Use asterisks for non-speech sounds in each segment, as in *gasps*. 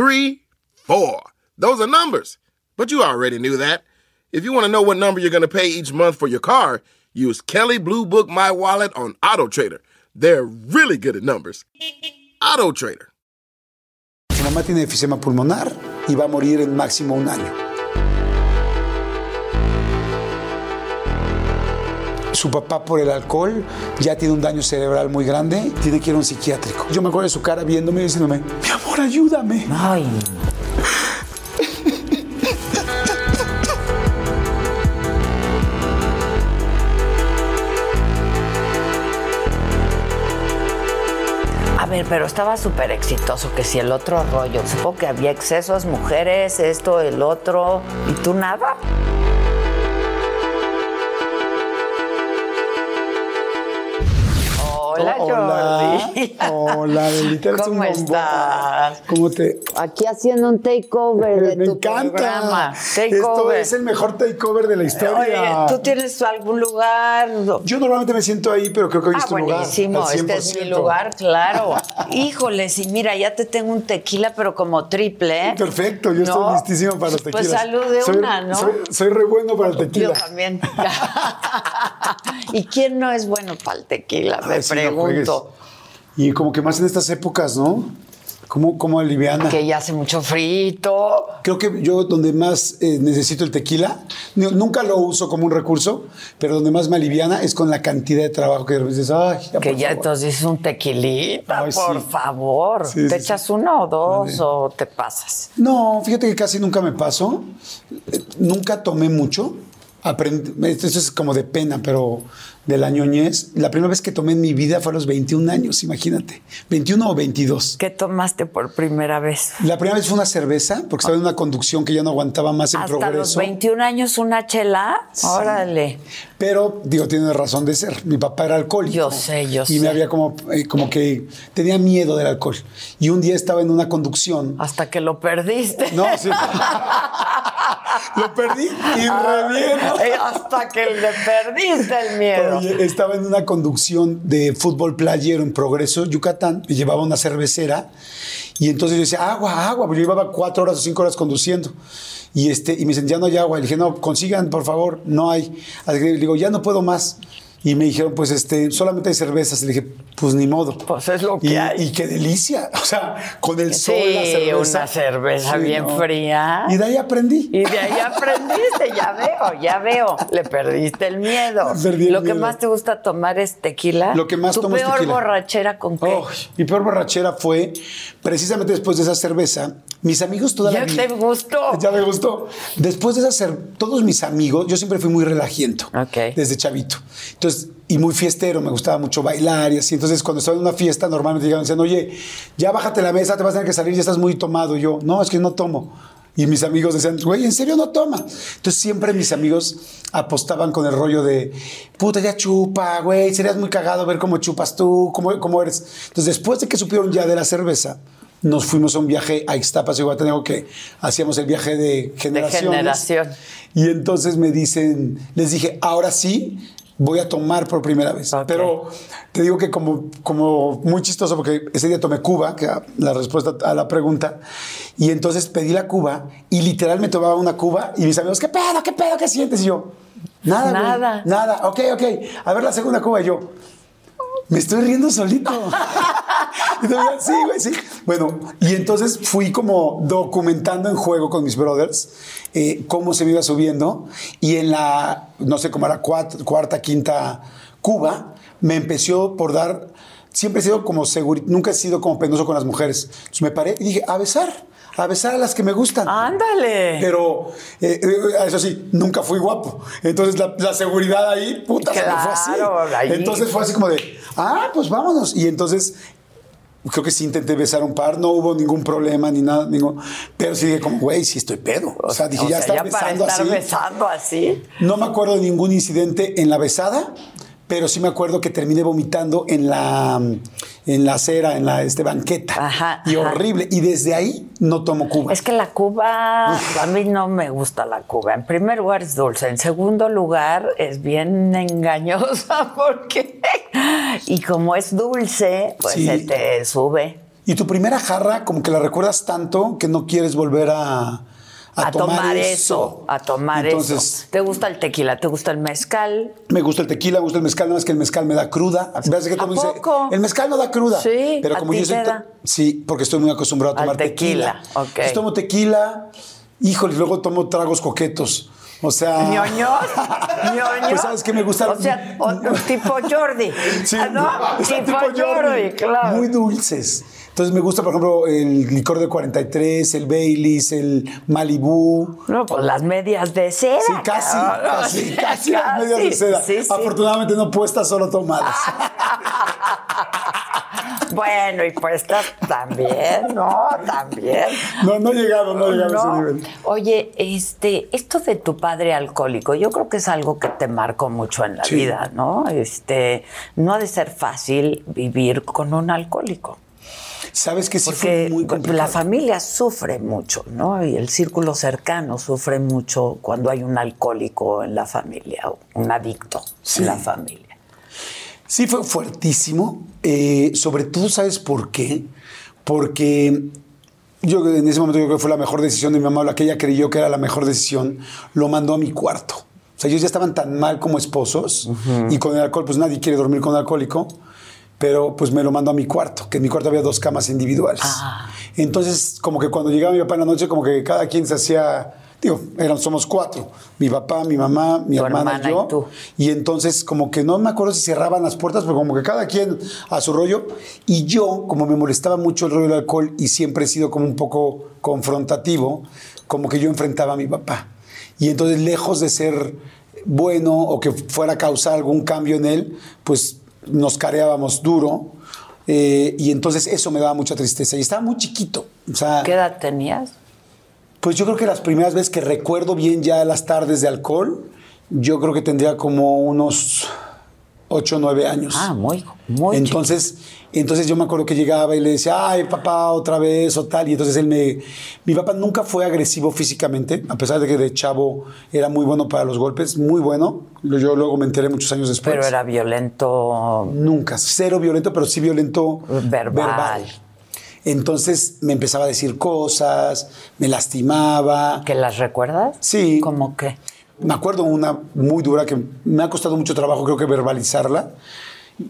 three, four. Those are numbers. But you already knew that. If you want to know what number you're going to pay each month for your car, use Kelly Blue Book My Wallet on Auto Trader. They're really good at numbers. Auto Trader. Mamá tiene pulmonar y va a morir en máximo un año. Su papá por el alcohol ya tiene un daño cerebral muy grande, tiene que ir a un psiquiátrico. Yo me acuerdo de su cara viéndome y diciéndome, mi amor, ayúdame. Ay, A ver, pero estaba súper exitoso, que si el otro rollo, supongo que había excesos, mujeres, esto, el otro, y tú nada. Hola, Jordi. Hola, eres ¿Cómo un bombón. estás? ¿Cómo te...? Aquí haciendo un takeover de Me tu encanta. programa. Esto Takeover. es el mejor takeover de la Oye, historia. ¿tú tienes algún lugar? Yo normalmente me siento ahí, pero creo que hoy es Ah, tu lugar. buenísimo, al este es mi 100%. lugar, claro. Híjole, sí, mira, ya te tengo un tequila, pero como triple, ¿eh? Perfecto, yo estoy ¿No? listísimo para los tequilas. Pues salud de Soy- una, ¿no? Soy, soy re bueno para el tequila. Yo también. *laughs* ¿Y quién no es bueno para el tequila? Me Ay, sí, no juegues. Pregunto. Y como que más en estas épocas, ¿no? Como, como aliviana. que ya hace mucho frito. Creo que yo donde más eh, necesito el tequila, no- nunca lo uso como un recurso, pero donde más me aliviana es con la cantidad de trabajo que dices, ay, ya Que por ya favor". entonces es un tequilita, Ay, por sí. favor. Sí, ¿Te sí, echas uno o dos o te pasas? No, fíjate que casi nunca me pasó. Eh, Nunca tomé mucho. Aprendí, esto es como de pena, pero de la ñoñez. La primera vez que tomé en mi vida fue a los 21 años, imagínate. 21 o 22. ¿Qué tomaste por primera vez? La primera vez fue una cerveza, porque estaba en una conducción que ya no aguantaba más en Hasta los progreso. 21 años una chela. Órale. Pero, digo, tiene razón de ser. Mi papá era alcohólico. Yo sé, yo y sé. me había como, eh, como que tenía miedo del alcohol. Y un día estaba en una conducción. Hasta que lo perdiste. No, sí. *laughs* Lo perdí y re bien. Eh, Hasta que le perdiste el miedo. Oye, estaba en una conducción de fútbol playero en Progreso, Yucatán, me llevaba una cervecera y entonces yo decía, agua, agua, porque yo llevaba cuatro horas o cinco horas conduciendo. Y, este, y me decían, ya no hay agua. Y le dije, no, consigan, por favor, no hay. Así que le digo, ya no puedo más. Y me dijeron, pues este, solamente hay cervezas. Y le dije, pues ni modo. Pues es lo que y, hay. Y qué delicia. *laughs* O sea, con el sol, la cerveza. una cerveza bien fría. Y de ahí aprendí. Y de ahí aprendiste, ya veo, ya veo. Le perdiste el miedo. Perdí el Lo que más te gusta tomar es tequila. Lo que más ¿Tu tomo es peor tequila. borrachera con qué? Oh, mi peor borrachera fue precisamente después de esa cerveza. Mis amigos toda la ya vida- te gustó. Ya me gustó. Después de esa cer- todos mis amigos, yo siempre fui muy relajiento. Ok. Desde chavito. Entonces, y muy fiestero, me gustaba mucho bailar y así. Entonces, cuando estaba en una fiesta, normalmente llegaban decían, oye, ya bájate la mesa, te vas a tener que salir, ya estás muy tomado. Y yo, no, es que no tomo. Y mis amigos decían, güey, ¿en serio no toma? Entonces siempre mis amigos apostaban con el rollo de, puta, ya chupa, güey, serías muy cagado ver cómo chupas tú, cómo, cómo eres. Entonces después de que supieron ya de la cerveza, nos fuimos a un viaje a Ixtapas y Guatemala que hacíamos el viaje de generaciones. generación. Y entonces me dicen, les dije, ahora sí voy a tomar por primera vez. Ok. Pero te digo que como, como muy chistoso, porque ese día tomé Cuba, que era la respuesta a la pregunta, y entonces pedí la Cuba y literal me tomaba una Cuba y mis amigos, ¿qué pedo, qué pedo, qué sientes? Y yo, nada, Nada. nada, ok, ok, a ver la segunda Cuba y yo. Me estoy riendo solito. *laughs* Digo, sí, güey, sí. Bueno, y entonces fui como documentando en juego con mis brothers eh, cómo se me iba subiendo. Y en la, no sé, como a la cuarta, cuarta quinta Cuba, me empezó por dar. Siempre he sido como seguro, nunca he sido como penoso con las mujeres. Entonces me paré y dije, a besar, a besar a las que me gustan. Ándale. Pero, eh, eh, eso sí, nunca fui guapo. Entonces la, la seguridad ahí, puta, se me fue así. Claro, ahí. Entonces fue así como de, ah, pues vámonos. Y entonces creo que sí intenté besar un par, no hubo ningún problema ni nada, ningún, pero sí dije como, güey, sí estoy pedo. O sea, dije, O ya sea, está ya para estar así. besando así. No me acuerdo de ningún incidente en la besada, pero sí me acuerdo que terminé vomitando en la, en la acera, en la este, banqueta. Ajá, y ajá. horrible. Y desde ahí no tomo Cuba. Es que la Cuba, a mí no me gusta la Cuba. En primer lugar es dulce, en segundo lugar es bien engañosa *laughs* porque y como es dulce, pues Sí. se te sube. Y tu primera jarra, como que la recuerdas tanto que no quieres volver a, A, tomar, eso, a tomar Entonces, eso. ¿Te gusta el tequila? ¿Te gusta el mezcal? Me gusta el tequila, me gusta el mezcal, nada más que el mezcal me da cruda. ¿Ves que todo ¿A dice, el mezcal no da cruda? Sí, pero ¿a como yo soy? Sí, porque estoy muy acostumbrado a Al tomar tequila, tequila. ok. Entonces tomo tequila, híjole, luego tomo tragos coquetos. O sea. ¿Ñoños? *laughs* ¿Ñoños? Pues sabes que me gusta. O sea, tipo Jordi. Sí, Ah, ¿no? *laughs* está Tipo, Jordi, claro. Muy dulces. Entonces me gusta, por ejemplo, el licor de 43, el Baileys, el Malibu. No, pues las medias de seda. Sí, casi, casi, *laughs* casi las medias de seda. Sí, sí. Afortunadamente no puestas, solo tomadas. *laughs* Bueno, y puestas también, ¿no? También. No, no he llegado, no he llegado a ese nivel. Oye, este, esto de tu padre alcohólico, yo creo que es algo que te marcó mucho en la Sí. vida, ¿no? Este, no ha de ser fácil vivir con un alcohólico. Sabes que sí Porque fue muy complicado. la familia sufre mucho, ¿no? Y el círculo cercano sufre mucho cuando hay un alcohólico en la familia, o un adicto Sí. en la familia. Sí, fue fuertísimo. Eh, sobre todo, ¿sabes por qué? Porque yo en ese momento yo creo que fue la mejor decisión de mi mamá, la que ella creyó que era la mejor decisión, lo mandó a mi cuarto. O sea, ellos ya estaban tan mal como esposos y con el alcohol, pues nadie quiere dormir con un alcohólico, pero pues me lo mandó a mi cuarto, que en mi cuarto había dos camas individuales. Ah. Entonces, como que cuando llegaba mi papá en la noche, como que cada quien se hacía, digo, eran, somos cuatro, mi papá, mi mamá, mi Tu hermana, hermana y yo. y tú. Y entonces, como que no me acuerdo si cerraban las puertas, pero como que cada quien a su rollo. Y yo, como me molestaba mucho el rollo del alcohol y siempre he sido como un poco confrontativo, como que yo enfrentaba a mi papá. Y entonces, lejos de ser bueno o que fuera a causar algún cambio en él, pues nos careábamos duro. eh, y entonces eso me daba mucha tristeza. Y estaba muy chiquito. O sea, ¿Qué edad tenías? pues yo creo que las primeras veces que recuerdo bien ya las tardes de alcohol, yo creo que tendría como unos 8 o 9 años. Ah, muy, muy entonces, entonces yo me acuerdo que llegaba y le decía, ay, papá, otra vez o tal. Y entonces él me... Mi papá nunca fue agresivo físicamente, a pesar de que de chavo era muy bueno para los golpes, muy bueno. Yo luego me enteré muchos años después. Pero era violento. Nunca, cero violento, pero sí violento Verbal. Entonces me empezaba a decir cosas, me lastimaba. ¿Que las recuerdas? Sí. ¿Cómo qué? Me acuerdo una muy dura que me ha costado mucho trabajo, creo que verbalizarla.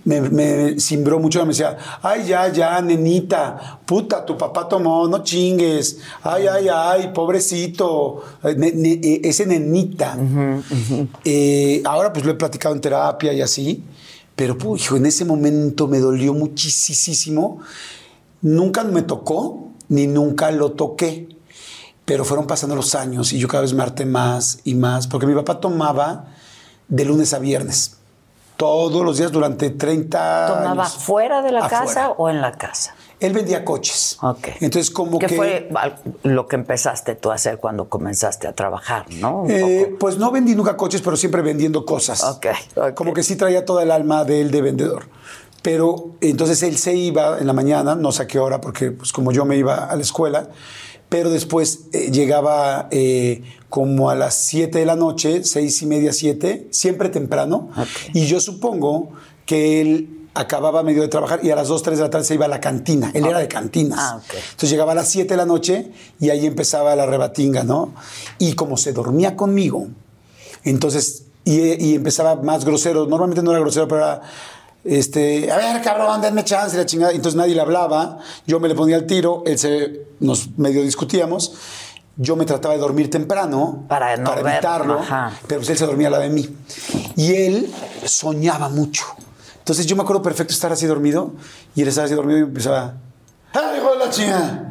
Me, me cimbró mucho, me decía, ay, ya, ya, nenita, puta, tu papá tomó, no chingues, ay, ay, ay, pobrecito, Eh, ne- ne- eh, ese nenita. Eh, ahora pues lo he platicado en terapia y así, pero puh, hijo, en ese momento me dolió muchísimo. Nunca me tocó, ni nunca lo toqué. Pero fueron pasando los años y yo cada vez me harté más y más, porque mi papá tomaba de lunes a viernes, todos los días durante 30 ¿Tomaba años. fuera de la Afuera. casa o en la casa? Él vendía coches. Ok. Entonces, como ¿Qué que... fue lo que empezaste tú a hacer cuando comenzaste a trabajar, no? Eh, pues no vendí nunca coches, pero siempre vendiendo cosas. Ok. Como que sí traía toda el alma de él de vendedor. Pero entonces él se iba en la mañana, no sé a qué hora, porque pues como yo me iba a la escuela, pero después eh, llegaba eh, como a las 7 de la noche, seis y media, 7, siempre temprano. Y yo supongo que él acababa medio de trabajar y a las 2, 3 de la tarde se iba a la cantina. Él era de cantinas. Ah. Entonces llegaba a las 7 de la noche y ahí empezaba la rebatinga, ¿no? Y como se dormía conmigo, entonces, y, y empezaba más grosero, normalmente no era grosero, pero era, este, a ver, cabrón, denme chance, la chingada. Entonces nadie le hablaba, yo me le ponía al tiro, él se, nos medio discutíamos. Yo me trataba de dormir temprano Para no ver, evitarlo, ajá. pero pues él se dormía a la de mí. Y él soñaba mucho. Entonces yo me acuerdo perfecto estar así dormido y él estaba así dormido y empezaba, ¡ay, hijo de la chingada!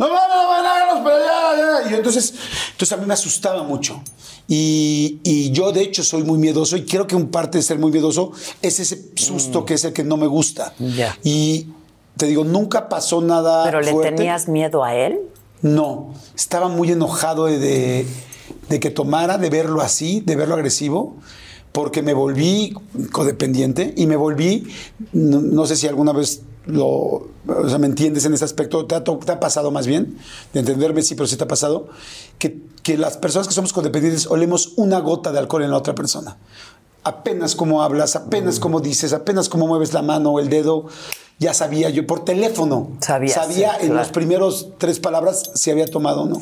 ¡No mames, no mames, pero ya, ya! Y entonces, entonces a mí me asustaba mucho. Y, y yo, de hecho, soy muy miedoso y creo que un parte de ser muy miedoso es ese susto que es el que no me gusta. Ya. Y te digo, nunca pasó nada. ¿Pero le tenías miedo a él? No, estaba muy enojado de, de, de que tomara, de verlo así, de verlo agresivo, porque me volví codependiente y me volví, no, no sé si alguna vez lo, o sea, me entiendes en ese aspecto, ¿Te ha, to- te ha pasado más bien, de entenderme, sí, pero sí te ha pasado, que, que las personas que somos codependientes olemos una gota de alcohol en la otra persona. Apenas como hablas, apenas Mm. como dices, apenas como mueves la mano o el dedo, ya sabía yo por teléfono. Sabías, sabía sí, en claro. los primeros tres palabras si había tomado o no.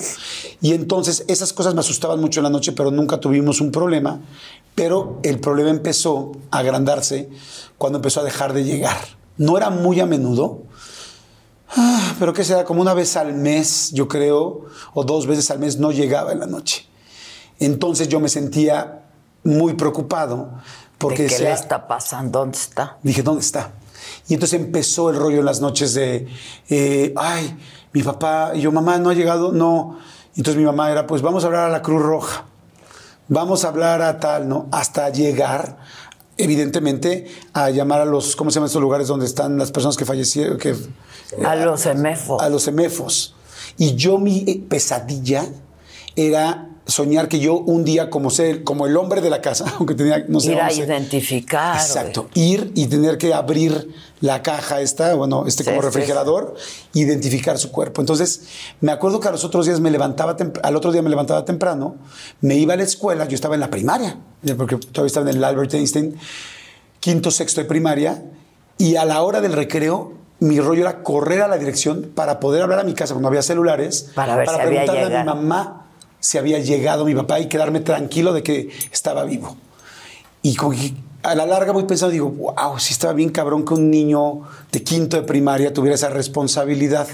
Y entonces esas cosas me asustaban mucho en la noche, pero nunca tuvimos un problema. Pero el problema empezó a agrandarse cuando empezó a dejar de llegar. No era muy a menudo, ah, pero que será como una vez al mes, yo creo, o dos veces al mes no llegaba en la noche. Entonces yo me sentía muy preocupado porque ¿De qué le está pasando? ¿Dónde está? Dije, ¿dónde está? Y entonces empezó el rollo en las noches de, eh, ay, mi papá y yo, mamá, no ha llegado, no. Entonces mi mamá era, pues vamos a hablar a la Cruz Roja, vamos a hablar a tal, ¿no? Hasta llegar, evidentemente, a llamar a los, ¿cómo se llaman estos lugares donde están las personas que fallecieron? Que, A los emefos. a los emefos. Y yo mi pesadilla era soñar que yo un día como ser como el hombre de la casa, *laughs* aunque tenía no sé Ir a 11. identificar. Exacto, ir y tener que abrir la caja esta, bueno, este Sí, como sí, refrigerador, identificar su cuerpo. Entonces, me acuerdo que a los otros días me levantaba al otro día me levantaba temprano, me iba a la escuela, yo estaba en la primaria, porque todavía estaba en el Albert Einstein, quinto, sexto de primaria, y a la hora del recreo, mi rollo era correr a la dirección para poder hablar a mi casa cuando había celulares, Para ver si había preguntarle a mi mamá si había llegado mi papá y quedarme tranquilo de que estaba vivo. Y a la larga voy pensando, digo, wow, sí estaba bien cabrón que un niño de quinto de primaria tuviera esa responsabilidad.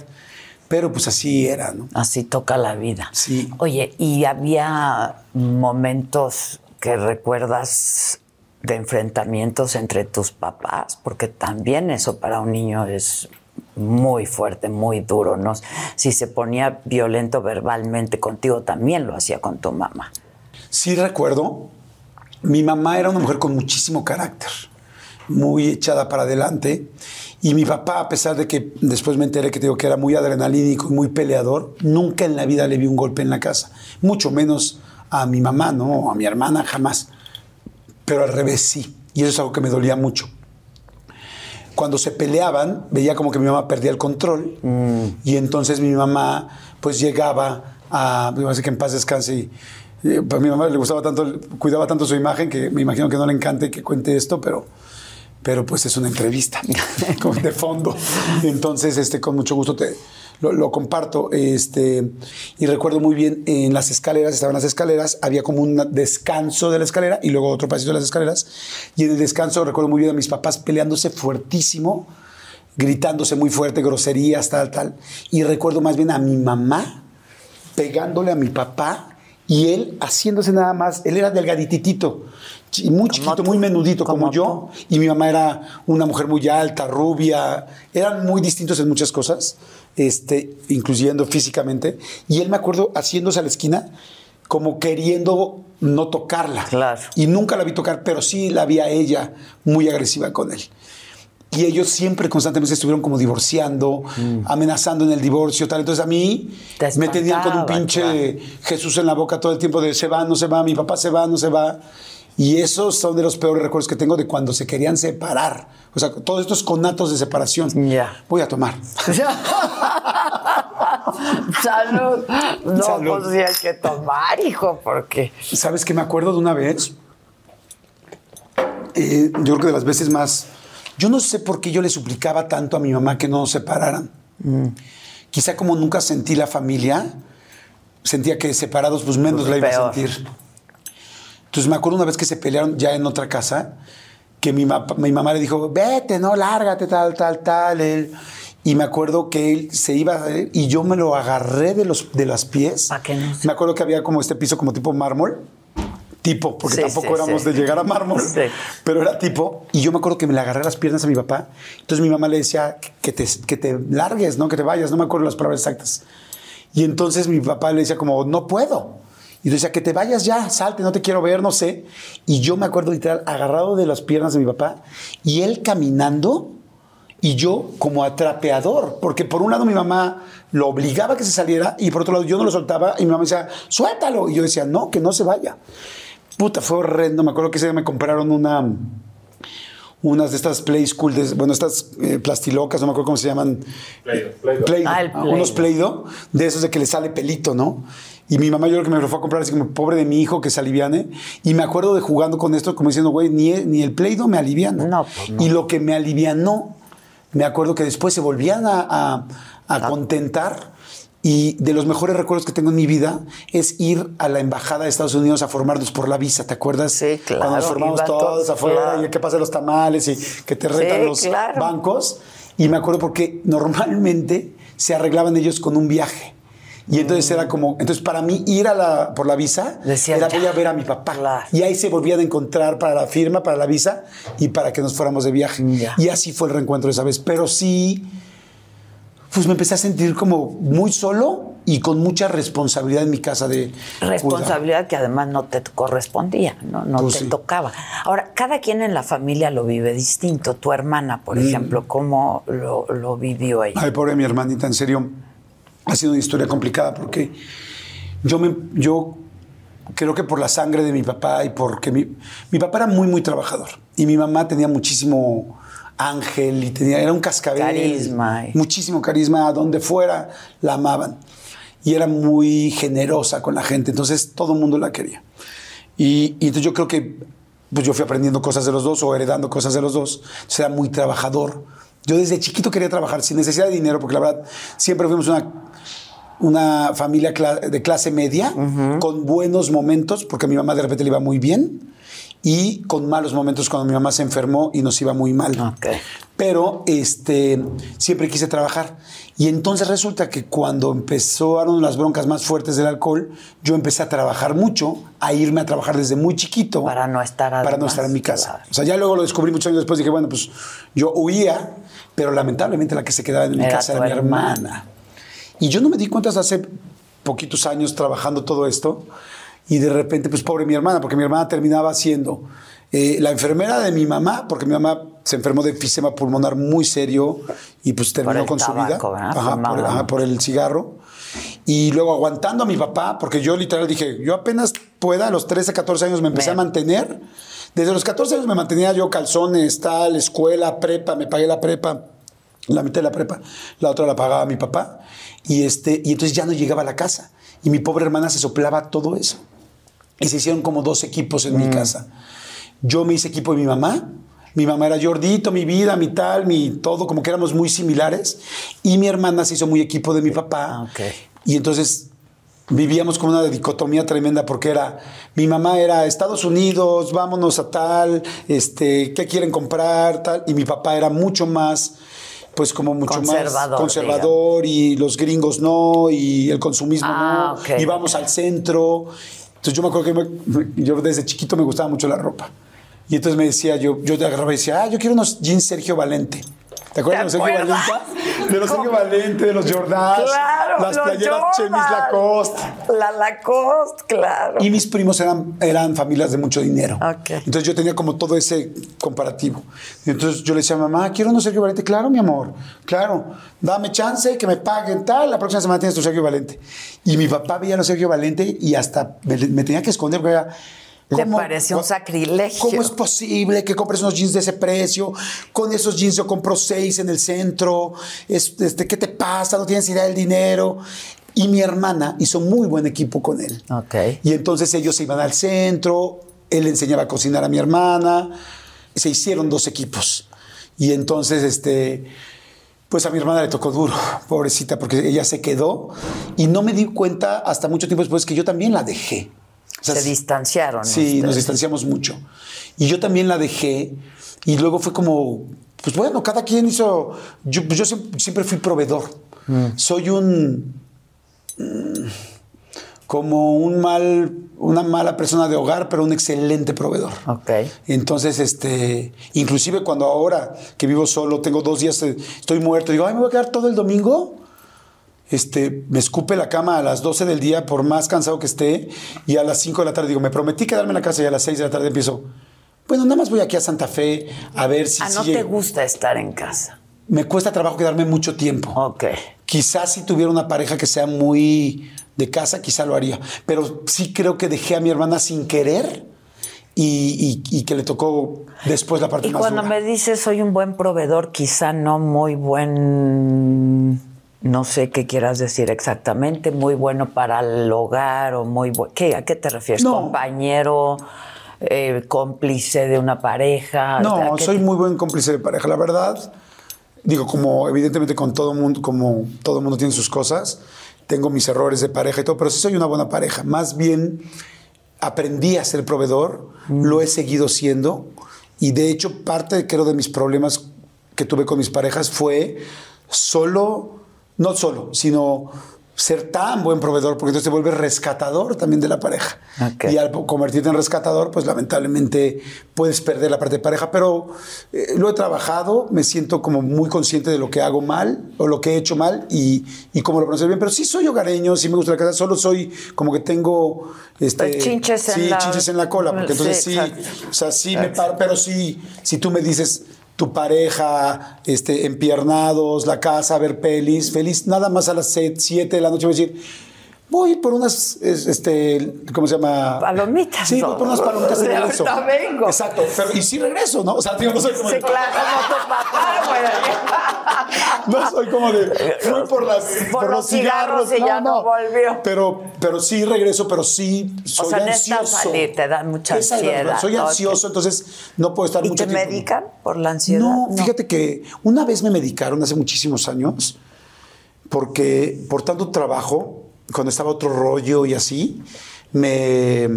Pero pues así era, ¿no? Así toca la vida. Sí. Oye, ¿y había momentos que recuerdas de enfrentamientos entre tus papás? Porque también eso para un niño es muy fuerte, muy duro, ¿no? Si se ponía violento verbalmente contigo, también lo hacía con tu mamá. Sí recuerdo, mi mamá era una mujer con muchísimo carácter, muy echada para adelante. Y mi papá, a pesar de que después me enteré que digo que era muy adrenalínico y muy peleador, nunca en la vida le vi un golpe en la casa. Mucho menos a mi mamá, ¿no? A mi hermana, jamás. Pero al revés sí. Y eso es algo que me dolía mucho. Cuando se peleaban, veía como que mi mamá perdía el control. Y entonces mi mamá, pues llegaba a. Así que en paz descanse. Y, y, pues, a mi mamá le gustaba tanto, cuidaba tanto su imagen que me imagino que no le encante que cuente esto, pero. Pero pues es una entrevista *laughs* de fondo. Entonces, este, con mucho gusto te lo, lo comparto. Este, y recuerdo muy bien en las escaleras, estaban las escaleras, había como un descanso de la escalera y luego otro pasito de las escaleras. Y en el descanso recuerdo muy bien a mis papás peleándose fuertísimo, gritándose muy fuerte, groserías, tal, tal. Y recuerdo más bien a mi mamá pegándole a mi papá y él haciéndose nada más, él era delgadititito, muy chiquito, tú, muy menudito como, como yo, y mi mamá era una mujer muy alta, rubia, eran muy distintos en muchas cosas, este, incluyendo físicamente, y él me acuerdo haciéndose a la esquina como queriendo no tocarla. Claro. Y nunca la vi tocar, pero sí la vi a ella muy agresiva con él. Y ellos siempre constantemente estuvieron como divorciando, amenazando en el divorcio, tal. Entonces a mí Mm. Te me tenían con un pinche claro. Jesús en la boca todo el tiempo de se va, no se va, mi papá se va, no se va. Y esos son de los peores recuerdos que tengo de cuando se querían separar. O sea, todos estos conatos de separación. Ya. Voy a tomar. *laughs* Salud. No, Salud. pues sí hay que tomar, hijo, porque ¿Sabes qué me acuerdo de una vez? Eh, yo creo que de las veces más... Yo no sé por qué yo le suplicaba tanto a mi mamá que no nos separaran. Quizá como nunca sentí la familia, sentía que separados pues menos Pues la iba a sentir. Entonces me acuerdo una vez que se pelearon ya en otra casa, que mi, ma- mi mamá le dijo, vete, no, lárgate, tal, tal, tal. él- Y me acuerdo que él se iba a y yo me lo agarré de, los, de las pies. Pa' que no Me acuerdo que había como este piso como tipo mármol. Tipo, porque Sí, tampoco sí, éramos sí. de llegar a mármol, pero era tipo. Y yo me acuerdo que me le agarré las piernas a mi papá. Entonces mi mamá le decía que te, que te largues, ¿no? Que te vayas. No me acuerdo las palabras exactas. Y entonces mi papá le decía como, no puedo. Y decía, que te vayas ya, salte, no te quiero ver, no sé. Y yo me acuerdo literal, agarrado de las piernas de mi papá y él caminando y yo como atrapeador, porque por un lado mi mamá lo obligaba a que se saliera y por otro lado yo no lo soltaba y mi mamá decía, suéltalo. Y yo decía, no, que no se vaya. Puta, fue horrendo. Me acuerdo que ese día me compraron una unas de estas Play School, de- bueno, estas eh, plastilocas, no me acuerdo cómo se llaman. Play-Doh. Play-Doh. Ah, el Ah, unos. Play-Doh, de esos de que le sale pelito, ¿no? Y mi mamá yo creo que me lo fue a comprar así como pobre de mi hijo que se aliviane. Y me acuerdo de jugando con esto como diciendo, güey, ni, ni el Play-Doh me aliviana. No, pues no. Y lo que me alivianó, me acuerdo que después se volvían a, a- a contentar. Y de los mejores recuerdos que tengo en mi vida es ir a la embajada de Estados Unidos a formarnos por la visa, ¿te acuerdas? Sí, claro, Cuando nos formamos todos afuera claro. y que pasa los tamales y que te retan Sí, los claro. bancos. Y me acuerdo porque normalmente se arreglaban ellos con un viaje. Y entonces era como, entonces para mí ir a la, por la visa era voy a ver a mi papá. Claro. Y ahí se volvían a encontrar para la firma, para la visa y para que nos fuéramos de viaje. Ya. Y así fue el reencuentro esa vez. Pero sí, pues me empecé a sentir como muy solo y con mucha responsabilidad en mi casa de cuidar. Responsabilidad que además no te correspondía, no, no Pues te sí. tocaba. Ahora, cada quien en la familia lo vive distinto. Tu hermana, por Mm. ejemplo, ¿cómo lo, lo vivió ella? Ay, pobre mi hermanita, en serio, ha sido una historia complicada porque yo, me, yo creo que por la sangre de mi papá y porque mi, mi papá era muy, muy trabajador y mi mamá tenía muchísimo ángel y tenía, era un cascabel. Carisma. Muchísimo carisma, a donde fuera la amaban. Y era muy generosa con la gente, entonces todo el mundo la quería. Y, y entonces yo creo que pues yo fui aprendiendo cosas de los dos o heredando cosas de los dos. Entonces era muy trabajador. Yo desde chiquito quería trabajar sin necesidad de dinero, porque la verdad siempre fuimos una, una familia de clase media, con buenos momentos, porque a mi mamá de repente le iba muy bien, y con malos momentos cuando mi mamá se enfermó y nos iba muy mal. Ok. Pero este, siempre quise trabajar. Y entonces resulta que cuando empezaron las broncas más fuertes del alcohol, yo empecé a trabajar mucho, a irme a trabajar desde muy chiquito. Para no estar Para no estar en mi casa. claro. O sea, ya luego lo descubrí muchos años después. Dije, bueno, pues yo huía, pero lamentablemente la que se quedaba en mi Era casa era mi hermana. hermana. Y yo no me di cuenta hasta hace poquitos años trabajando todo esto. Y de repente, pues pobre mi hermana, porque mi hermana terminaba siendo eh, la enfermera de mi mamá, porque mi mamá se enfermó de enfisema pulmonar muy serio y pues terminó con su vida tabaco. Ajá, por, ajá, por el cigarro. Y luego aguantando a mi papá, porque yo literal dije, yo apenas pueda, a los 13, 14 años me empecé Me- a mantener. Desde los 14 años me mantenía yo calzones, tal, escuela, prepa, me pagué la prepa, la mitad de la prepa, la otra la pagaba mi papá. Y, este, y entonces ya no llegaba a la casa. Y mi pobre hermana se soplaba todo eso. Y se hicieron como dos equipos en mi casa. Yo me hice equipo de mi mamá. Mi mamá era Jordito, mi vida, mi tal, mi todo, como que éramos muy similares. Y mi hermana se hizo muy equipo de mi papá. Ah. Y entonces vivíamos con una dicotomía tremenda porque era, mi mamá era Estados Unidos, vámonos a tal, este, ¿qué quieren comprar? Tal. Y mi papá era mucho más, pues como mucho Conservador, más conservador y los gringos no, y el consumismo Ah, no, y vamos al centro. Entonces yo me acuerdo que me- yo desde chiquito me gustaba mucho la ropa. Y entonces me decía, yo, yo te agarraba y decía, ah, yo quiero unos jeans Sergio Valente. ¿Te acuerdas ¿Te de los? Valente? De los Sergio Valente, de los Jordans, Claro, las los playeras Chemis Jordan. Lacoste. La Lacoste, claro. Y mis primos eran, eran familias de mucho dinero. Ok. Entonces yo tenía como todo ese comparativo. Entonces yo le decía a mamá, quiero unos Sergio Valente. Claro, mi amor, claro. Dame chance, que me paguen tal. La próxima semana tienes tu Sergio Valente. Y mi papá veía los Sergio Valente y hasta me, me tenía que esconder porque era... Le parecía un sacrilegio. ¿Cómo es posible que compres unos jeans de ese precio? Con esos jeans yo compro seis en el centro. Es- Este, ¿Qué te pasa? No tienes idea del dinero. Y mi hermana hizo muy buen equipo con él. Ok. Y entonces ellos se iban al centro, él le enseñaba a cocinar a mi hermana, se hicieron dos equipos. Y entonces, este, pues a mi hermana le tocó duro, *laughs* pobrecita, porque ella se quedó y no me di cuenta hasta mucho tiempo después que yo también la dejé. Sea, Se distanciaron. Sí, nos distanciamos mucho. Y yo también la dejé y luego fue como, pues bueno, cada quien hizo, yo, pues yo siempre, siempre fui proveedor. Soy un, mm, como un mal, una mala persona de hogar, pero un excelente proveedor. Ok. Entonces, este, inclusive cuando ahora que vivo solo, tengo dos días, eh, estoy muerto, digo, ay, me voy a quedar todo el domingo. Este, me escupe la cama a las 12 del día, por más cansado que esté, y a las 5 de la tarde digo, me prometí quedarme en la casa y a las 6 de la tarde empiezo, bueno, nada más voy aquí a Santa Fe a ver si Ah, no sigue". te gusta estar en casa. me cuesta trabajo quedarme mucho tiempo. Ok. Quizás si tuviera una pareja que sea muy de casa, quizá lo haría. Pero sí creo que dejé a mi hermana sin querer y, y- y que le tocó después la parte Y más cuando dura. me dices soy un buen proveedor, quizá no muy buen, no sé qué quieras decir exactamente, muy bueno para el hogar o muy bueno. ¿Qué, ¿A qué te refieres? No. ¿Compañero, eh, cómplice de una pareja? No, ¿A qué soy muy buen cómplice de pareja, la verdad. Digo, como evidentemente con todo mundo, como todo mundo tiene sus cosas, tengo mis errores de pareja y todo, pero sí soy una buena pareja. Más bien aprendí a ser proveedor, lo he seguido siendo y de hecho parte, creo, de mis problemas que tuve con mis parejas fue solo, no solo, sino ser tan buen proveedor, porque entonces te vuelves rescatador también de la pareja. Y al convertirte en rescatador, pues lamentablemente puedes perder la parte de pareja, pero eh, lo he trabajado, me siento como muy consciente de lo que hago mal o lo que he hecho mal y, y cómo lo pronunciar bien, pero sí soy hogareño, sí me gusta la casa, solo soy como que tengo... Este, Pues chinches en sí, la- chinches en la cola, porque entonces Sí, o sea, sí me paro, pero sí, si tú me dices tu pareja, este, empiernados, la casa, ver pelis, feliz, nada más a las 7 de la noche voy a decir, voy por unas, es- este, ¿cómo se llama? Palomitas, Sí, voy por unas palomitas de *laughs* regreso. ahorita vengo. Exacto, pero y sí regreso, ¿no? O sea, digo, no soy como Sí, de- claro, como tu papá, güey. no soy como de fui por las Por los cigarros y ya no volvió. Pero pero sí regreso, pero sí soy sea, necesitas ansioso. salir, te da mucha Esa ansiedad. Soy ansioso, entonces no puedo estar ¿Y mucho te tiempo. medican por la ansiedad? No, fíjate que una vez me medicaron hace muchísimos años porque por tanto trabajo, cuando estaba otro rollo y así, me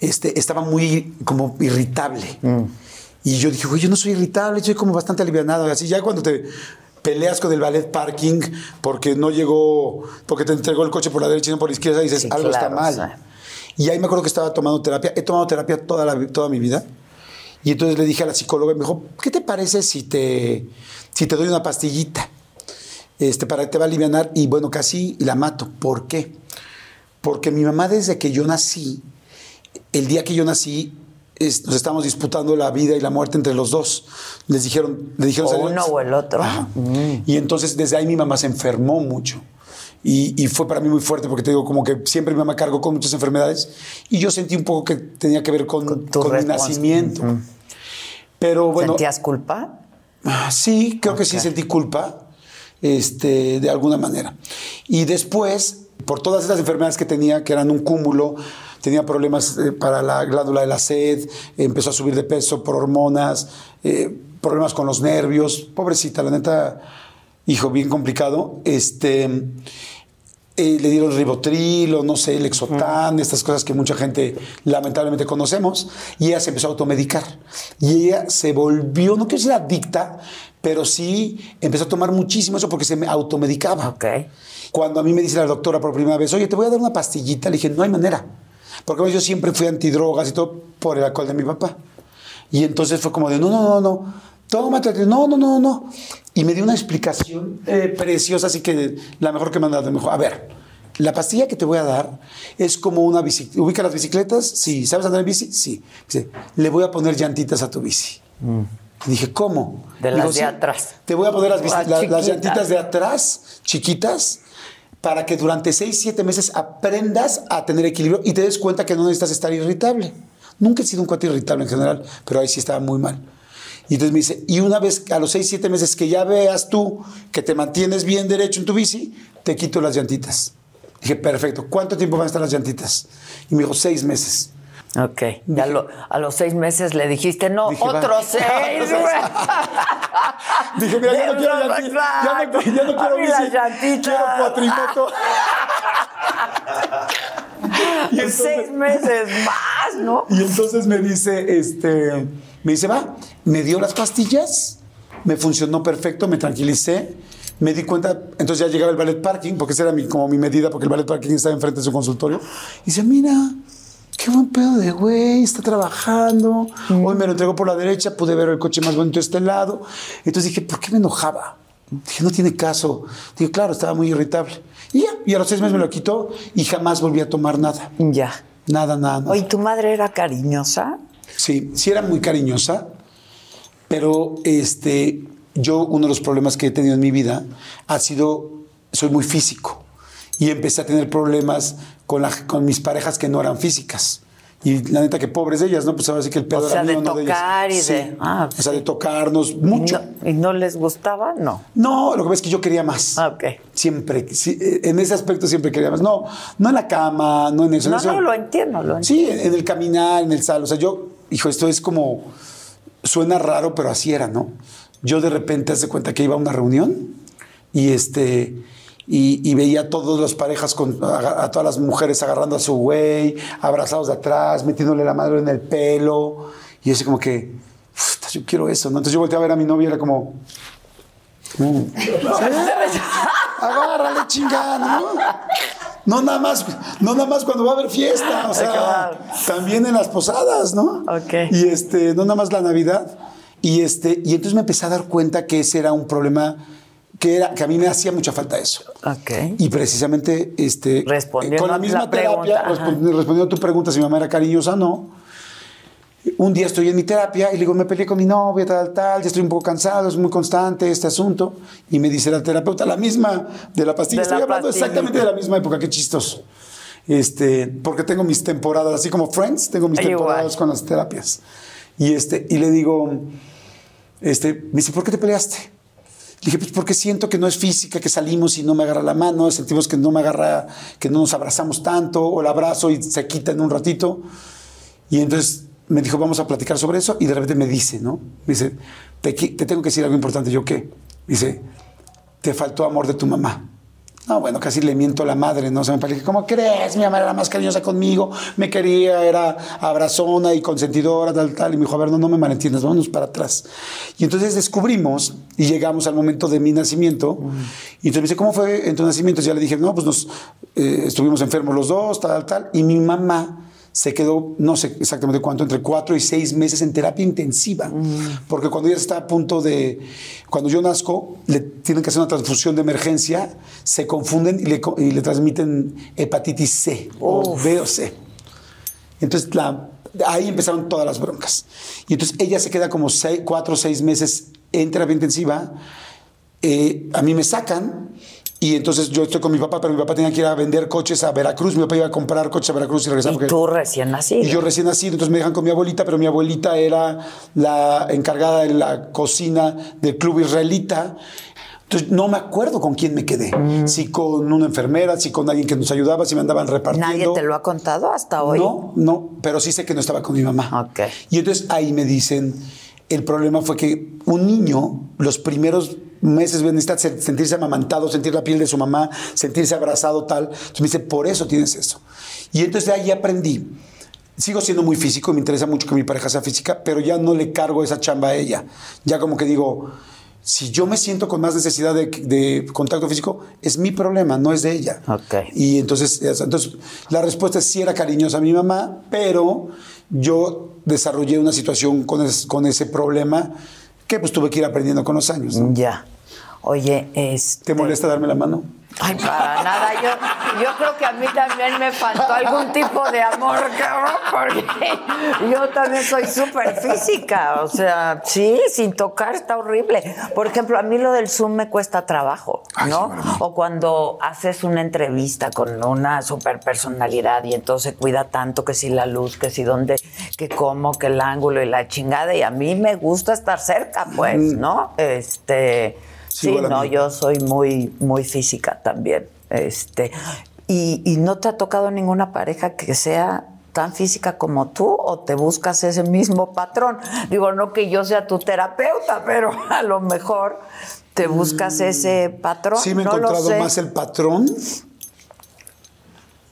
este, estaba muy como irritable. Y yo dije, güey, yo no soy irritable, soy como bastante alivianado. Y así ya cuando te peleas con el ballet parking porque no llegó, porque te entregó el coche por la derecha y no por la izquierda, dices, Sí, algo claro, está mal. sí. Y ahí me acuerdo que estaba tomando terapia. He tomado terapia toda, la, toda mi vida. Y entonces le dije a la psicóloga, y me dijo, ¿qué te parece si te, si te doy una pastillita? Este, para que te va a aliviar. Y bueno, casi la mato. ¿Por qué? Porque mi mamá desde que yo nací, el día que yo nací, es- nos estábamos disputando la vida y la muerte entre los dos. Les dijeron, le dijeron O "Salió- uno o el otro. Ajá. Y entonces desde ahí mi mamá se enfermó mucho. Y, y fue para mí muy fuerte porque te digo, como que siempre mi mamá cargó con muchas enfermedades y yo sentí un poco que tenía que ver con, Con con mi nacimiento. Pero bueno, ¿Sentías culpa? Ah, Sí, creo que sí sentí culpa, este, de alguna manera. Y después, por todas esas enfermedades que tenía, que eran un cúmulo, tenía problemas eh, para la glándula de la sed, empezó a subir de peso por hormonas, eh, problemas con los nervios, pobrecita, la neta, hijo, bien complicado. Este, eh, le dieron ribotril o no sé, Lexotan, estas cosas que mucha gente lamentablemente conocemos, y ella se empezó a automedicar. Y ella se volvió, no quiero decir adicta, pero sí empezó a tomar muchísimo eso porque se me automedicaba. Ok. Cuando a mí me dice la doctora por primera vez, oye, te voy a dar una pastillita, le dije, no hay manera. Porque yo siempre fui antidrogas y todo por el alcohol de mi papá. Y entonces fue como de, no, no, no, no, tómate, no, no, no, no. Y me dio una explicación eh, preciosa, así que la mejor que me han dado. Me dijo, a ver, la pastilla que te voy a dar es como una bicicleta. ¿Ubica las bicicletas? Sí. ¿Sabes andar en bici? Sí. Dice, le voy a poner llantitas a tu bici. Y dije, ¿cómo? De las dijo, de "Sí, atrás. Te voy a poner las, bici- Las la- las chiquitas. llantitas de atrás, chiquitas, para que durante 6, 7 meses aprendas a tener equilibrio y te des cuenta que no necesitas estar irritable. Nunca he sido un cuate irritable en general, pero ahí sí estaba muy mal. Y entonces me dice, y una vez a los 6, 7 meses que ya veas tú que te mantienes bien derecho en tu bici, te quito las llantitas. Dije, perfecto, ¿cuánto tiempo van a estar las llantitas? Y me dijo, 6 meses. Ok. Y a, lo- a los seis meses le dijiste, no, Dije, otros seis, *laughs* güey. *laughs* Dije, mira, ya no quiero llantitas, ya no, ya no quiero bici, llantitas. quiero cuatrimoto. *laughs* Y seis meses más, ¿no? Y entonces me dice, este, me dice, va, me dio las pastillas, me funcionó perfecto, me tranquilicé, me di cuenta, entonces ya llegaba el ballet parking, porque esa era mi, como mi medida, porque el ballet parking estaba enfrente de su consultorio. Y dice, mira, qué buen pedo de güey, está trabajando, hoy me lo entregó por la derecha, pude ver el coche más bonito de este lado. Entonces dije, ¿por qué me enojaba? Dije, no tiene caso. Dije, claro, estaba muy irritable. Y ya, y a los seis meses me lo quitó y jamás volví a tomar nada. Ya. Nada, nada, nada. Oye, ¿tu madre era cariñosa? Sí, sí era muy cariñosa, pero este, yo uno de los problemas que he tenido en mi vida ha sido, soy muy físico y empecé a tener problemas con, la- con mis parejas que no eran físicas. Y la neta que pobres de ellas, ¿no? Pues ahora sí que el pedo O sea, era de mío, no de ellas. tocar y Sí. de- ah, o sea, de tocarnos ¿Y mucho. no, ¿Y no les gustaba? No. No, lo que pasa es que yo quería más. Ah, ok. Siempre, sí, en ese aspecto siempre quería más. No, no en la cama, no en eso. en No, eso- no, lo entiendo, lo entiendo. Sí, en, en el caminar, en el sal. O sea, yo, hijo, esto es como. Suena raro, pero así era, ¿no? Yo de repente hace cuenta que iba a una reunión y este. Y, y veía a todas las parejas, con, a, a todas las mujeres agarrando a su güey, abrazados de atrás, metiéndole la madre en el pelo. Y yo así como que, "Puta, yo quiero eso, ¿no? Entonces yo volteaba a ver a mi novia y era como, "Mm". agárrale chingada, ¿no? No nada más, no nada más cuando va a haber fiesta, o sea, también en las posadas, ¿no? Ok. Y este, no nada más la Navidad. Y este, y entonces me empecé a dar cuenta que ese era un problema que era, que a mí me hacía mucha falta eso. Ok. Y precisamente, este, Respondiendo con la misma la terapia, respondiendo, respondiendo a tu pregunta si mi mamá era cariñosa no. Un día estoy en mi terapia y le digo, me peleé con mi novia, tal, tal, ya estoy un poco cansado, es muy constante este asunto. Y me dice la terapeuta, la misma de la pastilla. De estoy la hablando pastillita. exactamente de la misma época, qué chistoso. Este, porque tengo mis temporadas, así como Friends, tengo mis Igual. temporadas con las terapias. Y, este, y le digo, este, me dice, ¿por qué te peleaste? Dije, pues porque siento que no es física, que salimos y no me agarra la mano, sentimos que no me agarra, que no nos abrazamos tanto, o el abrazo y se quita en un ratito. Y entonces me dijo, vamos a platicar sobre eso, y de repente me dice, ¿no? Me dice, te, te tengo que decir algo importante. Yo, ¿qué? Dice, te faltó amor de tu mamá. No, bueno, casi le miento a la madre, ¿no? Se me parece, ¿cómo crees? Mi mamá era más cariñosa conmigo, me quería, era abrazona y consentidora, tal, tal. Y me dijo, a ver, no, no me malentiendas, vámonos para atrás. Y entonces descubrimos y llegamos al momento de mi nacimiento. Y entonces me dice, ¿cómo fue en tu nacimiento? Y ya le dije, no, pues nos eh, estuvimos enfermos los dos, tal, tal. Y mi mamá se quedó, no sé exactamente cuánto, entre cuatro y seis meses en terapia intensiva. Porque cuando ella está a punto de, cuando yo nazco, le tienen que hacer una transfusión de emergencia, se confunden y le, y le transmiten hepatitis C, o B o C. Entonces, la- ahí empezaron todas las broncas. Y entonces ella se queda como seis- cuatro o seis meses en terapia intensiva. Eh, a mí me sacan y entonces yo estoy con mi papá, pero mi papá tenía que ir a vender coches a Veracruz. Mi papá iba a comprar coches a Veracruz y regresaba. Y porque- tú recién nacido. y yo recién nacido, entonces me dejan con mi abuelita, pero mi abuelita era la encargada de la cocina del club israelita. Entonces no me acuerdo con quién me quedé. Mm. Si con una enfermera, si con alguien que nos ayudaba, si me andaban repartiendo. ¿Nadie te lo ha contado hasta hoy? No, no, pero sí sé que no estaba con mi mamá. Ok. Y entonces ahí me dicen, el problema fue que un niño, los primeros meses necesita se- sentirse amamantado, sentir la piel de su mamá, sentirse abrazado, tal. Entonces me dice, por eso tienes eso. Y entonces de ahí aprendí. Sigo siendo muy físico, me interesa mucho que mi pareja sea física, pero ya no le cargo esa chamba a ella. Ya como que digo, si yo me siento con más necesidad de, de contacto físico, es mi problema, no es de ella. Ok. Y entonces, es- entonces la respuesta es sí era cariñosa a mi mamá, pero yo desarrollé una situación con, es- con ese problema que pues tuve que ir aprendiendo con los años. ¿no? Ya. Oye, este... ¿Te molesta darme la mano? Ay, para nada. Yo, yo creo que a mí también me faltó algún tipo de amor, cabrón, porque yo también soy súper física. O sea, sí, sin tocar está horrible. Por ejemplo, a mí lo del Zoom me cuesta trabajo, Ay, ¿no? sí. O cuando haces una entrevista con una super personalidad y entonces cuida tanto que si la luz, que si dónde, que cómo, que el ángulo y la chingada. Y a mí me gusta estar cerca, pues, ¿no? Este. Sí, no, yo soy muy, muy física también. Este, y, y no te ha tocado ninguna pareja que sea tan física como tú o te buscas ese mismo patrón. Digo, no que yo sea tu terapeuta, pero *laughs* a lo mejor te buscas ese patrón. Mm. Sí me he no encontrado más el patrón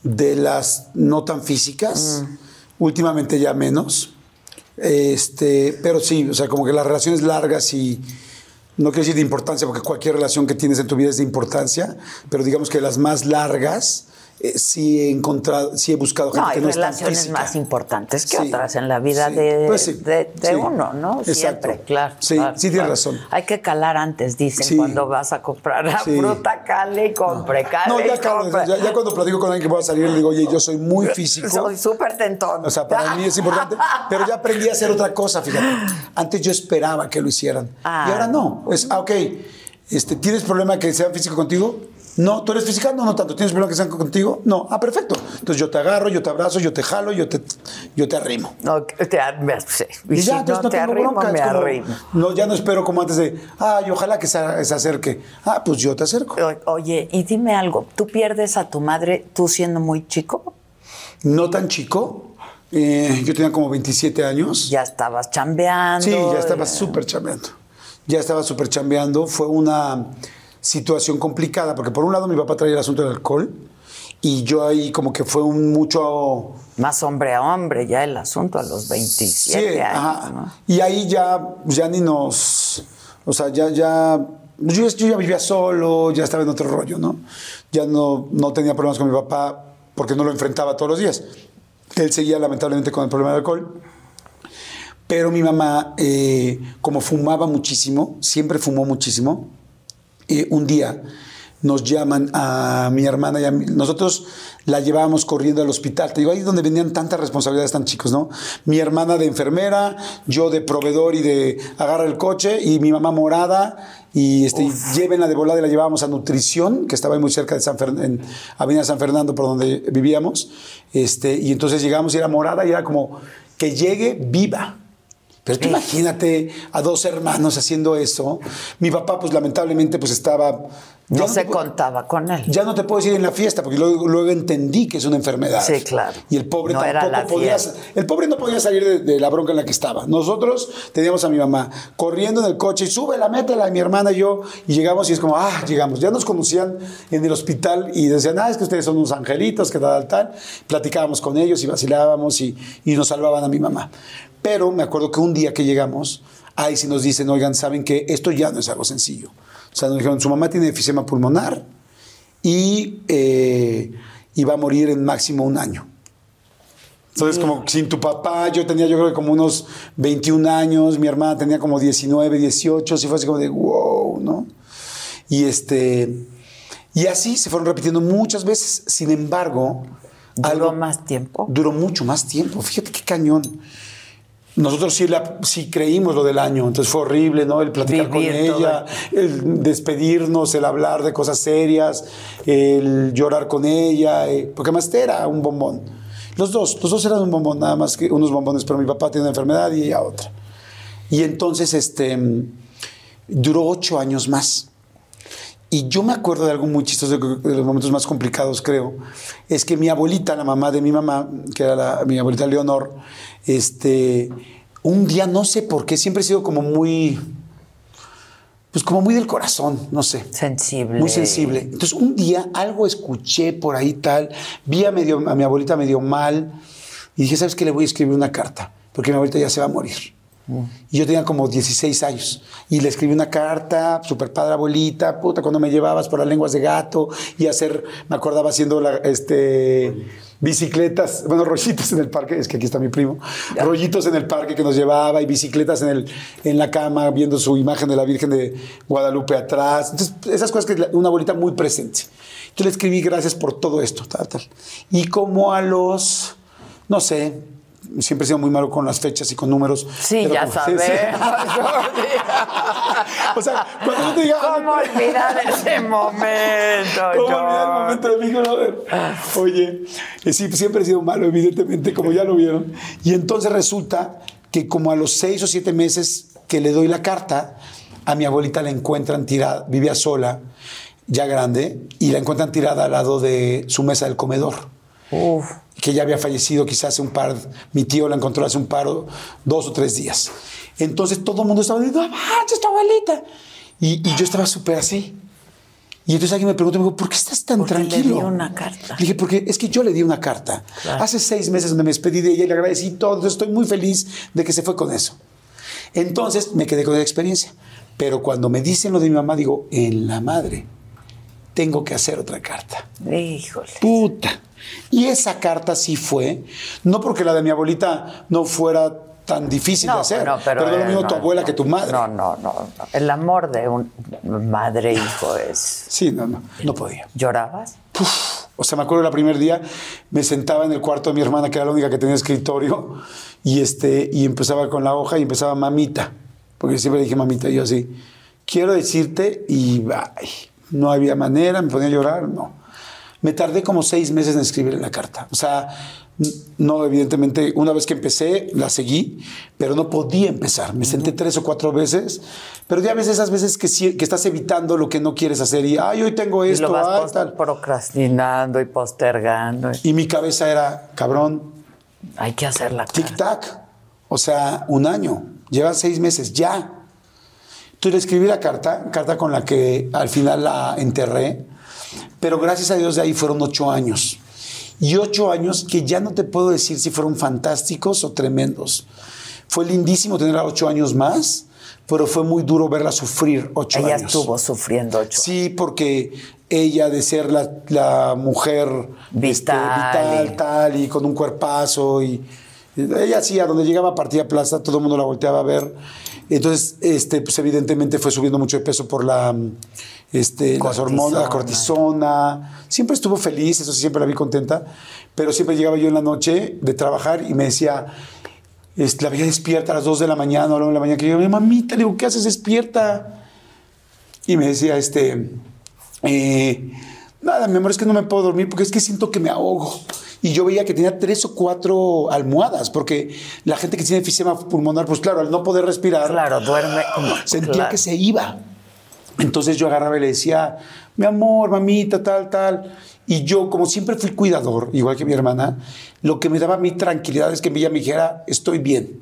de las no tan físicas, Mm. últimamente ya menos. Este, pero sí, o sea, como que las relaciones largas y no quiero decir de importancia, porque cualquier relación que tienes en tu vida es de importancia, pero digamos que las más largas eh, sí he encontrado, sí he buscado gente No, hay que no es tan relaciones más importantes que Sí, otras en la vida sí. de, Pues sí, de- de sí. uno, ¿no? Exacto. Siempre, claro. Sí, claro, sí tienes claro. razón. Hay que calar antes, dicen, cuando vas a comprar la fruta, cale y compre, cale No, ya, compre. ya, ya cuando platico con alguien que voy a salir, le digo, oye, yo soy muy *laughs* físico. Soy súper tentón. O sea, para mí es importante. Pero ya aprendí a hacer otra cosa, fíjate. Antes yo esperaba que lo hicieran. Ah. Y ahora no. Es, ah, ok, este, ¿tienes problema que sean físico contigo? No, ¿tú eres física? No, no tanto. ¿Tienes problema que sean contigo? No. Ah, perfecto. Entonces yo te agarro, yo te abrazo, yo te jalo, yo te, yo te arrimo. No, te ar- sí. Y, Y, si ya, no entonces no, te tengo arrimo, bronca. me como, arrimo. no, ya no espero como antes de, ay, ojalá que se, se acerque. Ah, pues yo te acerco. O- Oye, y dime algo, ¿tú pierdes a tu madre tú siendo muy chico? No tan chico. eh, yo tenía como 27 años. Ya estabas chambeando. Sí, ya estaba eh, súper chambeando. Ya estaba súper chambeando. Fue una situación complicada, porque por un lado mi papá traía el asunto del alcohol y yo ahí como que fue un mucho... Más hombre a hombre, ya el asunto a los 27 Sí, años, ajá. ¿no? Y ahí ya, ya ni nos... O sea, ya... ya yo, yo ya vivía solo, ya estaba en otro rollo, ¿no? Ya no, no tenía problemas con mi papá porque no lo enfrentaba todos los días. Él seguía lamentablemente con el problema del alcohol. Pero mi mamá, eh, como fumaba muchísimo, siempre fumó muchísimo, eh, un día nos llaman a mi hermana y a mí. Nosotros la llevábamos corriendo al hospital. Te digo, ahí es donde venían tantas responsabilidades tan chicos, ¿no? Mi hermana de enfermera, yo de proveedor y de agarra el coche, y mi mamá morada, y este, llévenla de volada y la llevábamos a nutrición, que estaba ahí muy cerca de San en Avenida San Fernando, por donde vivíamos. Este, y entonces llegamos y era morada y era como que llegue viva. Pero tú imagínate a dos hermanos haciendo eso. Mi papá, pues lamentablemente, pues estaba. No se contaba con él. Ya no te puedo decir en la fiesta, porque luego, luego entendí que es una enfermedad. Sí, claro. Y el pobre No tampoco podía. fiesta. El pobre no podía salir de, de la bronca en la que estaba. Nosotros teníamos a mi mamá corriendo en el coche y súbela, métela, mi hermana y yo. Y llegamos y es como, ah, llegamos. Ya nos conocían en el hospital y decían, ah, es que ustedes son unos angelitos, que tal, tal. Platicábamos con ellos y vacilábamos y, y nos salvaban a mi mamá. Pero me acuerdo que un día que llegamos, ahí sí nos dicen, oigan, saben que esto ya no es algo sencillo. O sea, nos dijeron, su mamá tiene efisema pulmonar y, eh, y va a morir en máximo un año. Entonces, como sin tu papá, yo tenía yo creo que como unos 21 años, mi hermana tenía como 19, 18, así fue así como de wow, ¿no? Y este, y así se fueron repitiendo muchas veces. Sin embargo, ¿Duró más tiempo? Duró mucho más tiempo. Fíjate qué cañón. Nosotros sí, la- sí creímos lo del año, entonces fue horrible, ¿no? El platicar Vivir con todo ella, el despedirnos, el hablar de cosas serias, el llorar con ella, eh, porque más era un bombón. Los dos, los dos eran un bombón, nada más que unos bombones, pero mi papá tiene una enfermedad y ella otra. Y entonces, este, duró ocho años más. Y yo me acuerdo de algo muy chistoso, de los momentos más complicados, creo, es que mi abuelita, la mamá de mi mamá, que era la- mi abuelita Leonor, este, un día, no sé por qué, siempre he sido como muy, pues como muy del corazón, no sé. Sensible. Muy sensible. Entonces, un día algo escuché por ahí tal, vi a, medio, a mi abuelita medio mal y dije, ¿sabes qué? Le voy a escribir una carta, porque mi abuelita ya se va a morir. Y yo tenía como 16 años. Y le escribí una carta, super padre abuelita, puta, cuando me llevabas por las lenguas de gato y hacer, me acordaba haciendo la- este, bicicletas, bueno, rollitos en el parque, es que aquí está mi primo, rollitos en el parque que nos llevaba y bicicletas en, el, en la cama viendo su imagen de la Virgen de Guadalupe atrás. Entonces, esas cosas que una abuelita muy presente. Yo le escribí gracias por todo esto, tal, tal. Y como a los, no sé, siempre he sido muy malo con las fechas y con números. Sí, ya como- *laughs* sí, sí. sabemos, Jordi. o sea, cuando yo te diga... ¿Cómo olvidar ese momento, ¿Cómo olvidar el momento de mi brother? Oye, eh, sí, siempre he sido malo, evidentemente, como ya lo vieron. Y entonces resulta que como a los seis o siete meses que le doy la carta, a mi abuelita la encuentran tirada, vivía sola, ya grande, y la encuentran tirada al lado de su mesa del comedor. Uf. Que ya había fallecido quizás hace un par, mi tío la encontró hace un par, o- dos o tres días. Entonces todo el mundo estaba diciendo, ¡no manches, tu abuelita! Y, y yo estaba súper así. Y entonces alguien me preguntó, me dijo, ¿por qué estás tan Porque le tranquilo? dio una carta. Le dije, porque es que yo le di una carta. Hace seis meses donde me despedí de ella y le agradecí todo. Entonces estoy muy feliz de que se fue con eso. Entonces me quedé con la experiencia. Pero cuando me dicen lo de mi mamá, digo, en la madre. Tengo que hacer otra carta. Híjole. Puta. Y esa carta sí fue, no porque la de mi abuelita no fuera tan difícil de hacer, bueno, pero, no es lo mismo no, tu abuela no, que tu madre. No, no, no, no. El amor de un madre-hijo es. Sí, no, no, no podía. ¿Llorabas? O sea, me acuerdo el primer día, me sentaba en el cuarto de mi hermana, que era la única que tenía escritorio, y, este, y empezaba con la hoja y empezaba mamita, porque siempre dije mamita, y yo así, quiero decirte, y ay, no había manera, me ponía a llorar, no. Me tardé como seis meses en escribir la carta. O sea, no, evidentemente, una vez que empecé, la seguí, pero no podía empezar. Me senté tres o cuatro veces, pero ya ves esas veces que, sí- que estás evitando lo que no quieres hacer y, ay, hoy tengo Y esto, lo vas ay, pos- tal. procrastinando y postergando. Y mi cabeza era, cabrón, Hay que hacer la carta. tic-tac. O sea, un año. Llevan seis meses, ya. Entonces le escribí la carta, carta con la que al final la enterré, pero gracias a Dios de ahí fueron ocho años. Y ocho años que ya no te puedo decir si fueron fantásticos o tremendos. Fue lindísimo tenerla ocho años más, pero fue muy duro verla sufrir ocho Ella años. estuvo sufriendo ocho Sí, porque ella de ser la, la mujer este, Vital y- vital, tal, y con un cuerpazo, y, y ella sí, a donde llegaba a partida plaza, todo el mundo la volteaba a ver. Entonces, este, pues evidentemente fue subiendo mucho de peso por la, este, las hormonas, la cortisona. Siempre estuvo feliz, eso sí, siempre la vi contenta, pero siempre llegaba yo en la noche de trabajar y me decía, este, la veía despierta a las 2 de la mañana o a la 1 de la mañana, que yo, mamita, digo, ¿qué haces despierta? Y me decía, este, eh, nada, mi amor, es que no me puedo dormir porque es que siento que me ahogo. Y yo veía que tenía tres o cuatro almohadas, porque la gente que tiene enfisema pulmonar, pues claro, al no poder respirar, Claro, duerme como. *gasps* sentía claro. que se iba. Entonces yo agarraba y le decía, mi amor, mamita, tal, tal. Y yo, como siempre fui cuidador, igual que mi hermana, lo que me daba mí tranquilidad es que ella me dijera, estoy bien,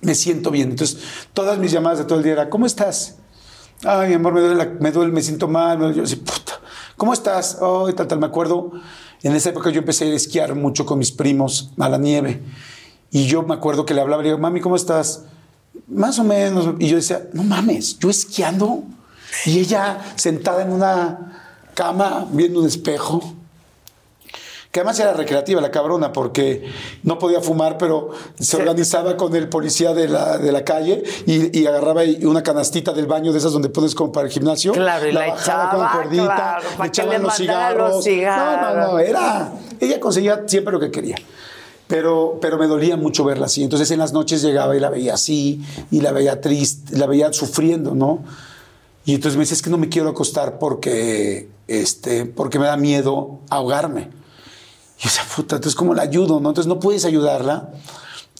me siento bien. Entonces, todas mis llamadas de todo el día era, ¿cómo estás? Ay, mi amor, me duele, la- me, duele me siento mal. me duele". Yo así, puta, ¿cómo estás? Ay, tal, tal. Me acuerdo, en esa época yo empecé a ir esquiar mucho con mis primos a la nieve. Y yo me acuerdo que le hablaba, le digo, mami, ¿cómo estás? Más o menos. Y yo decía, no mames, yo esquiando. Y ella sentada en una cama viendo un espejo. Que además era recreativa la cabrona porque no podía fumar, pero se organizaba con el policía de la, de la calle y, y agarraba una canastita del baño de esas donde pones como para el gimnasio. Claro, y la bajaba con echaba, cordita, claro, le echaban los mandara los cigarros. No, no, no, cigarros. era. Ella conseguía siempre lo que quería. Pero, pero me dolía mucho verla así. Entonces en las noches llegaba y la veía así, y la veía triste, la veía sufriendo, ¿no? Y entonces me decía, es que no me quiero acostar porque, este, porque me da miedo ahogarme. Y decía, puta, entonces ¿cómo la ayudo? ¿no? Entonces no puedes ayudarla.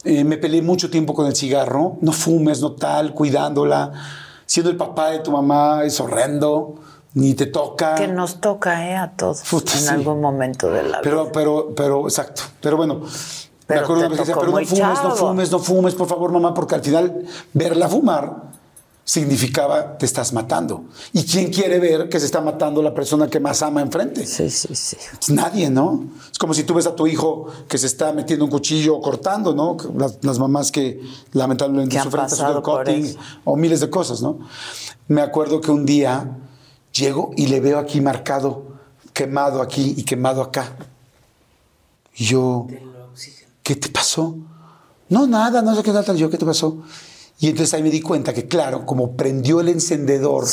Eh, me peleé mucho tiempo con el cigarro. No fumes, no tal, cuidándola. Siendo el papá de tu mamá es horrendo. Ni te toca. Que nos toca, ¿eh? A todos. Puta, en sí. algún momento de la vida. Pero, pero, pero, exacto. Pero bueno, Pero me acuerdo una vez que decía, pero no fumes, no chavo. fumes, no fumes, por favor, mamá, porque al final verla fumar significaba te estás matando. ¿Y quién quiere ver que se está matando la persona que más ama enfrente? Sí, sí, sí. Pues nadie, ¿no? Es como si tú ves a tu hijo que se está metiendo un cuchillo o cortando, ¿no? Las, las mamás que lamentablemente Que sufren pasado por cutting o miles de cosas, ¿no? Me acuerdo que un día llego y le veo aquí marcado, quemado aquí y quemado acá. Y yo, ¿qué te pasó? No, nada, no sé qué tal, yo, ¿qué te pasó? Y entonces ahí me di cuenta que, claro, como prendió el encendedor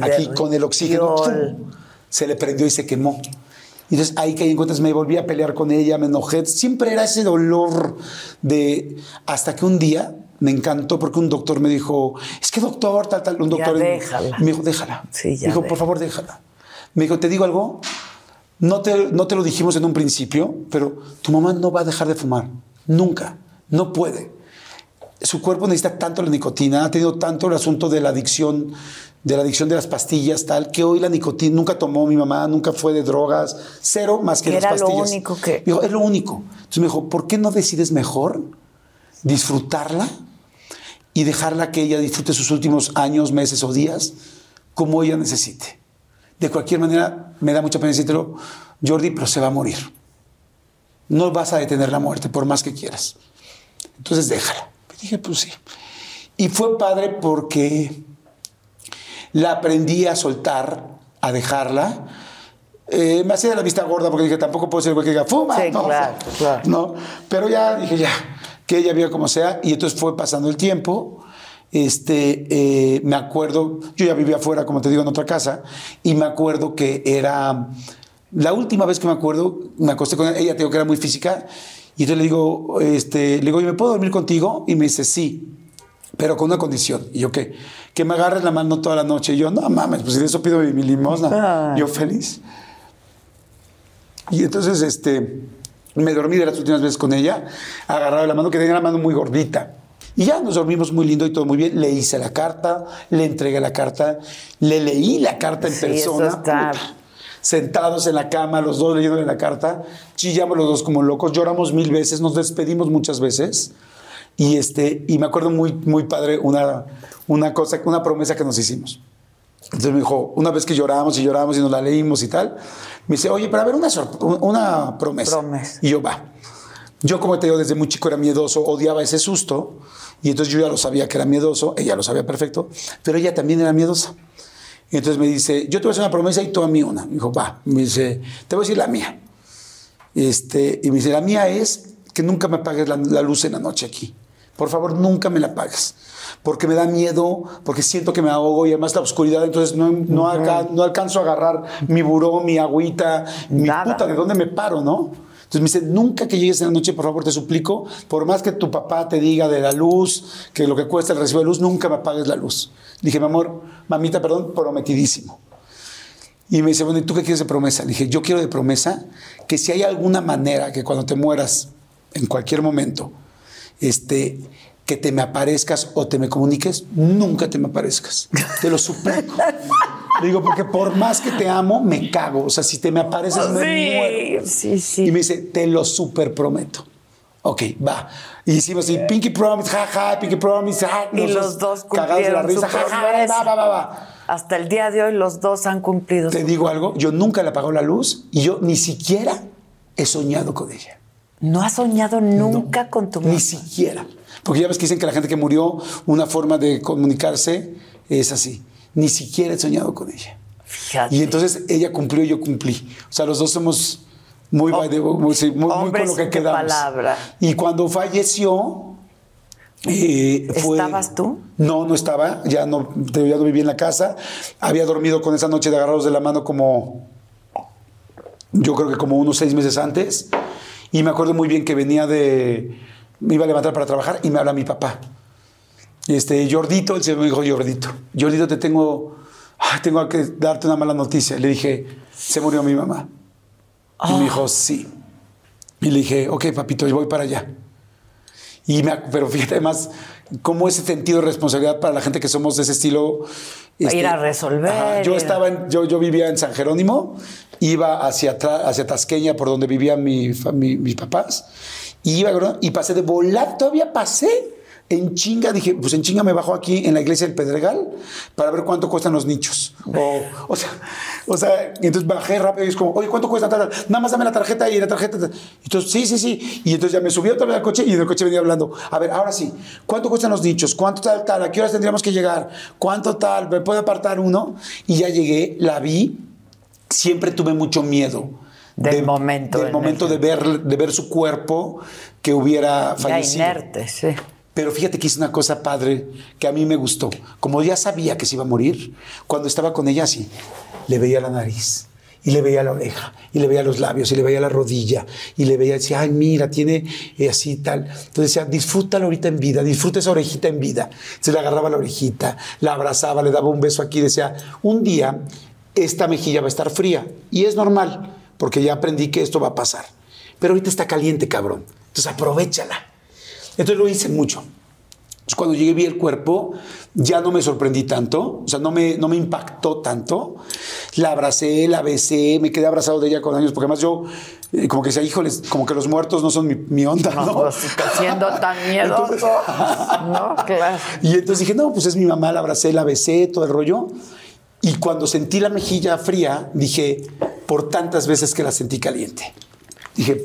aquí con el oxígeno, se le prendió y se quemó. Y entonces ahí caí en cuentas, me volví a pelear con ella, me enojé. Siempre era ese dolor de. Hasta que un día me encantó porque un doctor me dijo: Es que doctor, tal, tal, un Ya doctor. déjala. Me dijo: Déjala. Sí, ya Me dijo: Por favor, déjala. Me dijo: Te digo algo. No te, no te lo dijimos en un principio, pero tu mamá no va a dejar de fumar. Nunca. No puede su cuerpo necesita tanto la nicotina, ha tenido tanto el asunto de la adicción, de la adicción de las pastillas, tal, que hoy la nicotina nunca tomó mi mamá, nunca fue de drogas, cero más que las era lo pastillas. único que- Me dijo, es lo único. Entonces me dijo, ¿por qué no decides mejor disfrutarla y dejarla que ella disfrute sus últimos años, meses o días como ella necesite? De cualquier manera, me da mucha pena decírtelo, Jordi, pero se va a morir. No vas a detener la muerte por más que quieras. Entonces déjala. Dije, pues sí. Y fue padre porque la aprendí a soltar, a dejarla, eh, me hacía de la vista gorda porque dije, tampoco puedo ser el güey que diga, fuma. Sí, no, claro, claro. No, pero ya dije, ya, que ella viva como sea. Y entonces fue pasando el tiempo. Este, eh, me acuerdo, yo ya vivía afuera, como te digo, en otra casa, y me acuerdo que era, la última vez que me acuerdo, me acosté con ella, ella te digo que era muy física, y entonces le digo, este, le digo, "Oye, ¿me puedo dormir contigo? Y me dice, sí, pero con una condición. Y yo, ¿qué? Que me agarres la mano toda la noche. Y yo, no mames, pues si de eso pido mi, mi limosna. Yo feliz. Y entonces, este, me dormí de las últimas veces con ella, agarrado de la mano, que tenía la mano muy gordita. Y ya nos dormimos muy lindo y todo muy bien. Le hice la carta, le entregué la carta, le leí la carta en Sí, eso persona. está- Puta. Sentados en la cama, los dos leyéndole la carta, chillamos los dos como locos, lloramos mil veces, nos despedimos muchas veces. Y, este, y me acuerdo muy, muy padre una, una cosa, una promesa que nos hicimos. Entonces me dijo, una vez que lloramos y lloramos y nos la leímos y tal, me dice, oye, para ver una, una promesa. Promesa. Y yo, va. Yo, como te digo, desde muy chico era miedoso, odiaba ese susto. Y entonces yo ya lo sabía que era miedoso, ella lo sabía perfecto, pero ella también era miedosa. Y entonces me dice, yo te voy a hacer una promesa y tú a mí una. Me dijo, va. Me dice, te voy a decir la mía. Este, y me dice, la mía es que nunca me apagues la, la luz en la noche aquí. Por favor, nunca me la apagues. Porque me da miedo, porque siento que me ahogo y además la oscuridad, entonces no, no, alca- no alcanzo a agarrar mi buró, mi agüita, mi Nada. puta, ¿de dónde me paro, no? Entonces me dice, nunca que llegues en la noche, por favor, te suplico, por más que tu papá te diga de la luz, que lo que cuesta el recibo de luz, nunca me apagues la luz. Dije, mi amor, mamita, perdón, prometidísimo. Y me dice, bueno, ¿y tú qué quieres de promesa? Le dije, yo quiero de promesa que si hay alguna manera que cuando te mueras, en cualquier momento, este, que te me aparezcas o te me comuniques, nunca te me aparezcas. Te lo suplico. *laughs* Le digo, porque por más que te amo, me cago. O sea, si te me apareces, me muero. Sí, sí, sí. Y me dice, te lo super prometo. Ok, va. Y hicimos así, Pinky Promise, ja, ja, Pinky Promise, ja. Y los dos cagados de la risa, su ja, va, va. Hasta el día de hoy los dos han cumplido Te digo algo, yo nunca le apagó la luz y yo ni siquiera he soñado con ella. No has soñado nunca con tu Ni mamá. siquiera. Porque ya ves que dicen que la gente que murió, una forma de comunicarse es así. Ni siquiera he soñado con ella. Fíjate. Y entonces ella cumplió y yo cumplí. O sea, los dos somos muy, by the- muy, con lo que quedamos. palabra. Y cuando falleció, eh, fue- ¿Estabas tú? No, no estaba. Ya no, ya no vivía en la casa. Había dormido con esa noche de agarrados de la mano como, yo creo que como unos seis meses antes. Y me acuerdo muy bien que venía de, me iba a levantar para trabajar y me habla mi papá. Este, Jordito, el señor me dijo, Jordito, Jordito, te tengo, ay, tengo que darte una mala noticia. Le dije, se murió mi mamá. Y me dijo, sí. Y le dije, ok, papito, yo voy para allá. Y me, pero fíjate además cómo ese sentido de responsabilidad para la gente que somos de ese estilo. este, Ir a resolver, yo estaba, en- yo, yo vivía en San Jerónimo, iba hacia hacia Tasqueña, por donde vivían mi, mis papás, y iba y pasé de volar, todavía pasé. En chinga, dije, pues en chinga me bajo aquí en la iglesia del Pedregal para ver cuánto cuestan los nichos. O, o sea, o sea, entonces bajé rápido y es como, oye, ¿cuánto cuesta? Tal, tal? Nada más dame la tarjeta y la tarjeta. tal. Entonces, sí, sí, sí. Y entonces ya me subí otra vez al coche y en el coche venía hablando. A ver, ahora sí, ¿cuánto cuestan los nichos? ¿Cuánto tal, tal? ¿A qué horas tendríamos que llegar? ¿Cuánto tal? ¿Me puede apartar uno? Y ya llegué, la vi. Siempre tuve mucho miedo. Del momento Del en momento el de ver, de ver su cuerpo que hubiera Ya fallecido. inerte, sí. Pero fíjate que hice una cosa padre que a mí me gustó. Como ya sabía que se iba a morir, cuando estaba con ella así, le veía la nariz, y le veía la oreja, y le veía los labios, y le veía la rodilla, y le veía, decía, ay, mira, tiene eh, así tal. Entonces decía, disfrútalo ahorita en vida, disfruta esa orejita en vida. Se le agarraba la orejita, la abrazaba, le daba un beso aquí, decía, un día esta mejilla va a estar fría, y es normal, porque ya aprendí que esto va a pasar. Pero ahorita está caliente, cabrón. Entonces aprovechala. Entonces lo hice mucho. Entonces, cuando llegué vi el cuerpo, ya no me sorprendí tanto, o sea, no me, no me impactó tanto. La abracé, la besé, me quedé abrazado de ella con años, porque además yo, eh, como que decía, híjoles, como que los muertos no son mi, mi onda, ¿no? No, pues, siendo tan *laughs* miedoso. no, claro. Y entonces dije, no, pues es mi mamá, la abracé, la besé, todo el rollo. Y cuando sentí la mejilla fría, dije, por tantas veces que la sentí caliente. Dije,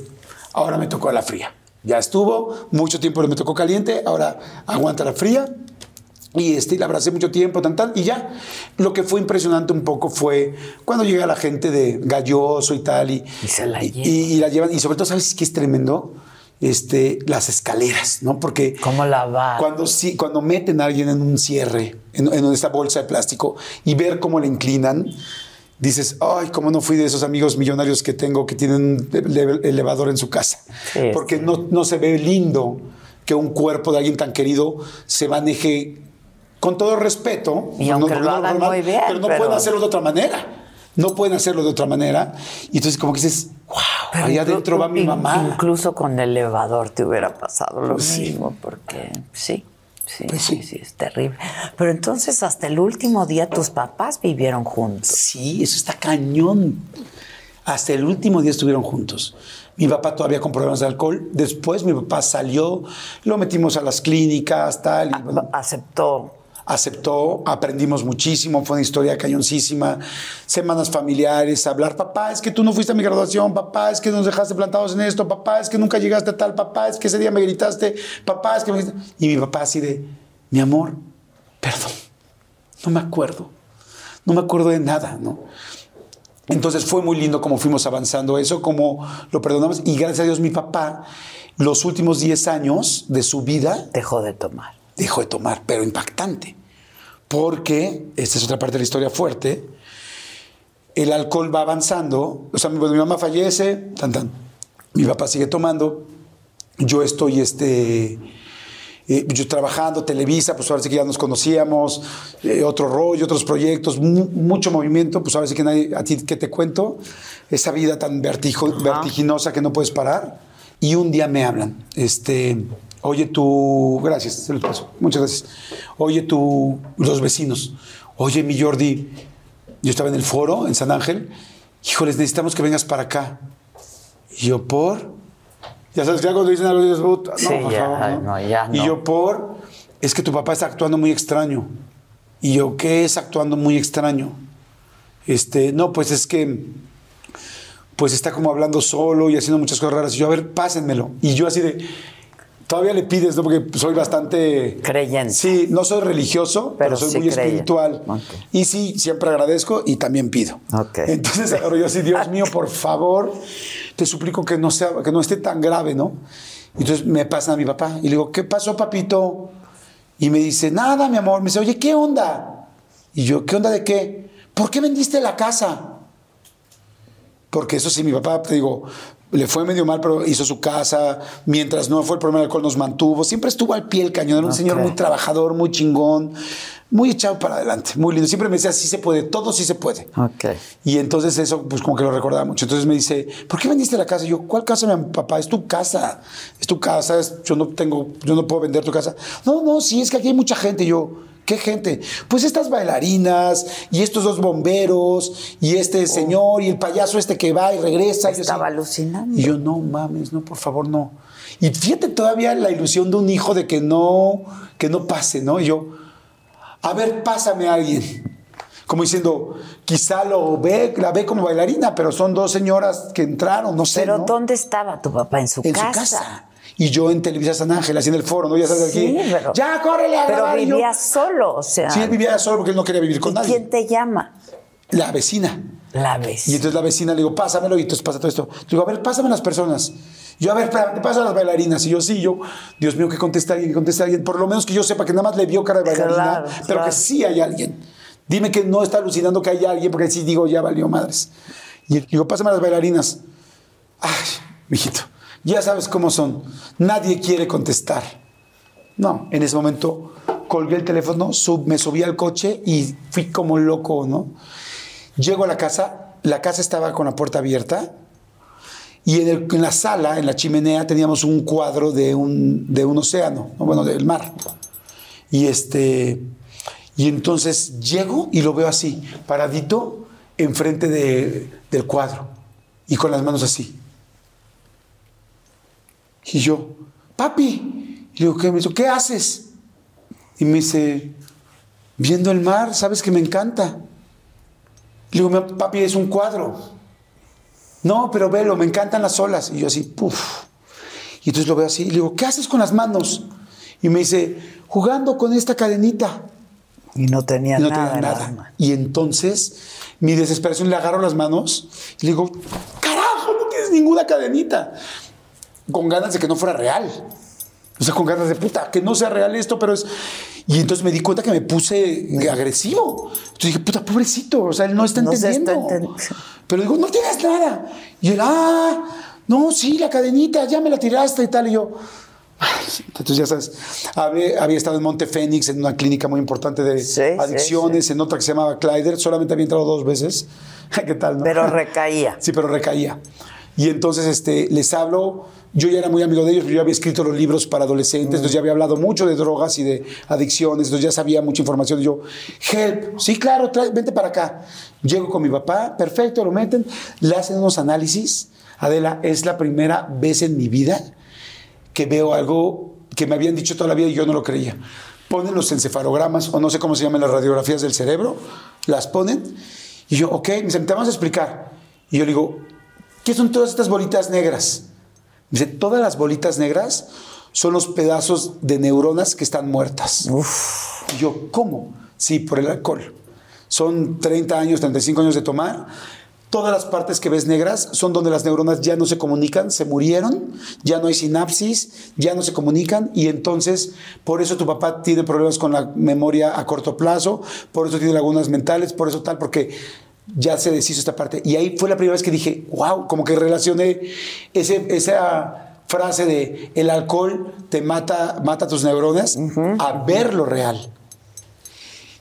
ahora me tocó la fría. Ya estuvo, mucho tiempo me tocó caliente, ahora aguanta la fría. Y este, la abracé mucho tiempo, tan, tan, y ya. Lo que fue impresionante un poco fue cuando llega la gente de Galloso y tal, y, Y se la y- llevan. y- y la llevan. Y sobre todo, ¿sabes qué es tremendo? Este, las escaleras, ¿no? Porque ¿Cómo la va? cuando, sí, cuando meten a alguien en un cierre, en, en esta bolsa de plástico, y ver cómo le inclinan, dices, ay, cómo no fui de esos amigos millonarios que tengo que tienen un ele- elevador en su casa. Sí, Porque sí. no, no se ve lindo que un cuerpo de alguien tan querido se maneje con todo respeto. Y aunque lo hagan muy bien, Pero no pero- pueden hacerlo de otra manera. No pueden hacerlo de otra manera. Y entonces como que dices, wow, Pero allá adentro va mi mamá. Incluso con el elevador te hubiera pasado lo Sí. mismo, porque sí, sí, Pues sí, sí. sí, es terrible. Pero entonces hasta el último día tus papás vivieron juntos. Sí, eso está cañón. Hasta el último día estuvieron juntos. Mi papá todavía con problemas de alcohol. Después mi papá salió, lo metimos a las clínicas, tal. y, bueno, Aceptó. Aceptó, aprendimos muchísimo, fue una historia cañoncísima. Semanas familiares, hablar, papá, es que tú no fuiste a mi graduación, papá, es que nos dejaste plantados en esto, papá, es que nunca llegaste a tal, papá, es que ese día me gritaste, papá, es que me... Y mi papá así de, mi amor, perdón, no me acuerdo, no me acuerdo de nada, ¿no? Entonces fue muy lindo como fuimos avanzando eso, como lo perdonamos. Y gracias a Dios mi papá, los últimos 10 años de su vida, Dejó de tomar. Dejó de tomar, pero impactante. Porque, esta es otra parte de la historia fuerte, el alcohol va avanzando, o sea, mi, mi mamá fallece, tan, tan, mi papá sigue tomando, yo estoy, este, eh, yo trabajando, Televisa, pues ahora sí que ya nos conocíamos, eh, otro rollo, otros proyectos, mu- mucho movimiento, pues ahora sí que nadie, a ti que te cuento, esa vida tan vertijo- vertiginosa que no puedes parar. Y un día me hablan, este, oye tú, gracias, se los paso, muchas gracias. Oye tú, los vecinos, oye mi Jordi, yo estaba en el foro en San Ángel, híjoles, necesitamos que vengas para acá. Y yo, por. Ya sabes, ya cuando dicen algo, dices, no, Sí, por ya, favor, no, ya Y no. yo, por. Es que tu papá está actuando muy extraño. Y yo, ¿qué es actuando muy extraño? Este, no, pues es que. Pues está como hablando solo y haciendo muchas cosas raras. Y yo, a ver, pásenmelo. Y yo, así de. Todavía le pides, ¿no? Porque soy bastante. Creyente. Sí, no soy religioso, pero, Pero soy sí muy creyente. espiritual. Y sí, siempre agradezco y también pido. Ok. Entonces agarro yo así, Dios mío, por favor, te suplico que no, sea, que no esté tan grave, ¿no? Entonces me pasan a mi papá y le digo, ¿qué pasó, papito? Y me dice, nada, mi amor. Me dice, oye, ¿qué onda? Y yo, ¿qué onda de qué? ¿Por qué vendiste la casa? Porque eso sí, mi papá, te digo, le fue medio mal, pero hizo su casa. Mientras no fue el problema del alcohol, nos mantuvo. Siempre estuvo al pie del cañón. Era un señor muy trabajador, muy chingón, muy echado para adelante, muy lindo. Siempre me decía, sí se puede, todo sí se puede. Ok. Y entonces eso, pues como que lo recordaba mucho. Entonces me dice, ¿por qué vendiste la casa? Y yo, ¿cuál casa, mi papá? Es tu casa. Es tu casa. es- yo no tengo, yo no puedo vender tu casa. No, no, sí, es que aquí hay mucha gente. Y yo, ¿qué gente? Pues estas bailarinas y estos dos bomberos y este señor y el payaso este que va y regresa. Y yo Estaba alucinando. Y yo, no mames, no, por favor, no. Y fíjate todavía la ilusión de un hijo de que no, que no pase, ¿no? Y yo, a ver, pásame a alguien. Como diciendo, quizá lo ve, la ve como bailarina, pero son dos señoras que entraron, no sé. Pero ¿no? ¿dónde estaba tu papá? En su En casa. su casa. Y yo en Televisa San Ángel, así en el foro, ¿no? Ya sabes Sí, aquí. pero- ya, córrele a Pero grabar", y yo- vivía solo, o sea. Sí, él vivía solo porque él no quería vivir con ¿Y nadie. quién te llama? La vecina. La ves. Y entonces la vecina le digo, pásamelo, y entonces pasa todo esto. Le digo, a ver, pásame las personas. Yo, a ver, te pasan las bailarinas. Y yo, sí, yo, Dios mío, que conteste alguien, que conteste alguien. Por lo menos que yo sepa que nada más le vio cara de bailarina, Claro, pero claro. que sí hay alguien. Dime que no está alucinando que hay alguien, porque sí digo, ya valió madres. Y digo, pásame las bailarinas. Ay, mijito, ya sabes cómo son. Nadie quiere contestar. No, en ese momento colgué el teléfono, me subí al coche y fui como loco, ¿no? Llego a la casa, la casa estaba con la puerta abierta y en, la sala, en la chimenea, teníamos un cuadro de un, de un océano, ¿no? bueno, del mar. Y este, y entonces llego y lo veo así, paradito enfrente de- del cuadro y con las manos así. Y yo, papi, le digo, ¿qué? Me dice, ¿qué haces? Y me dice, viendo el mar, sabes que me encanta. Le digo, "Mi papi, es un cuadro. No, pero velo, me encantan las olas. Y yo así, puff. Y entonces lo veo así y le digo, ¿qué haces con las manos? Y me dice, jugando con esta cadenita. Y no tenía Y no nada. tenía nada. Y entonces, mi desesperación, le agarro las manos y le digo, carajo, no tienes ninguna cadenita. Con ganas de que no fuera real. O sea, con ganas de puta, que no sea real esto, pero es. Y entonces me di cuenta que me puse agresivo. Entonces dije, puta, pobrecito, o sea, él no está No se está entendiendo. entendiendo. Pero digo, no tienes nada. Y él, ah, no, sí, la cadenita, ya me la tiraste y tal. Y yo, entonces ya sabes, había, había estado en Monte Fénix, en una clínica muy importante de Sí, sí, adicciones, en otra que se llamaba Clyder, solamente había entrado dos veces. *laughs* ¿Qué tal? no? Pero recaía. Sí, pero recaía. Y entonces este, les hablo, yo ya era muy amigo de ellos, yo había escrito los libros para adolescentes, entonces ya había hablado mucho de drogas y de adicciones, entonces ya sabía mucha información. Y yo, help, sí, claro, trae- vente para acá. Llego con mi papá, perfecto, lo meten, le hacen unos análisis. Adela, es la primera vez en mi vida que veo algo que me habían dicho toda la vida y yo no lo creía. Ponen los encefalogramas, o no sé cómo se llaman las radiografías del cerebro, las ponen, y yo, ok, me dicen, te vamos a explicar. Y yo le digo, ¿qué son todas estas bolitas negras? Dice, todas las bolitas negras son los pedazos de neuronas que están muertas. Y yo, ¿cómo? Sí, por el alcohol. Son 30 años, 35 años de tomar. Todas las partes que ves negras son donde las neuronas ya no se comunican, se murieron, ya no hay sinapsis, ya no se comunican y entonces por eso tu papá tiene problemas con la memoria a corto plazo, por eso tiene lagunas mentales, por eso tal, porque ya se deshizo esta parte. Y ahí fue la primera vez que dije, wow, como que relacioné ese, esa frase de el alcohol te mata, mata tus neuronas a ver lo real.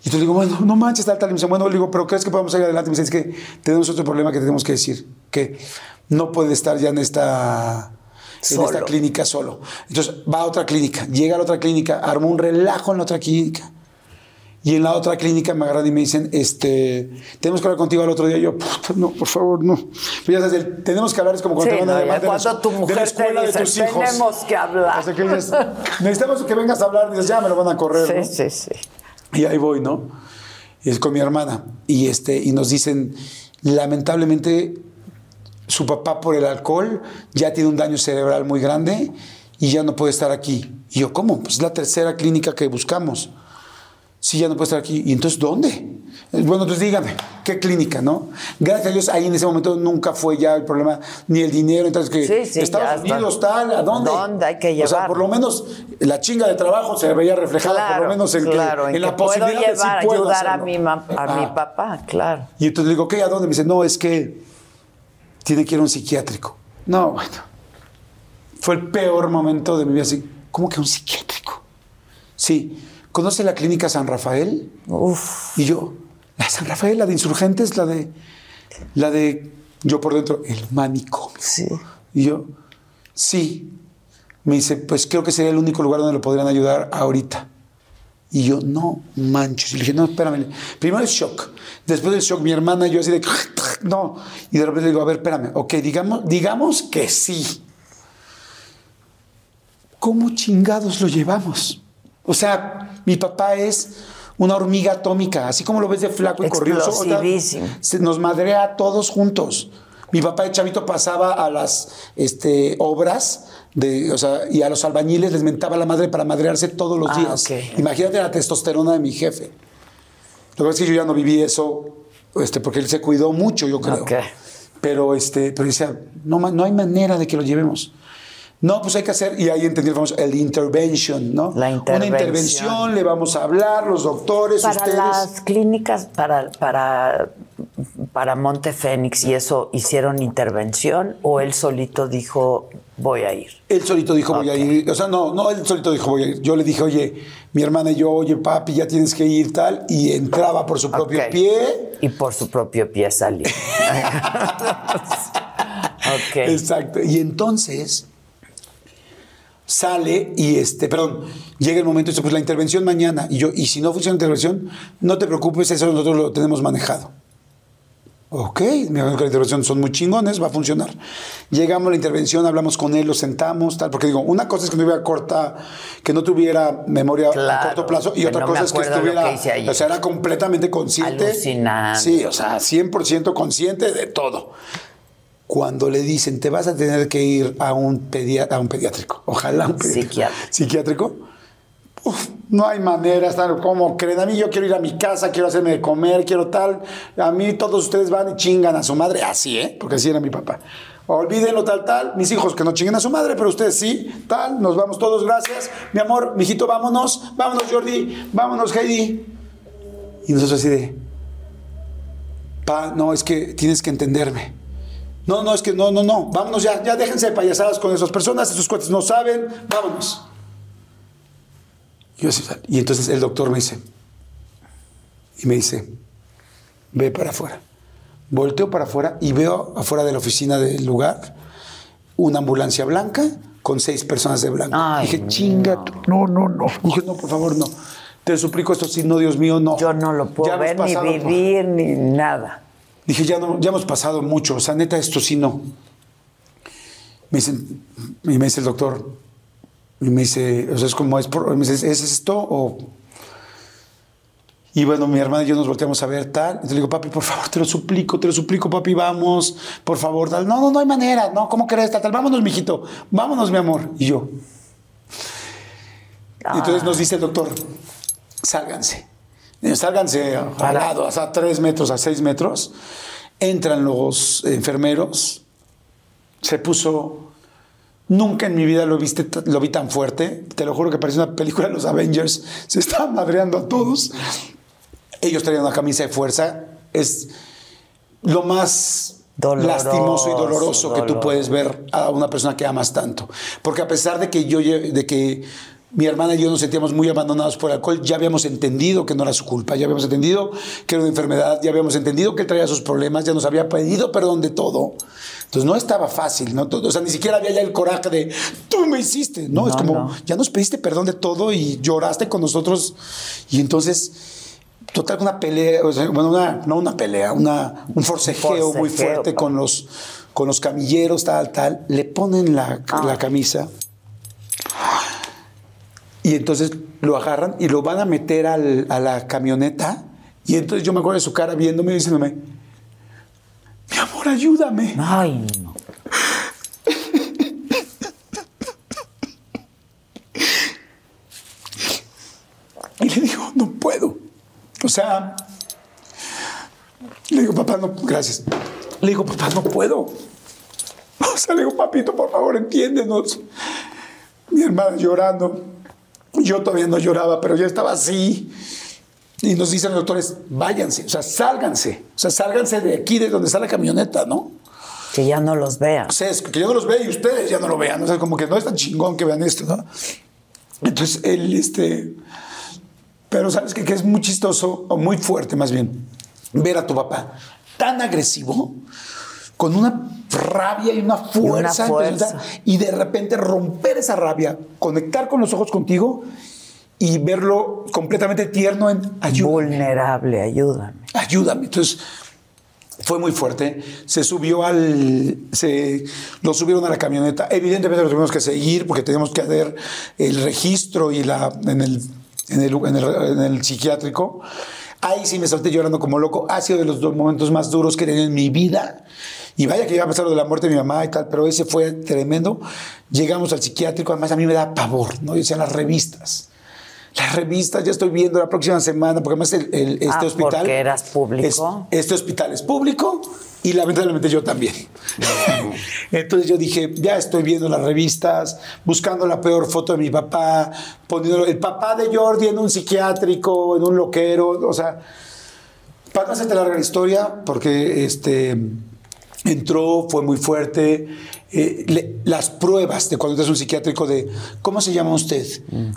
Y entonces le digo, bueno, no manches, tal, tal. Y me dice, bueno, le digo, pero ¿crees que podemos salir adelante? Me dice, es que tenemos otro problema que tenemos que decir, que no puede estar ya en esta, en esta clínica solo. Entonces va a otra clínica, llega a la otra clínica, armó un relajo en la otra clínica. Y en la otra clínica me agarran y me dicen, este, tenemos que hablar contigo al otro día. Y yo, puta, no, por favor, no. Pero ya sabes, tenemos que hablar es como cuando Sí, te van a no, de cuando tu de la mujer te escuela de dice, tus hijos. "Tenemos que hablar". O sea, que dices, necesitamos que vengas a hablar. Y dices, ya me lo van a correr. ¿no? Sí, sí, sí. Y ahí voy, ¿no? Y es con mi hermana. Y, este, y nos dicen, lamentablemente, su papá por el alcohol ya tiene un daño cerebral muy grande y ya no puede estar aquí. Y yo, ¿cómo? Pues es la tercera clínica que buscamos. Sí, ya no puede estar aquí. ¿Y entonces dónde? Bueno, entonces díganme, ¿qué clínica, no? Gracias a Dios, ahí en ese momento nunca fue ya el problema, ni el dinero. Entonces, que Sí, sí, Estados. Unidos, tal, ¿a dónde? ¿Dónde hay que O sea, llevar? por lo menos la chinga de trabajo se veía reflejada, por lo menos en, que- claro, en, en la que puedo posibilidad de llevar, sí puedo ayudar a, mi, a mi Ah. papá, claro. Y entonces le digo, ¿qué? ¿A dónde? Me dice, no, es que tiene que ir a un psiquiátrico. No, bueno. Fue el peor momento de mi vida. Así, ¿cómo que un psiquiátrico? Sí. ¿Conoce la clínica San Rafael? Uf, Y yo, la San Rafael, la de insurgentes, la de. La de. Yo por dentro, el manicomio. sí. Y yo, sí. Me dice, pues creo que sería el único lugar donde lo podrían ayudar ahorita. Y yo, no manches. Y le dije, no, espérame. Primero el shock. Después del shock, mi hermana y yo así de, *laughs* no. Y de repente le digo, a ver, espérame. Ok, digamos, digamos que sí. ¿Cómo chingados lo llevamos? O sea, mi papá es una hormiga atómica, así como lo ves de flaco y corrioso. o sea, Explosivísimo. se nos madrea a todos juntos. Mi papá de chavito pasaba a las este, obras de, o sea, y a los albañiles les mentaba la madre para madrearse todos los Ah, días. Imagínate la testosterona de mi jefe. Lo que pasa es que yo ya no viví eso, este, porque él se cuidó mucho, yo creo. Ok. Pero, este, pero decía, no, no hay manera de que lo llevemos. No, pues hay que hacer, y ahí entendí el famoso, el intervention, ¿no? La Una intervención. intervención, le vamos a hablar, los doctores, Para ustedes. las clínicas, para, para, para Monte Fénix y eso, ¿hicieron intervención o él solito dijo, voy a ir? Él solito dijo, voy a ir. O sea, no, no, él solito dijo, voy a ir. Yo le dije, oye, mi hermana y yo, oye, papi, ya tienes que ir, tal. Y entraba por su propio pie. Y por su propio pie salió. *laughs* *laughs* ok. Exacto. Y entonces sale y este, perdón, llega el momento y dice, pues la intervención mañana. Y yo, y si no funciona la intervención, no te preocupes, eso nosotros lo tenemos manejado. Ok, me dijo que la intervención son muy chingones, va a funcionar. Llegamos a la intervención, hablamos con él, lo sentamos, tal, porque digo, una cosa es que no tuviera corta, que no tuviera memoria a corto plazo, y otra no cosa es que estuviera, que o sea, era completamente consciente. Alucinante. Sí, o sea, 100% consciente de todo. Cuando le dicen, te vas a tener que ir a un, a un pediátrico, ojalá un pediátrico. Psiquiátrico, uf, No hay manera, están como creen. A mí yo quiero ir a mi casa, quiero hacerme de comer, quiero tal. A mí todos ustedes van y chingan a su madre. Así, ¿eh? Porque así era mi papá. Olvídenlo, tal, tal. Mis hijos que no chinguen a su madre, pero ustedes sí, tal. Nos vamos todos, gracias. Mi amor, mijito, vámonos. Vámonos, Jordi. Vámonos, Heidi. Y nosotros así de. Pa, no, es que tienes que entenderme. No, no, es que no, no, no. Vámonos ya, ya déjense de payasadas con esas personas, esos cuates no saben. Vámonos. Yo y entonces el doctor me dice, y me dice, ve para afuera. Volteo para afuera y veo afuera de la oficina del lugar una ambulancia blanca con seis personas de blanco. Ay, Dije, no. chinga, tú". no, no, no. Dije, no, por favor, no. Te suplico esto, sí, no, Dios mío, no. Yo no lo puedo ver, ni por- vivir, ni nada. Dije, ya, no, ya hemos pasado mucho, o sea, neta, esto sí no. Me dicen, y me dice el doctor, y me dice, o sea, es como, es, por, me dice, ¿es esto o...? Y bueno, mi hermana y yo nos volteamos a ver tal. Entonces le digo, papi, por favor, te lo suplico, te lo suplico, papi, vamos, por favor, tal. No, no, no hay manera, no, ¿cómo crees? Tal, tal, vámonos, mijito, vámonos, mi amor. Y yo. Y entonces nos dice el doctor, sálganse. Eh, Sálganse al lado, hasta tres metros, a seis metros. Entran los enfermeros. Se puso. Nunca en mi vida lo, viste, lo vi tan fuerte. Te lo juro que parece una película de los Avengers. Se estaban madreando a todos. Ellos traían una camisa de fuerza. Es lo más Doloroso, lastimoso y doloroso que tú puedes ver a una persona que amas tanto. Porque a pesar de que yo de que mi hermana y yo nos sentíamos muy abandonados por el alcohol, ya habíamos entendido que no era su culpa, ya habíamos entendido que era una enfermedad, ya habíamos entendido que él traía sus problemas, ya nos había pedido perdón de todo. Entonces no estaba fácil, ¿no? O sea, ni siquiera había ya el coraje de tú me hiciste, ¿no? es No, como, no. ya nos pediste perdón de todo y lloraste con nosotros. Y entonces, total, una pelea, bueno, una, no una pelea, una, un forcejeo, muy fuerte pa. con los, con los camilleros, tal, tal. Le ponen la, Ah. la camisa. Y entonces lo agarran y lo van a meter al- a la camioneta. Y entonces yo me acuerdo de su cara viéndome y diciéndome, mi amor, ayúdame. Ay, no. Y le digo, no puedo. O sea, le digo, papá, no, gracias. Le digo, papá, no puedo. *laughs* O sea, le digo, papito, por favor, entiéndenos. Mi hermana llorando. Yo todavía no lloraba, pero ya estaba así. Y nos dicen los doctores, váyanse, o sea, sálganse. O sea, sálganse de aquí, de donde está la camioneta, ¿no? Que ya no los vean. O sea, es que yo no los veo y ustedes ya no lo vean. O sea, como que no es tan chingón que vean esto, ¿no? Entonces, él, este. Pero sabes que es muy chistoso, o muy fuerte más bien, ver a tu papá tan agresivo, con una rabia y una fuerza, fuerza. impresionante, y de repente romper esa rabia, conectar con los ojos contigo y verlo completamente tierno en ayúdame, Vulnerable, ayúdame. ayúdame. Entonces, fue muy fuerte. Se subió al. Se, lo subieron a la camioneta. Evidentemente lo tuvimos que seguir porque teníamos que hacer el registro y la, en, el, en, el, en, el, en el psiquiátrico. Ahí sí me salté llorando como loco. Ha sido de los dos momentos más duros que he tenido en mi vida. Y vaya que iba a pasar lo de la muerte de mi mamá y tal, pero ese fue tremendo. Llegamos al psiquiátrico, además a mí me da pavor, ¿no? Decían las revistas. Las revistas, ya estoy viendo la próxima semana, porque además el, el- este Ah, hospital. porque eras público. es- este hospital es público y lamentablemente yo también. *laughs* Entonces yo dije, ya estoy viendo las revistas, buscando la peor foto de mi papá, poniendo el papá de Jordi en un psiquiátrico, en un loquero, o sea, para no hacerte larga la historia, porque este entró, fue muy fuerte. eh, le- las pruebas de cuando entras a un psiquiátrico de cómo se llama usted,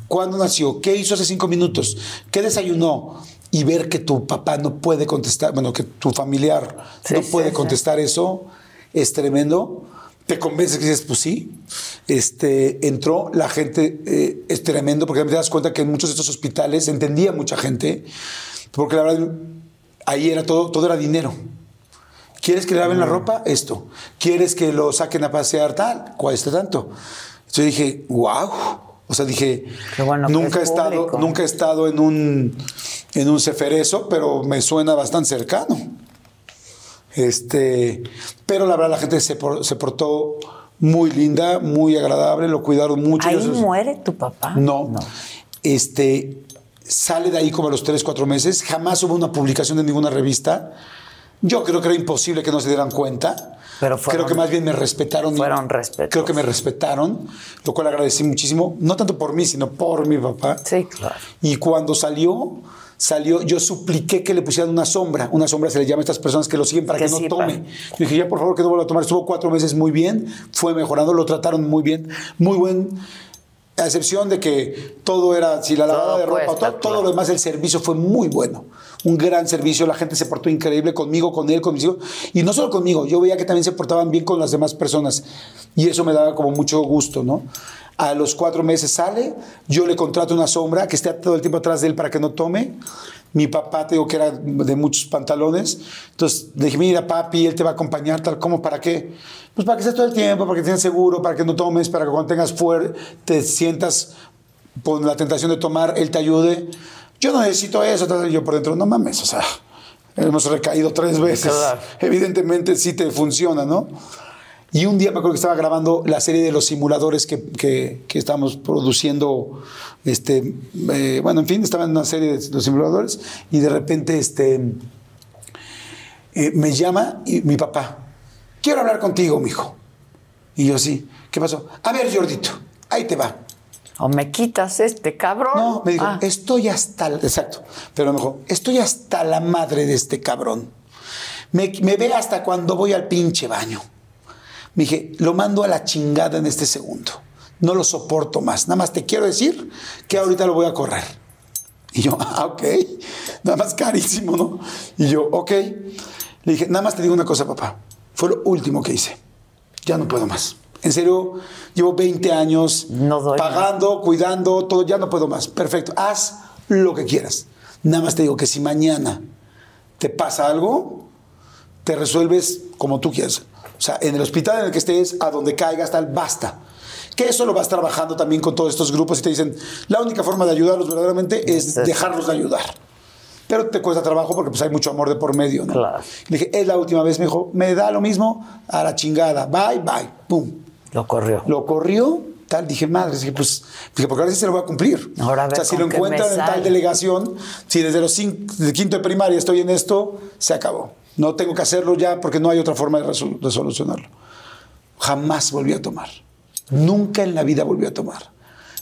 cuándo nació, qué hizo hace cinco minutos, qué desayunó, y ver que tu papá no puede contestar, bueno, que tu familiar Sí, no sí, puede sí. contestar eso, es tremendo. Te convences que dices, pues sí. Este, entró, la gente eh, es tremendo, porque te das cuenta que en muchos de estos hospitales entendía mucha gente, porque la verdad, ahí era todo, todo era dinero. ¿Quieres que le laven la ropa? Esto. ¿Quieres que lo saquen a pasear? Tal. Cuesta tanto. Entonces dije, wow. O sea, dije, bueno nunca, he es estado, público. nunca he estado en un, en un ceferezo, pero me suena bastante cercano. Este, pero la verdad la gente se, por- se portó muy linda, muy agradable, lo cuidaron mucho. ¿Ahí Yo- muere tu papá? no. este, sale de ahí como a los 3, 4 meses. Jamás hubo una publicación en ninguna revista. Yo creo que era imposible que no se dieran cuenta. Pero fueron- creo que más bien me respetaron. fueron respetuosos. Creo que me respetaron, lo cual agradecí muchísimo. No tanto por mí, sino por mi papá. Sí, claro. Y cuando salió, salió, yo supliqué que le pusieran una sombra. Una sombra se le llama a estas personas que lo siguen para que, Que no sí, tome. Yo dije, ya por favor que no vuelva a tomar. Estuvo cuatro meses muy bien, fue mejorando, lo trataron muy bien, muy buen. A excepción de que todo era, si la lavada Todo de ropa, cuesta, todo, todo lo demás, el servicio fue muy bueno. Un gran servicio, la gente se portó increíble conmigo, con él, con mis hijos. Y no solo conmigo, yo veía que también se portaban bien con las demás personas. Y eso me daba como mucho gusto, ¿no? A los cuatro meses sale, yo le contrato una sombra que esté todo el tiempo atrás de él para que no tome. Mi papá, te digo que era de muchos pantalones. Entonces le dije, mira, papi, él te va a acompañar, tal como, ¿para qué? Pues para que estés todo el tiempo, para que tengas seguro, para que no tomes, para que cuando tengas fuerte, te sientas con la tentación de tomar, él te ayude. Yo no necesito eso. tal, Yo por dentro, no mames, o sea, hemos recaído tres veces. *laughs* Evidentemente sí te funciona, ¿no? Y un día me acuerdo que estaba grabando la serie de los simuladores que, que, que estábamos produciendo. Este, eh, bueno, en fin, estaba en una serie de los simuladores y de repente este, eh, me llama y mi papá. Quiero hablar contigo, mijo. Y yo sí. ¿Qué pasó? A ver, Jordito, ahí te va. O me quitas este cabrón. No, me dijo, Ah, estoy hasta, exacto, pero me dijo, estoy hasta la madre de este cabrón. Me, me ve hasta cuando voy al pinche baño. Me dije, lo mando a la chingada en este segundo. No lo soporto más. Nada más te quiero decir que ahorita lo voy a correr. Y yo, ah, ok. Nada más carísimo, ¿no? Y yo, ok. Le dije, nada más te digo una cosa, papá. Fue lo último que hice. Ya no puedo más. En serio, llevo 20 años No pagando, cuidando, todo. Ya no puedo más. Perfecto. Haz lo que quieras. Nada más te digo que si mañana te pasa algo, te resuelves como tú quieras. O sea, en el hospital en el que estés, a donde caigas, tal, basta. Que eso lo vas trabajando también con todos estos grupos y te dicen, la única forma de ayudarlos verdaderamente es dejarlos de ayudar. Pero te cuesta trabajo porque pues hay mucho amor de por medio, ¿no? Claro. Le dije, es la última vez, me dijo, me da lo mismo, a la chingada, bye, bye, pum. Lo corrió. Lo corrió, tal, dije, madre, dije, pues, dije, porque ahora sí se lo voy a cumplir. Ahora a o ver sea, si lo encuentran en tal delegación, si desde los cinco, de quinto de primaria estoy en esto, se acabó. No tengo que hacerlo ya porque no hay otra forma de resol- de solucionarlo. Jamás volví a tomar. Nunca en la vida volví a tomar.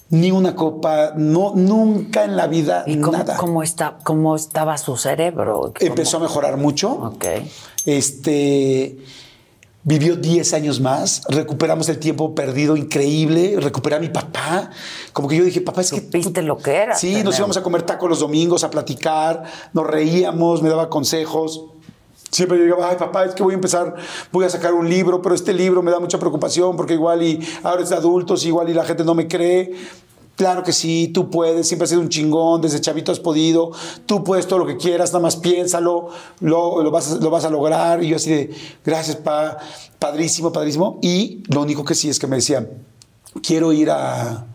Ni una copa, no, nunca en la vida ¿Y cómo, nada. cómo está, cómo estaba su cerebro? Empezó a mejorar mucho. Ok. Este vivió 10 años más, recuperamos el tiempo perdido increíble, recuperé a mi papá. Como que yo dije, papá, es que. Supiste lo que era Sí, tener- nos íbamos a comer tacos los domingos, a platicar, nos reíamos, me daba consejos. Siempre yo llegaba, ay papá, es que voy a empezar, voy a sacar un libro, pero este libro me da mucha preocupación porque igual y ahora es de adultos, igual y la gente no me cree. Claro que sí, tú puedes, siempre has sido un chingón, desde chavito has podido, tú puedes todo lo que quieras, nada más piénsalo, lo, lo vas, a, lo vas a lograr. Y yo así de, gracias, pa, padrísimo, padrísimo. Y lo único que sí es que me decían, quiero ir a,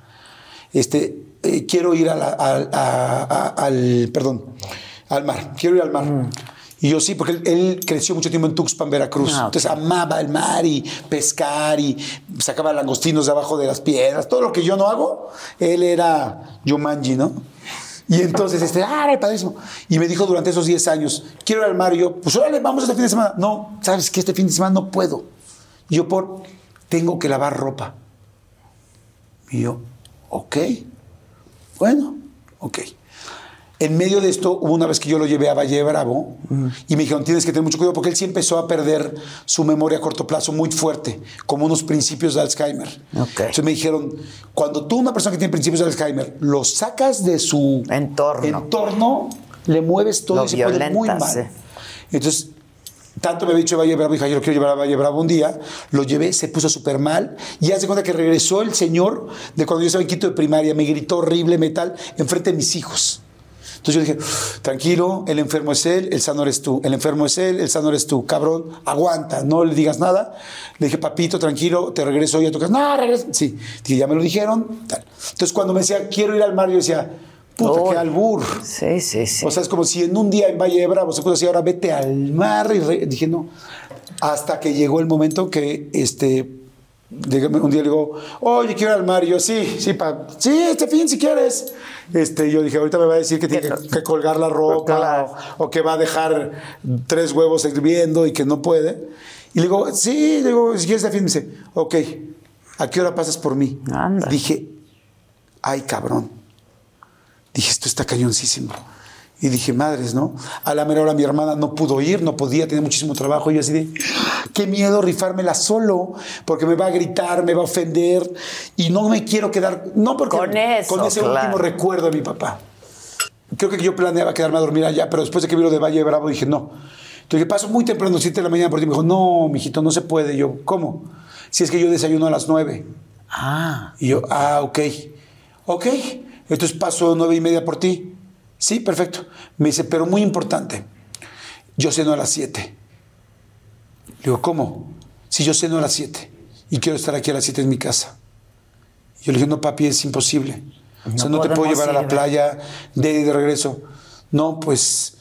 este, eh, quiero ir a la- al- perdón, al mar, quiero ir al mar. Y yo sí, porque él, él creció mucho tiempo en Tuxpan, Veracruz. Ah. Entonces amaba el mar y pescar y sacaba langostinos de abajo de las piedras. Todo lo que yo no hago, él era Yumanji, ¿no? Y entonces, este, ah, era padrísimo. Y me dijo durante esos 10 años, quiero ir al mar. Y yo, pues órale, vamos este fin de semana. No, sabes que este fin de semana no puedo. Y yo, por, tengo que lavar ropa. Y yo, ok, bueno, ok. En medio de esto, hubo una vez que yo lo llevé a Valle Bravo y me dijeron, tienes que tener mucho cuidado porque él sí empezó a perder su memoria a corto plazo muy fuerte, como unos principios de Alzheimer. Ok. Entonces me dijeron, cuando tú, una persona que tiene principios de Alzheimer, lo sacas de su Entorno. entorno, le mueves todo Lo y se pone muy mal. Entonces, tanto me había dicho Valle Bravo, hija, yo lo quiero llevar a Valle Bravo un día, lo llevé, se puso súper mal, y hace cuenta que regresó el señor de cuando yo estaba en quinto de primaria, me gritó horrible metal enfrente de mis hijos. Entonces yo dije, tranquilo, el enfermo es él, el sano eres tú, el enfermo es él, el sano eres tú, cabrón, aguanta, no le digas nada. Le dije, papito, tranquilo, te regreso hoy a tu casa. No, regresa. Sí, dije, ya me lo dijeron, tal. Entonces cuando me decía, quiero ir al mar, yo decía, puta, qué albur. Sí, sí, sí. O sea, es como si en un día en Valle de Bravo se puso así, ahora vete al mar. Y dije, no. Hasta que llegó el momento que este, un día le digo, oye, quiero ir al mar. Y yo, sí, sí, pa, sí, este fin, si quieres. Este, yo dije, ahorita me va a decir que tiene que, que colgar la ropa o, o que va a dejar tres huevos hirviendo y que no puede. Y le digo, sí, le digo, si quieres fin, me dice, ok, ¿a qué hora pasas por mí? Anda. Dije, ay, cabrón. Dije, esto está cañoncísimo. Y dije, madres, ¿no? A la mera hora mi hermana no pudo ir, no podía, tenía muchísimo trabajo. Y yo así de, qué miedo rifármela solo, porque me va a gritar, me va a ofender. Y no me quiero quedar, no porque Con eso, con ese claro. último recuerdo de mi papá. Creo que yo planeaba quedarme a dormir allá, pero después de que vi lo de Valle de Bravo dije, no. Entonces dije, paso muy temprano, 7 de la mañana, porque me dijo, no, mijito, no se puede. Y yo, ¿cómo? Si es que yo desayuno a las 9. Ah, Y yo, ah, ok. Ok. Entonces paso nueve y media por ti. Sí, perfecto. Me dice, pero muy importante. Yo ceno a las 7. Le digo, ¿cómo? Si yo ceno a las 7 y quiero estar aquí a las 7 en mi casa. Y yo le dije, no, papi, es imposible. o sea, No no te puedo llevar a la ir, playa de de regreso. No, pues,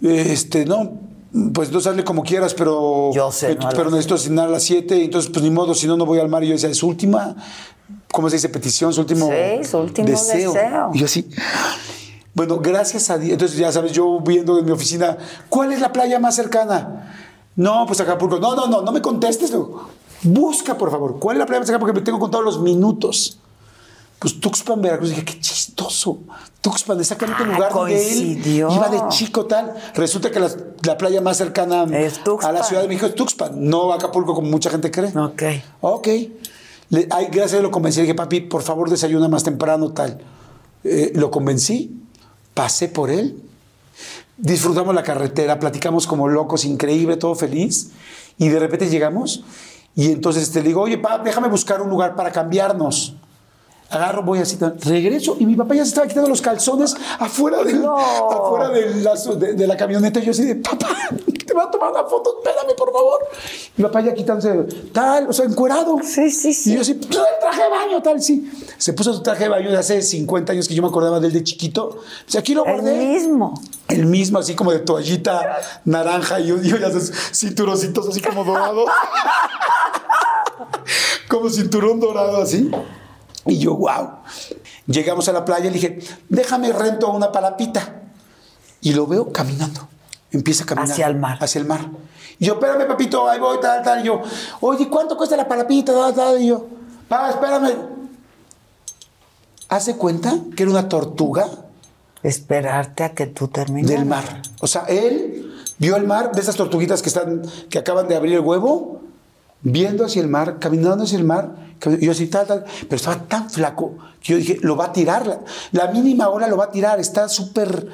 este, no, pues no sale como quieras, pero, Yo a pero las necesito cenar a las 7, entonces pues ni modo, si no, no voy al mar. Y yo decía, es su última, ¿cómo se dice? Petición, su último, Sí, su último deseo. Y yo así, bueno, gracias a Dios. Entonces, ya sabes, yo viendo en mi oficina, ¿cuál es la playa más cercana? No, pues Acapulco. No, no, no, no me contestes. Busca, por favor, ¿cuál es la playa más cercana? Porque me tengo contados los minutos. Pues Tuxpan, Veracruz. Dije, qué chistoso. Tuxpan, exactamente el Ah, lugar donde él coincidió. iba de chico tal. Resulta que la, la playa más cercana a la Ciudad de México es Tuxpan, no Acapulco como mucha gente cree. ok. Ok. Le- ay, gracias lo convencí. Le dije, papi, por favor, desayuna más temprano, tal. Eh, lo convencí, pasé por él, disfrutamos la carretera, platicamos como locos, increíble, todo feliz. Y de repente llegamos y entonces te digo, oye, papá, déjame buscar un lugar para cambiarnos. Agarro, voy así, regreso y mi papá ya se estaba quitando los calzones afuera, del- No. afuera de, la, de- de la camioneta. Y yo así de, papá, te va a tomar una foto, espérame, por favor. Mi papá ya quitándose tal, o sea, encuerado. Sí, sí, sí. Y yo así, "Pues, el traje de baño, tal, sí. Se puso su traje de baño de hace 50 años que yo me acordaba de él de chiquito. Pues aquí lo El guardé. mismo. El mismo, así como de toallita naranja y yo, yo ya sabes, cinturoncitos así como dorados. *laughs* como cinturón dorado así. Y yo, wow. Llegamos a la playa y le dije, déjame rento una palapita. Y lo veo caminando. Empieza a caminar. Hacia el mar. Hacia el mar. Y yo, espérame, papito, ahí voy, tal, tal. Y yo, oye, ¿cuánto cuesta la palapita? Tal, tal. Y yo, pa, espérame. ¿Hace cuenta que era una tortuga? Esperarte a que tú termines. del mar. O sea, él vio el mar de esas tortuguitas que están que acaban de abrir el huevo, viendo hacia el mar, caminando hacia el mar. Y yo así, tal, tal. Pero estaba tan flaco que yo dije, lo va a tirar. La, la mínima ola lo va a tirar. Está súper.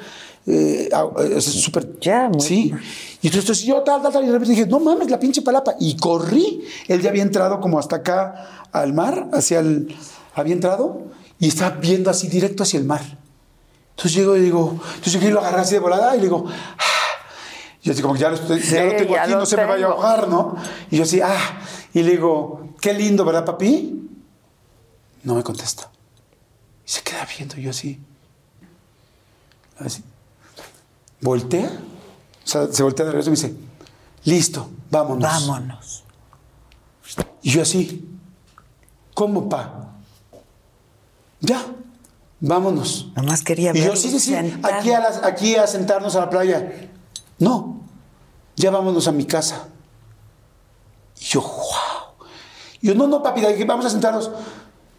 Eh, eh, súper. Ya, muy- Sí. Y entonces yo, tal, tal, tal. Y de repente dije, no mames, la pinche palapa. Y corrí. Él ya había entrado como hasta acá al mar, hacia el. Había entrado y estaba viendo así directo hacia el mar. Entonces llego y digo, entonces yo lo agarré así de volada y le digo, ah. yo así como que ya lo, estoy- ya lo tengo ya aquí, lo no se me vaya a ahogar, ¿no? Y yo así, ah, y le digo, qué lindo, ¿verdad, papi? No me contesta. Y se queda viendo y yo así. Así. Voltea, o sea, se voltea de regreso y me dice, listo, vámonos. Vámonos. Y yo así, ¿cómo, pa? Ya, vámonos. Nomás quería Y yo, sí, sí, sí, aquí a, las- aquí a sentarnos a la playa. No, ya vámonos a mi casa. Y yo, wow. Y yo, no, no, papi, vamos a sentarnos.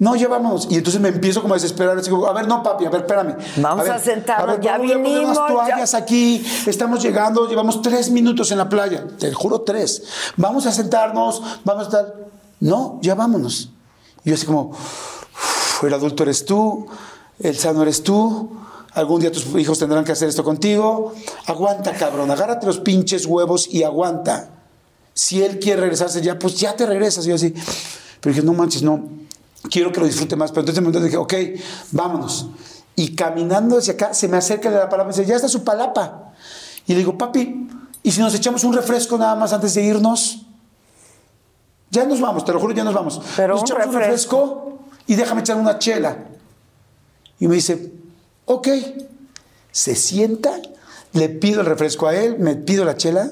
No, ya vámonos. Y entonces me empiezo como a desesperar. Así como, a ver, no, papi, a ver, espérame. Vamos ver, a sentarnos, ver, ya vamos a vinimos, unas toallas ya- aquí. Estamos llegando, llevamos tres minutos en la playa. Te juro, tres. Vamos a sentarnos, vamos a estar. No, ya vámonos. Y yo así como, "Uf, el adulto eres tú, el sano eres tú. Algún día tus hijos tendrán que hacer esto contigo. Aguanta, cabrón. Agárrate los pinches huevos y aguanta. Si él quiere regresarse ya, pues ya te regresas. Y yo así. Pero dije, no manches, no. Quiero que lo disfrute más. Pero entonces me dije, ok, vámonos. Y caminando hacia acá, se me acerca de la palapa y me dice, ya está su palapa. Y le digo, papi, ¿y si nos echamos un refresco nada más antes de irnos? Ya nos vamos, te lo juro, ya nos vamos. Pero nos un echamos un refresco y déjame echar una chela. Y me dice, ok. Se sienta, le pido el refresco a él, me pido la chela.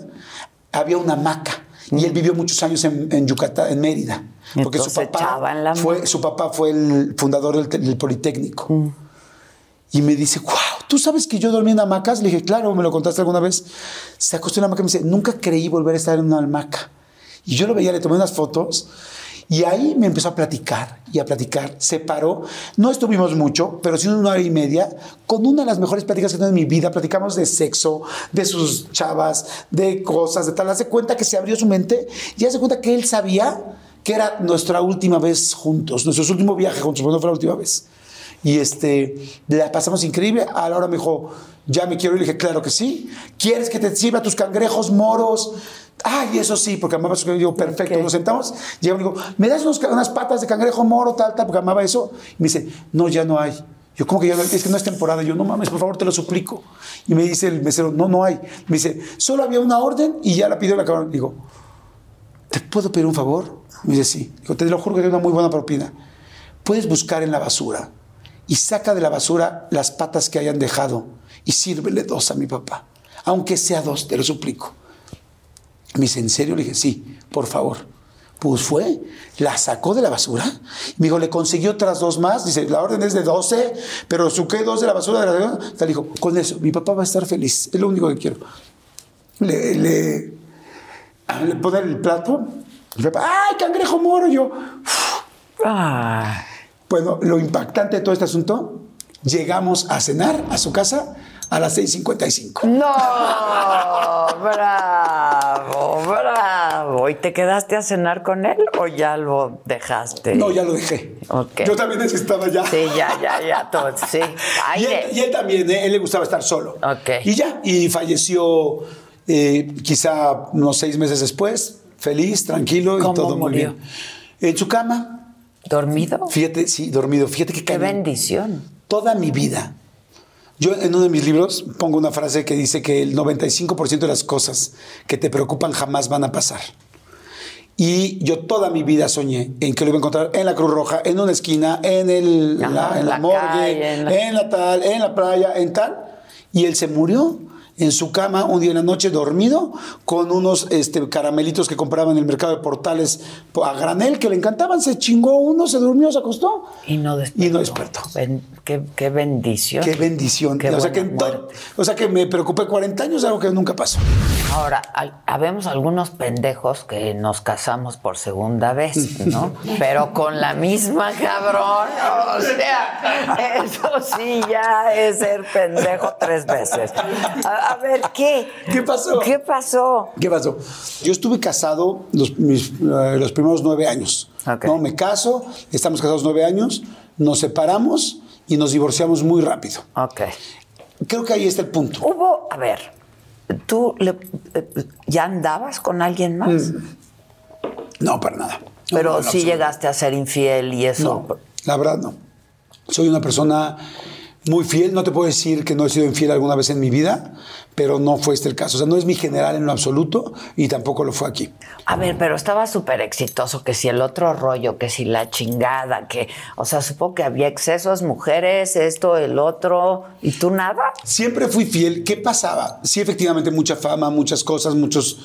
Había una hamaca Y él vivió muchos años en, en Yucatán, en Mérida. Porque su papá, fue, su papá fue el fundador del, del Politécnico. Y me dice, wow, ¿tú sabes que yo dormí en hamacas? Le dije, claro, me lo contaste alguna vez. Se acostó en la hamaca y me dice, nunca creí volver a estar en una hamaca. Y yo lo veía, le tomé unas fotos y ahí me empezó a platicar y a platicar. Se paró. No estuvimos mucho, pero sí una hora y media con una de las mejores pláticas que he en mi vida. Platicamos de sexo, de sus chavas, de cosas, de tal. Hace cuenta que se abrió su mente y hace cuenta que él sabía que era nuestra última vez juntos, nuestro último viaje juntos, pero no fue la última vez. Y este, la pasamos increíble. A la hora me dijo, ya me quiero ir. Le dije, claro que sí. ¿Quieres que te sirva tus cangrejos moros? Ay, eso sí, porque amaba eso. Digo, perfecto. Nos sentamos. Llega y digo, ¿me das unos unas patas de cangrejo moro, tal, tal? Porque amaba eso. Y me dice, no, ya no hay. Yo, ¿cómo que ya no hay? Es que no es temporada. Yo, no mames, por favor, te lo suplico. Y me dice el mesero, no, no hay. Me dice, solo había una orden y ya la pidió la cabrón. Digo, ¿te puedo pedir un favor? Me dice, sí. Digo, te lo juro que es una muy buena propina. Puedes buscar en la basura y saca de la basura las patas que hayan dejado y sírvele dos a mi papá. Aunque sea dos, te lo suplico. Me dice, ¿en serio? Le dije, sí, por favor. Pues fue, la sacó de la basura. Me dijo, le consiguió otras dos más. Dice, la orden es de 12, pero saqué dos de la basura. De la... Tal, dijo, con eso, mi papá va a estar feliz. Es lo único que quiero. Le, le, le pone el plato. y mi papá, ¡Ay, cangrejo moro! Yo, Ah, bueno, lo impactante de todo este asunto, llegamos a cenar a su casa a las 6.55. no, bravo, bravo. ¿Y te quedaste a cenar con él o ya lo dejaste? No, ya lo dejé. Ok. Yo también necesitaba ya. Sí, ya, ya, ya, todo, sí. *laughs* Y él, Aire. y él también, ¿eh? él le gustaba estar solo. Ok. Y ya, y falleció eh, quizá unos seis meses después, feliz, tranquilo y ¿Cómo todo muy murió? bien. En su cama, ¿Dormido? fíjate, sí, dormido. Fíjate que Qué bendición. toda mi vida. Yo en uno de mis libros pongo una frase que dice que el 95% de las cosas que te preocupan jamás van a pasar. Y yo toda mi vida soñé en que lo iba a encontrar en la Cruz Roja, en una esquina, en, el, Ajá, la, en la, la morgue, calle, en la... tal, en la playa, en tal. Y él se murió en su cama un día en la noche dormido con unos este, caramelitos que compraba en el mercado de portales a granel que le encantaban. Se chingó uno, se durmió, se acostó. Y no despertó. Y no despertó. Ben- qué, qué bendición. Qué bendición. Qué o, sea que, o sea que me preocupé 40 años, algo que nunca pasó. Ahora, al- habemos algunos pendejos que nos casamos por segunda vez, ¿no? *laughs* Pero con la misma cabrón. O sea, eso sí ya es ser pendejo tres veces. A, a ver, ¿qué? ¿Qué pasó? ¿Qué pasó? ¿Qué pasó? Yo estuve casado los, mis, eh, los primeros nueve años. Ok. No, me caso, estamos casados nueve años, nos separamos y nos divorciamos muy rápido. Ok. Creo que ahí está el punto. Hubo, a ver, ¿tú le- eh, ya andabas con alguien más? No, para nada. No, Pero sí llegaste a ser infiel y eso. No, la verdad no. Soy una persona muy fiel, no te puedo decir que no he sido infiel alguna vez en mi vida, pero no fue este el caso. O sea, no es mi general en lo absoluto y tampoco lo fue aquí. A ver, pero estaba súper exitoso, que si el otro rollo, que si la chingada, que, o sea, supongo que había excesos, mujeres, esto, el otro, y tú nada. Siempre fui fiel. ¿Qué pasaba? Sí, efectivamente, mucha fama, muchas cosas, muchos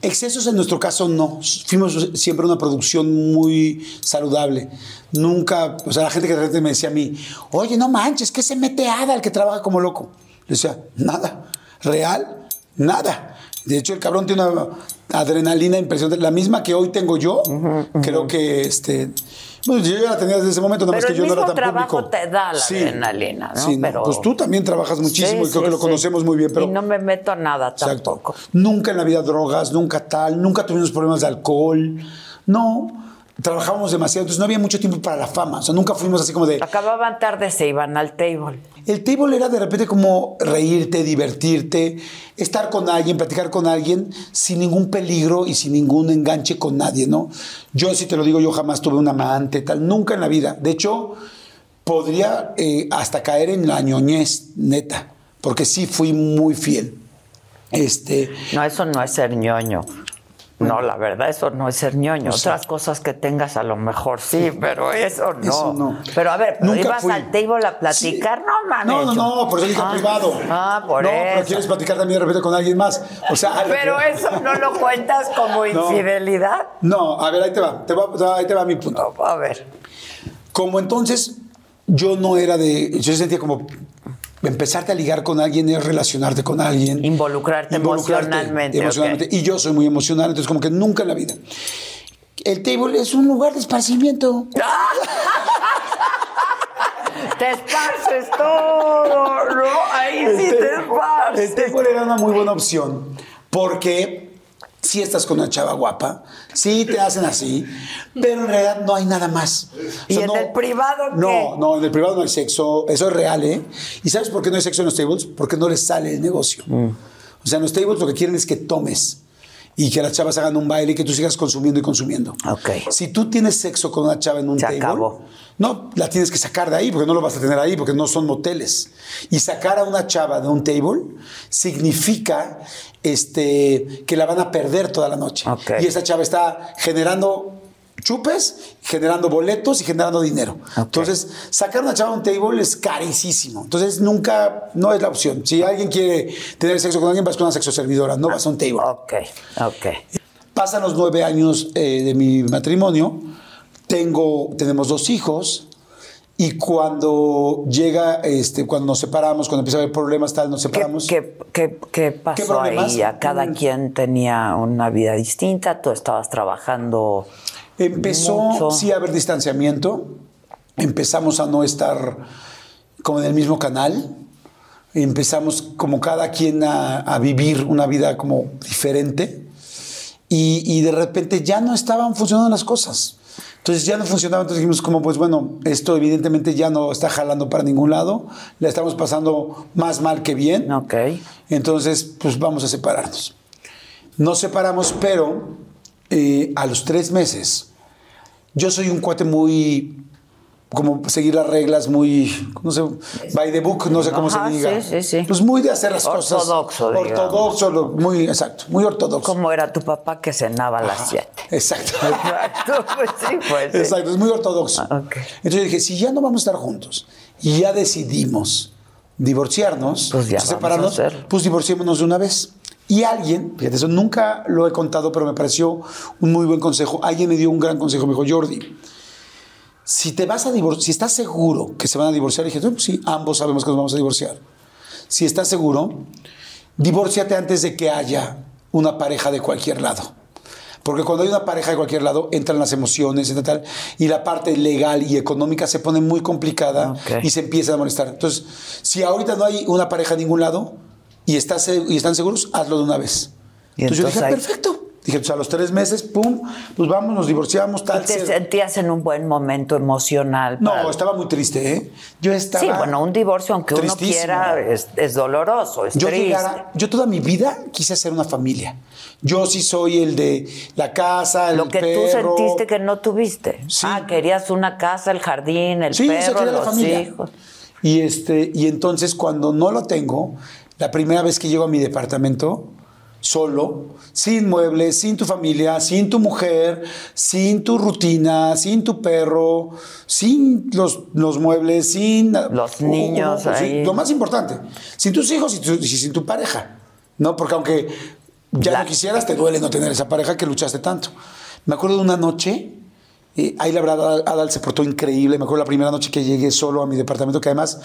excesos. En nuestro caso, no. Fuimos siempre una producción muy saludable. Nunca, o sea, la gente que de repente me decía a mí, oye, no manches, que se mete Ada el que trabaja como loco. Le decía, nada. Real, nada. De hecho, el cabrón tiene una adrenalina impresionante, la misma que hoy tengo yo. Creo que este. Bueno, yo ya la tenía desde ese momento, nada más Pero que el yo no era tan trabajo público. te da la adrenalina, ¿no? Sí, Pero- pues tú también trabajas muchísimo Sí, y creo que lo conocemos muy bien, pero Y no me meto a nada Exacto. tampoco. Nunca en la vida drogas, nunca tal, nunca tuvimos problemas de alcohol. No, trabajábamos demasiado, entonces no había mucho tiempo para la fama. O sea, nunca fuimos así como de. Acababan tarde, se iban al table. El table era de repente como reírte, divertirte, estar con alguien, platicar con alguien sin ningún peligro y sin ningún enganche con nadie, ¿no? Yo, si te lo digo, yo jamás tuve un amante, tal, nunca en la vida. De hecho, podría eh, hasta caer en la ñoñez, neta, porque sí fui muy fiel. Este, No, eso no es ser ñoño. No, la verdad, eso no es ser ñoño. Otras cosas que tengas a lo mejor sí, pero eso no. Eso no. Pero a ver, ¿pero Nunca ¿ibas fui. al table a platicar? Sí. No mames. No, no, no, por eso dije Ah, privado. Ah, por no, eso. pero quieres platicar también de repente con alguien más. O sea, Pero que- eso no lo cuentas como *laughs* No. infidelidad. No, a ver, ahí te va. Te va- ahí te va mi punto. A ver. Como entonces yo no era de. Yo sentía como. Empezarte a ligar con alguien es relacionarte con alguien. Involucrarte emocionalmente, emocionalmente. Y yo soy muy emocional, entonces, como que nunca en la vida. El table es un lugar de esparcimiento. *laughs* Te esparces todo, ¿no? Ahí sí te El esparces. table era una muy buena opción porque si estás con una chava guapa, sí te hacen así, pero en realidad no hay nada más. O ¿Y sea, en el privado qué? No, no, en el privado no hay sexo, eso es real, ¿eh? ¿Y sabes por qué no hay sexo en los tables? Porque no les sale el negocio. Mm. O sea, en los tables lo que quieren es que tomes y que las chavas hagan un baile y que tú sigas consumiendo y consumiendo. Ok. Si tú tienes sexo con una chava en un Se table, acabó. no, la tienes que sacar de ahí porque no lo vas a tener ahí porque no son moteles. Y sacar a una chava de un table significa este, que la van a perder toda la noche. Ok. Y esa chava está generando chupes, generando boletos y generando dinero. Entonces, sacar una chava de un table es carísimo. Entonces, nunca, no es la opción. Si alguien quiere tener sexo con alguien, vas con una sexo servidora, no vas a un table. Ok, ok. Pasan los nueve años eh, de mi matrimonio, tengo, tenemos dos hijos y cuando llega, este, cuando nos separamos, cuando empieza a haber problemas, tal, nos ¿Qué, separamos. qué, qué- qué pasó problemas? ahí? A cada Mm. quien tenía una vida distinta, tú estabas trabajando. Empezó, mucho. sí, a haber distanciamiento, empezamos a no estar como en el mismo canal, empezamos como cada quien a, a vivir una vida como diferente y, y de repente ya no estaban funcionando las cosas. Entonces ya no funcionaba, entonces dijimos como pues bueno, esto evidentemente ya no está jalando para ningún lado, la estamos pasando más mal que bien. Ok. Entonces, pues vamos a separarnos. Nos separamos, pero eh, a los tres meses, yo soy un cuate muy, como seguir las reglas, muy, no sé, by the book, no sé cómo Ajá, se diga. sí, sí, sí. Pues muy de hacer las cosas. Ortodoxo, digamos. Ortodoxo, lo- muy, exacto, muy ortodoxo. ¿Cómo era tu papá que cenaba a las 7? Exacto. *laughs* Exacto, pues sí, pues. Exacto, es muy ortodoxo. Ah. Entonces dije, si ya no vamos a estar juntos y ya decidimos divorciarnos, Pues ya separarnos, pues divorciémonos de una vez. Y alguien, fíjate, eso nunca lo he contado, pero me pareció un muy buen consejo. Alguien me dio un gran consejo, me dijo, Jordi, si te vas a divorciar, si estás seguro que se van a divorciar, y dije, "No, pues sí, ambos sabemos que nos vamos a divorciar. Si estás seguro, divórciate antes de que haya una pareja de cualquier lado. Porque cuando hay una pareja de cualquier lado, entran las emociones, etc. tal, y la parte legal y económica se pone muy complicada y se empieza a molestar. Entonces, si ahorita no hay una pareja en ningún lado y, estás, se- y están seguros, hazlo de una vez. Y entonces, yo entonces dije, ahí- perfecto. Dije, pues a los tres meses, pum, pues vamos, nos divorciamos, tal. ¿Te se- sentías en un buen momento emocional? No, para- estaba muy triste, ¿eh? Yo estaba. Sí, bueno, un divorcio, aunque uno quiera, es, es doloroso, es yo triste. llegara, yo toda mi vida quise hacer una familia. Yo sí soy el de la casa, el Lo que perro. tú sentiste que no tuviste. Sí. Ah, querías una casa, el jardín, el Sí, perro, quería la los familia. hijos. Y este, y entonces cuando no lo tengo, la primera vez que llego a mi departamento, solo, sin muebles, sin tu familia, sin tu mujer, sin tu rutina, sin tu perro, sin los, los muebles, sin Los niños sí, ahí. lo más importante, sin tus hijos y, tu- y sin tu pareja. No, porque aunque ya La- no quisieras, te duele no tener esa pareja que luchaste tanto. Me acuerdo de una noche, eh, ahí la verdad Adal se portó increíble. Me acuerdo la primera noche que llegué solo a mi departamento, que además,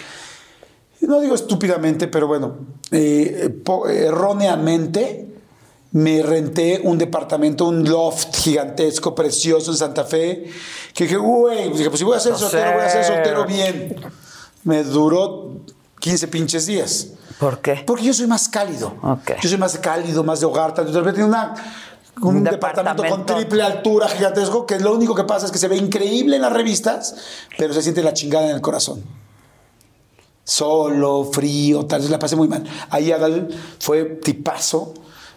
no digo estúpidamente, pero bueno, eh, erróneamente me renté un departamento, un loft gigantesco, precioso en Santa Fe, que dije, güey, pues dije, pues si voy a ser No soltero, voy a ser soltero bien. Me duró 15 pinches días. ¿Por qué? Porque yo soy más cálido. Ok. Yo soy más cálido, más de hogar. tal. De repente una, un, Un departamento, con triple altura gigantesco que lo único que pasa es que se ve increíble en las revistas, pero se siente la chingada en el corazón. Solo, frío, tal vez la pasé muy mal. Ahí Adal fue tipazo.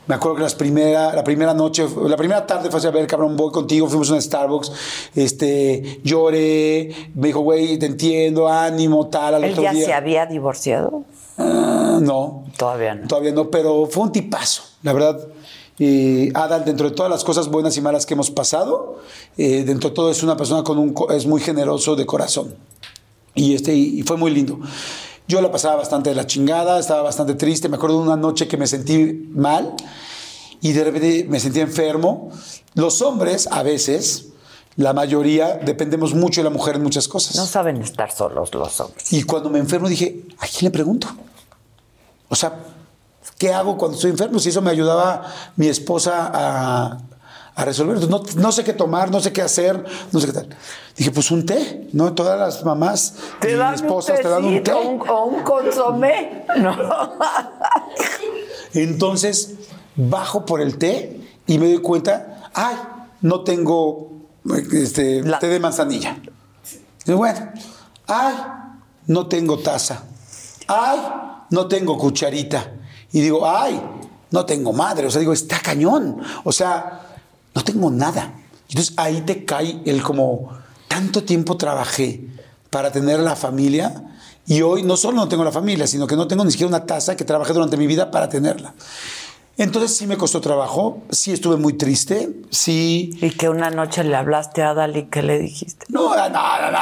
Me acuerdo que las primera, la primera noche, la primera tarde fue a ver, cabrón, voy contigo, fuimos a un Starbucks, este, lloré, me dijo, güey, te entiendo, ánimo, tal, al ¿Él otro ya día. se había divorciado? Ah, no. Todavía no. Todavía no, pero fue un tipazo, la verdad. Eh, Adal, dentro de todas las cosas buenas y malas que hemos pasado, eh, dentro de todo es una persona con un, es muy generoso de corazón. Y, este, y fue muy lindo. Yo la pasaba bastante de la chingada, estaba bastante triste. Me acuerdo de una noche que me sentí mal y de repente me sentí enfermo. Los hombres, a veces, la mayoría, dependemos mucho de la mujer en muchas cosas. No saben estar solos los hombres. Y cuando me enfermo dije, ¿a quién le pregunto? O sea, ¿qué hago cuando estoy enfermo? Si eso me ayudaba mi esposa a, a resolver. No, no sé qué tomar, no sé qué hacer, no sé qué tal. Dije, pues un té, ¿no? Todas las mamás y esposas te dan un té. un- o un consomé. No. *laughs* Entonces, bajo por el té y me doy cuenta, ay, no tengo este, La- té de manzanilla. Y bueno, ay, no tengo taza. Ay, no tengo cucharita. Y digo, ay, no tengo madre. O sea, digo, está cañón. O sea, no tengo nada. Entonces ahí te cae el como, tanto tiempo trabajé para tener la familia y hoy no solo no tengo la familia, sino que no tengo ni siquiera una taza que trabajé durante mi vida para tenerla. Entonces sí me costó trabajo, sí estuve muy triste, sí... Y que una noche le hablaste a Adal y ¿qué le dijiste? No, no, no, no,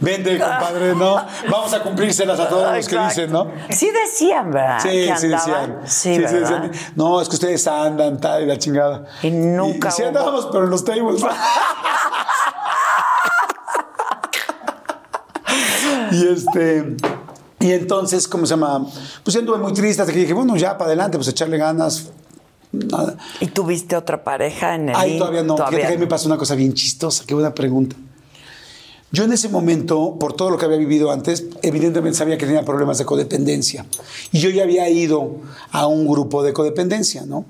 vende, compadre, no. Vamos a cumplírselas a todos los que dicen, ¿no? Sí decían, ¿verdad? Sí, que sí andaban. decían. Sí, ¿verdad? decían. No, es que ustedes andan, tal, y la chingada. Y nunca Y, sí hubo- andábamos, pero en los tables. *laughs* y este... Y entonces, ¿cómo se llama? Pues anduve muy triste hasta que dije, bueno, ya para adelante, pues echarle ganas. Nada. ¿Y tuviste otra pareja en el Ay, todavía no. Fíjate que ahí me pasó una cosa bien chistosa. Qué buena pregunta. Yo en ese momento, por todo lo que había vivido antes, evidentemente sabía que tenía problemas de codependencia. Y yo ya había ido a un grupo de codependencia, ¿no?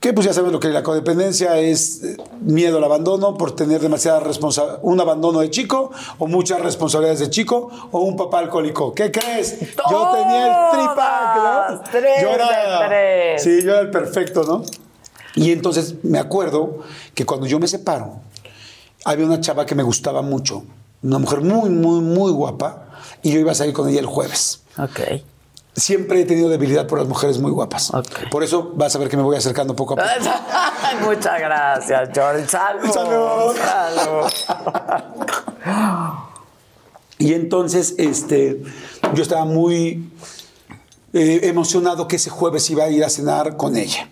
Que pues ya saben lo que la codependencia es eh, miedo al abandono por tener demasiada responsabilidad, un abandono de chico o muchas responsabilidades de chico o un papá alcohólico. ¿Qué crees? Yo tenía el tripack, ¿no? Tres yo era, de tres. Sí, yo era el perfecto, ¿no? Y entonces me acuerdo que cuando yo me separo, había una chava que me gustaba mucho, una mujer muy, muy, muy guapa, y yo iba a salir con ella el jueves. Ok. Siempre he tenido debilidad por las mujeres muy guapas. Por eso vas a ver que me voy acercando poco a poco. *laughs* Muchas gracias, George. Salud. Salud. Salud. Y entonces, este, yo estaba muy eh, emocionado que ese jueves iba a ir a cenar con ella.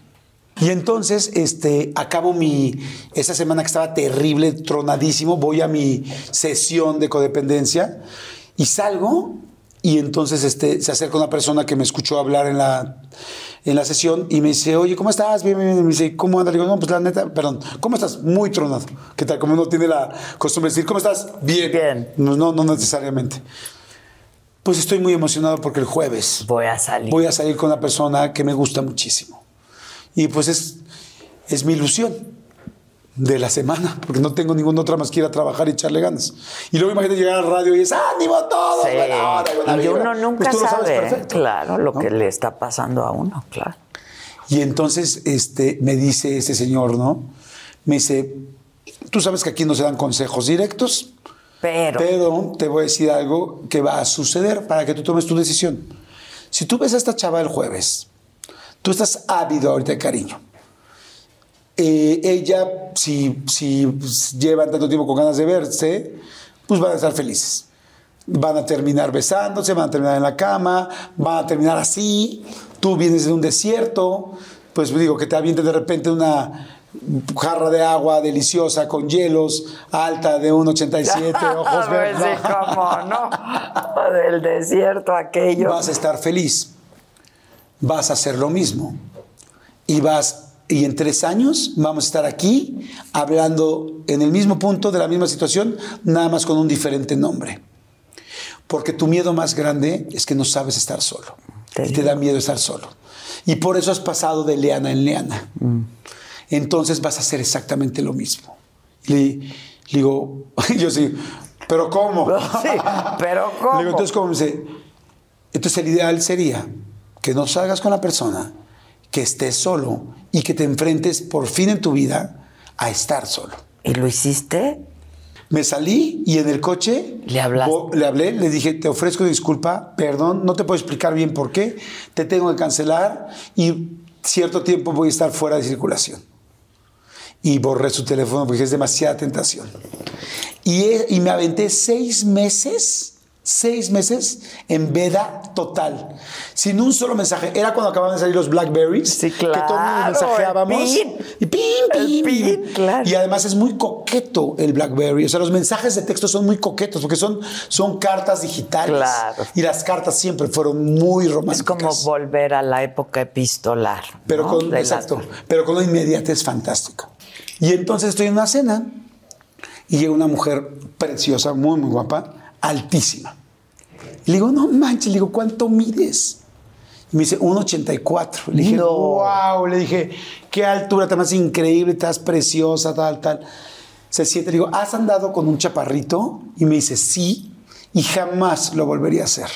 Y entonces, este, acabo mi, esa semana que estaba terrible, tronadísimo, voy a mi sesión de codependencia y salgo y entonces este, se acerca una persona que me escuchó hablar en la, en la sesión y me dice, oye, ¿cómo estás? Bien, bien, bien. Me dice, ¿cómo andas? Le digo, no, pues la neta, perdón, ¿cómo estás? Muy tronado. ¿Qué tal? Como uno tiene la costumbre de decir, ¿cómo estás? Bien. Bien. No, no, no necesariamente. Pues estoy muy emocionado porque el jueves Voy a salir. voy a salir con una persona que me gusta muchísimo. Y pues es, es mi ilusión de la semana, porque no tengo ninguna otra más que ir a trabajar y echarle ganas. Y luego imagínate llegar al radio y es ánimo a todos. Sí. buena hora, buena y vibra". uno nunca Pues tú lo sabes sabe, perfecto, claro, lo ¿no? que le está pasando a uno, claro. Y entonces este, me dice ese señor, ¿no? Me dice, tú sabes que aquí no se dan consejos directos, Pero, Pero te voy a decir algo que va a suceder para que tú tomes tu decisión. Si tú ves a esta chava el jueves, tú estás ávido ahorita de cariño. Eh, ella, si, si pues, llevan tanto tiempo con ganas de verse, pues van a estar felices. Van a terminar besándose, van a terminar en la cama, van a terminar así. Tú vienes de un desierto, pues digo que te avienten de repente una jarra de agua deliciosa con hielos, alta de 1,87, *laughs* ojos Pues verdes. sí, cómo no. Del desierto aquello. vas a estar feliz, vas a hacer lo mismo y vas y en tres años vamos a estar aquí hablando en el mismo punto de la misma situación, nada más con un diferente nombre. Porque tu miedo más grande es que no sabes estar solo y te da miedo estar solo. Y por eso has pasado de leana en leana. Entonces vas a hacer exactamente lo mismo. Le, le digo, *laughs* yo sí, pero ¿cómo? *laughs* Sí, pero ¿cómo? Le digo, entonces, ¿cómo? Me dice, entonces el ideal sería que no salgas con la persona, que estés solo y que te enfrentes por fin en tu vida a estar solo. ¿Y lo hiciste? Me salí y en el coche ¿Le hablé, le dije, te ofrezco disculpa, perdón, no te puedo explicar bien por qué, te tengo que cancelar y cierto tiempo voy a estar fuera de circulación. Y borré su teléfono porque es demasiada tentación. Y me aventé seis meses, seis meses en veda total, sin un solo mensaje. Era cuando acababan de salir los Blackberries, Sí, que todos nos claro, mensajeábamos. pin. Y pin, El pin, pin, claro. Y además es muy coqueto el BlackBerry. O sea, los mensajes de texto son muy coquetos porque son, son cartas digitales. Claro. Y las cartas siempre fueron muy Es románticas. como volver a la época epistolar. Pero ¿no? con, De exacto, pero con una inmediatez fantástico. Y entonces estoy en una cena y llega una mujer preciosa, muy, muy guapa, altísima. Y le digo, no manches, le digo, ¿cuánto mides? Y me dice, 1,84. Le dije, No. wow, le dije, qué altura, tan más increíble, estás preciosa, tal, tal. Se siente, le digo, ¿has andado con un chaparrito? Y me dice, sí, y jamás lo volvería a hacer.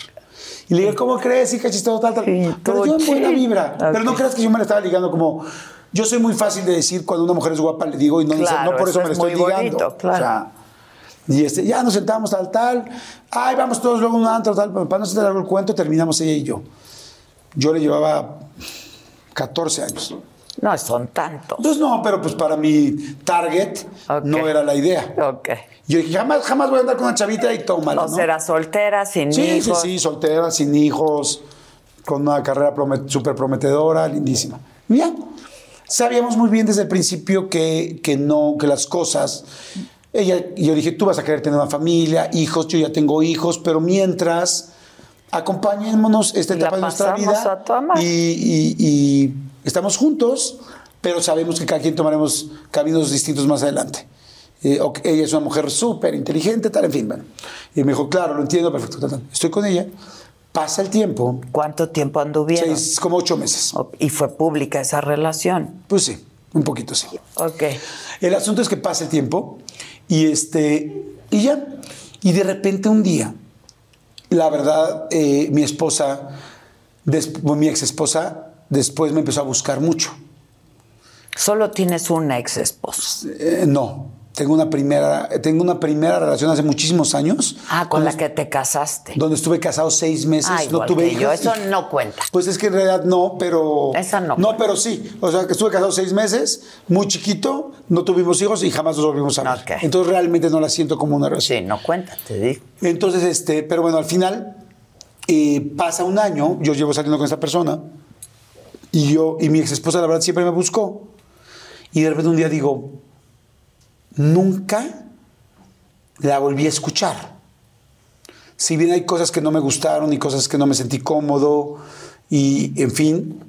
Y le digo, ¿cómo crees, hija chistoso, tal, tal? Sí, Pero yo en buena vibra. Pero no creas que yo me la estaba ligando como... Yo soy muy fácil de decir cuando una mujer es guapa, le digo, y no, Claro, no por eso, eso me la es estoy muy ligando. bonito, claro. O sea, y este, ya nos sentamos tal, tal. Ay, vamos todos luego a un antro, tal. Para no hacer el cuento, terminamos ella y yo. Yo le llevaba 14 años. No, son tantos. Entonces, no, pero pues para mi target no era la idea. Ok. Yo dije, jamás, jamás voy a andar con una chavita y tómala, O ¿no? será soltera, sin Sí, hijos. sí, sí, soltera, sin hijos, con una carrera promet- súper prometedora, lindísima. Ya, sabíamos muy bien desde el principio que, que no, que las cosas... Ella, yo dije, tú vas a querer tener una familia, hijos, yo ya tengo hijos, pero mientras acompañémonos esta etapa de nuestra vida y, y- y estamos juntos, pero sabemos que cada quien tomaremos caminos distintos más adelante. Eh, ella es una mujer súper inteligente, tal, en fin. Bueno. Y me dijo, claro, lo entiendo, perfecto. tal, tal. Estoy con ella. Pasa el tiempo, ¿Cuánto tiempo anduvieron? seis, como ocho meses. Y fue pública esa relación. Pues sí, un poquito sí. Ok. El asunto es que pasa el tiempo y este y ya. Y de repente un día, la verdad, eh, mi esposa, mi ex esposa, después me empezó a buscar mucho. Solo tienes una ex esposa. Eh, no, tengo una primera, tengo una primera relación hace muchísimos años. Ah, con la que te casaste. Donde estuve casado seis meses, Ah, no igual tuve que yo. hijos. Eso y- no cuenta. Pues es que en realidad no, pero. Esa no No, cuenta. pero sí. O sea, que estuve casado seis meses, muy chiquito, no tuvimos hijos y jamás nos volvimos a ver. Ok. Entonces realmente no la siento como una relación. Sí, no cuenta, te digo. Entonces, este, pero bueno, al final eh, pasa un año, yo llevo saliendo con esta persona y yo, y mi ex esposa, la verdad, siempre me buscó. Y de repente un día digo, nunca la volví a escuchar. Si bien hay cosas que no me gustaron y cosas que no me sentí cómodo y, en fin,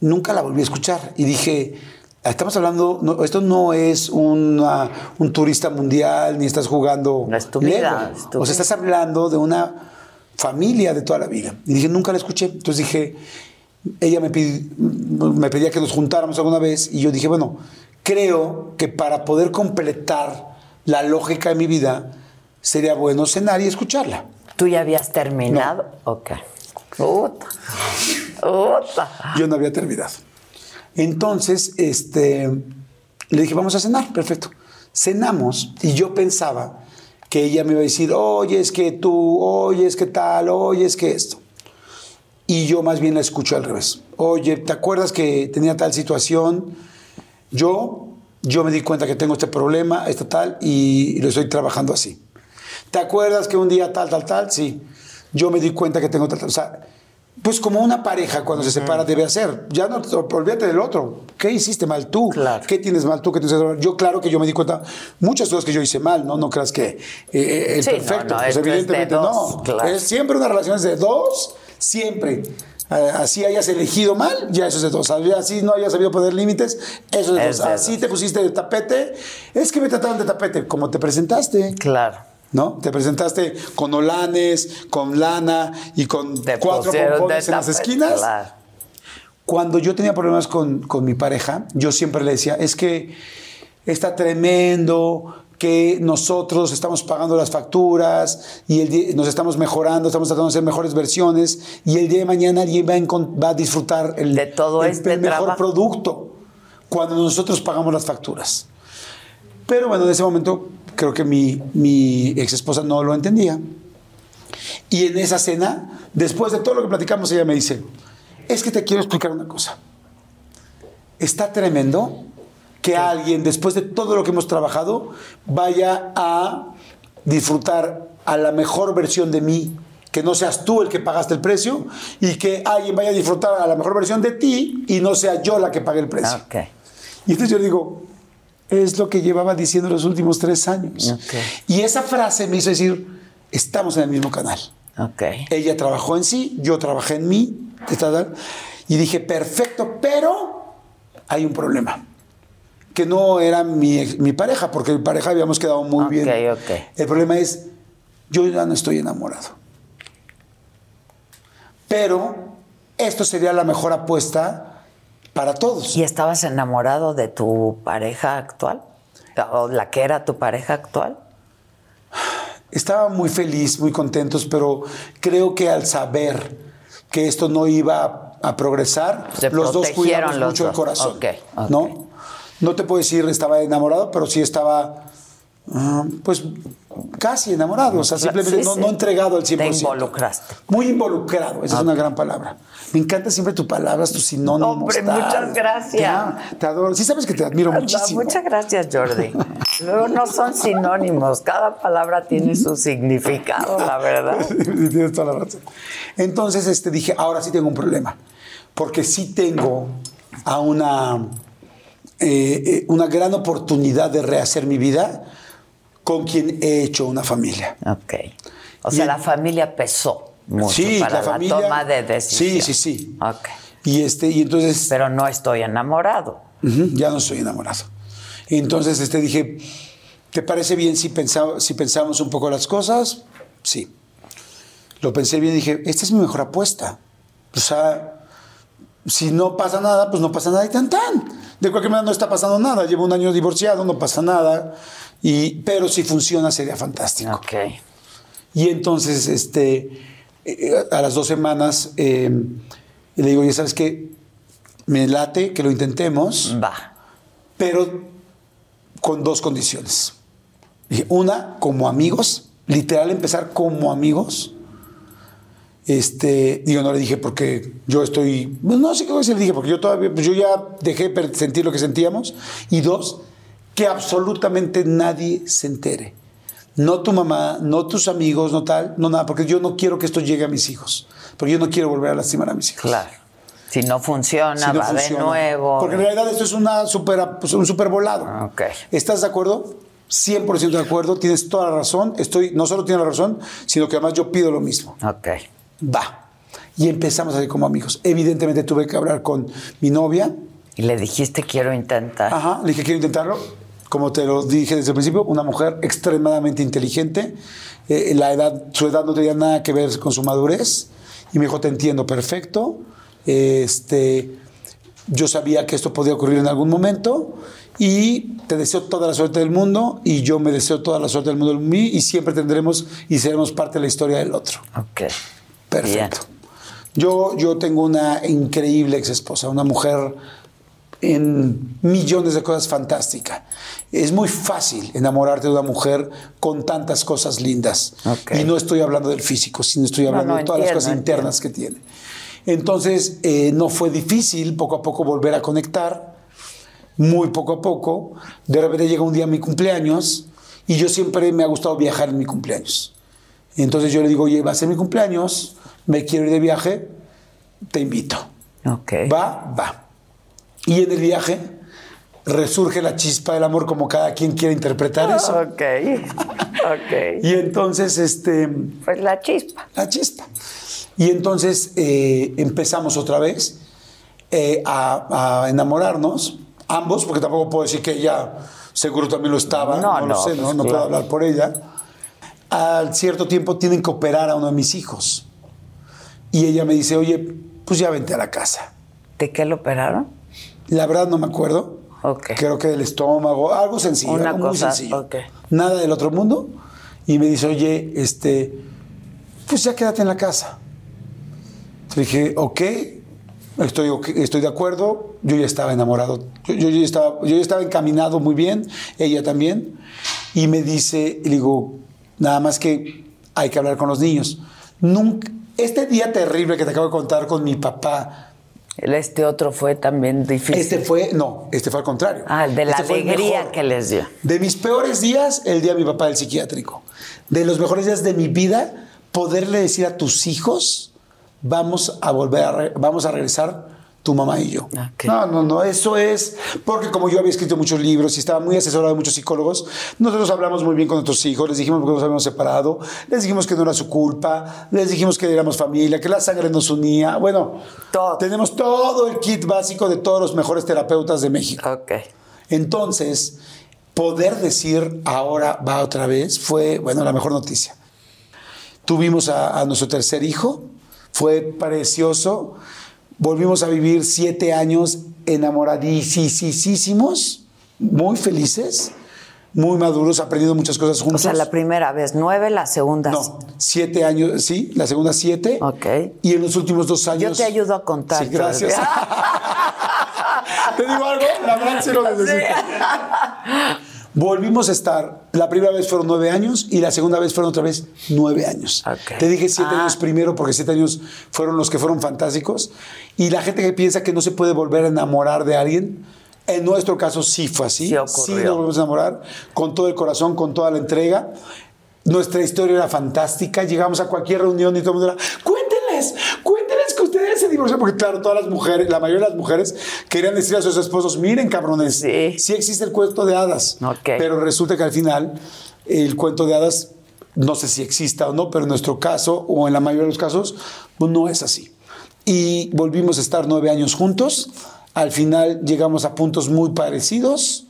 nunca la volví a escuchar. Y dije, estamos hablando, no, esto no es una- un turista mundial, ni estás jugando No es tu Lego. vida, es tu O sea, estás hablando de una familia de toda la vida. Y dije, nunca la escuché. Entonces dije, ella me, me pedía que nos juntáramos alguna vez y yo dije, bueno, creo que para poder completar la lógica de mi vida, sería bueno cenar y escucharla. ¿Tú ya habías terminado? Ok. Puta. Puta. Yo no había terminado. Entonces, este, le dije, vamos a cenar, perfecto. Cenamos y yo pensaba que ella me iba a decir, oye, es que tú, oye, es que tal, oye, es que esto. Y yo más bien la escucho al revés. Oye, ¿te acuerdas que tenía tal situación? Yo, yo me di cuenta que tengo este problema, este tal, y lo estoy trabajando así. ¿Te acuerdas que un día tal, tal, tal? Sí. Yo me di cuenta que tengo tal, tal. O sea, pues como una pareja cuando se separa debe hacer. Ya no, olvídate del otro. ¿Qué hiciste mal tú? Claro. ¿Qué tienes mal tú? ¿Qué tienes mal? Yo claro que yo me di cuenta muchas cosas que yo hice mal, ¿no? No creas que eh, el Sí, perfecto. no, pues esto es de evidentemente dos, no. claro. Es siempre una relación es de dos, siempre. Eh, así hayas elegido mal, ya eso es de dos. Así no hayas sabido poner límites, eso es de Es dos. de Así dos. te pusiste de tapete, es que me trataron de tapete, como te presentaste. Claro. ¿No? Te presentaste con olanes, con lana y con Te cuatro pompones en las esquinas. Claro. Cuando yo tenía problemas con, con mi pareja, yo siempre le decía, es que está tremendo que nosotros estamos pagando las facturas y el día- nos estamos mejorando, estamos tratando de hacer mejores versiones y el día de mañana alguien va a, va a disfrutar el, De todo el- este el mejor producto cuando nosotros pagamos las facturas. Pero bueno, en ese momento creo que mi, mi ex esposa no lo entendía. Y en esa cena, después de todo lo que platicamos, ella me dice, es que te quiero explicar una cosa. está tremendo que alguien, después de todo lo que hemos trabajado, vaya a disfrutar a la mejor versión de mí, que no seas tú el que pagaste el precio, y que alguien vaya a disfrutar a la mejor versión de ti y no sea yo la que pague el precio. Y entonces yo le digo, es lo que llevaba diciendo los últimos tres años. Y esa frase me hizo decir, estamos en el mismo canal. Ella trabajó en sí, yo trabajé en mí, y dije, perfecto, pero hay un problema. Que no era mi, mi pareja, porque mi pareja habíamos quedado muy Ok, bien. ok. El problema es, yo ya no estoy enamorado. Pero esto sería la mejor apuesta para todos. ¿Y estabas enamorado de tu pareja actual? ¿O la que era tu pareja actual? Estaba muy feliz, muy contentos, pero creo que al saber que esto no iba a, a progresar, Se los dos cuidamos los mucho el corazón. ¿no? No te puedo decir estaba enamorado, pero sí estaba, ah, pues, casi enamorado. O sea, simplemente Sí, no, sí. no entregado al 100%. Te involucraste. Muy involucrado, esa es una gran palabra. Me encanta siempre tus palabras, tus sinónimos. Hombre, tal. muchas gracias. Te adoro. Sí sabes que te admiro muchísimo. Muchas gracias, Jordi. Luego no son sinónimos, cada palabra tiene su significado, la verdad. *laughs* Sí, tienes toda la razón. Entonces este, dije, ahora sí tengo un problema. Porque sí tengo a una, eh, eh, una gran oportunidad de rehacer mi vida con quien he hecho una familia. Ok. O sea, Y- la familia pesó mucho sí, para la la, familia. toma de decisión. Sí, sí, sí. Ok. Y, este, y entonces Pero no estoy enamorado. Ujú, ya no estoy enamorado. Entonces este, dije, ¿te parece bien si, pensa- si pensamos un poco las cosas? Sí. Lo pensé bien y dije, esta es mi mejor apuesta. O sea, si no pasa nada, pues no pasa nada y tan tan. De cualquier manera no está pasando nada. Llevo un año divorciado, no pasa nada. Y, pero si funciona sería fantástico. Ok. Y entonces, este, eh, a las dos semanas, eh, le digo, ya sabes que me late que lo intentemos Va. pero con dos condiciones. Dije, una, como amigos, literal empezar como amigos. Este, digo, no le dije porque yo estoy, no, no sé qué voy a decir, le dije porque yo todavía, pues yo ya dejé sentir lo que sentíamos. Y dos, que absolutamente nadie se entere. No tu mamá, no tus amigos, no tal, no nada, porque yo no quiero que esto llegue a mis hijos. Porque yo no quiero volver a lastimar a mis hijos. Claro. Si no funciona, Si no va funciona. de nuevo. Porque en realidad esto es una super, pues, un super volado. Ok. ¿Estás de acuerdo? 100% de acuerdo, tienes toda la razón. Estoy, no solo tienes la razón, sino que además yo pido lo mismo. Ok. Va. Y empezamos a ser como amigos. Evidentemente tuve que hablar con mi novia. Y le dijiste, quiero intentar. Ajá, le dije, quiero intentarlo. Como te lo dije desde el principio, una mujer extremadamente inteligente. Eh, la edad, su edad no tenía nada que ver con su madurez. Y me dijo, te entiendo perfecto. Este, yo sabía que esto podía ocurrir en algún momento. Y te deseo toda la suerte del mundo. Y yo me deseo toda la suerte del mundo en mí. Y siempre tendremos y seremos parte de la historia del otro. Ok. Perfecto. Yo, yo tengo una increíble ex esposa, una mujer en millones de cosas fantástica. Es muy fácil enamorarte de una mujer con tantas cosas lindas. Y no estoy hablando del físico, sino estoy hablando no, de todas las entiendo, cosas internas que tiene. Entonces, eh, no fue difícil poco a poco volver a conectar, muy poco a poco. De repente llega un día mi cumpleaños y yo siempre me ha gustado viajar en mi cumpleaños. Entonces yo le digo, oye, va a ser mi cumpleaños, me quiero ir de viaje, te invito. Ok. Va, va. Y en el viaje resurge la chispa del amor como cada quien quiere interpretar eso. Ok. Ok. Y entonces, este, Pues la chispa. la chispa. Y entonces eh, empezamos otra vez eh, a, a enamorarnos, ambos, porque tampoco puedo decir que ella seguro también lo estaba, No, no, lo no, sé, pues ¿no? No puedo claro. hablar por ella. Al cierto tiempo tienen que operar a uno de mis hijos. Y ella me dice, oye, pues ya vente a la casa. ¿De qué lo operaron? La verdad no me acuerdo. Ok. Creo que del estómago, algo sencillo, Una algo muy cosa, sencillo. ok. Nada del otro mundo. Y me dice, oye, este, pues ya quédate en la casa. Le dije, ok, estoy, estoy de acuerdo. Yo ya estaba enamorado. Yo, yo ya estaba, yo ya estaba encaminado muy bien, ella también. Y me dice, y le digo, nada más que hay que hablar con los niños. Nunca, este día terrible que te acabo de contar con mi papá, Este otro fue también difícil. Este fue, no, este fue al contrario. Ah, el de la Este alegría que les dio. De mis peores días, el día de mi papá del psiquiátrico. De los mejores días de mi vida, poderle decir a tus hijos, vamos a volver a, vamos a regresar tu mamá y yo. Ok. No, no, no, eso es porque como yo había escrito muchos libros y estaba muy asesorado de muchos psicólogos, nosotros hablamos muy bien con nuestros hijos, les dijimos que nos habíamos separado, les dijimos que no era su culpa, les dijimos que éramos familia, que la sangre nos unía. Bueno, Todo. tenemos todo el kit básico de todos los mejores terapeutas de México. Entonces, poder decir ahora va otra vez fue, bueno, la mejor noticia. Tuvimos a, a nuestro tercer hijo, fue precioso. Volvimos a vivir siete años enamoradísimos, muy felices, muy maduros, aprendiendo muchas cosas O juntos. sea, la primera vez nueve, la segunda. No, siete años, sí, la segunda siete. Ok. Y en los últimos dos Yo años. te ayudo a contar. Sí, gracias. *laughs* ¿Te digo algo? La verdad sí lo necesito. Volvimos a estar, la primera vez fueron nueve años y la segunda vez fueron otra vez nueve años. Te dije siete Ah. años primero porque siete años fueron los que fueron fantásticos. Y la gente que piensa que no se puede volver a enamorar de alguien, en nuestro caso sí fue así. Sí ocurrió. nos volvimos a enamorar con todo el corazón, con toda la entrega. Nuestra historia era fantástica. Llegamos a cualquier reunión y todo el mundo era, cuéntenles, cuéntenles ustedes se divorciaron. Porque claro, todas las mujeres, la mayoría de las mujeres querían decir a sus esposos, miren cabrones, Sí. sí existe el cuento de hadas. Ok. Pero resulta que al final el cuento de hadas, no sé si exista o no, pero en nuestro caso, o en la mayoría de los casos, pues no es así. Y volvimos a estar nueve años juntos. Al final llegamos a puntos muy parecidos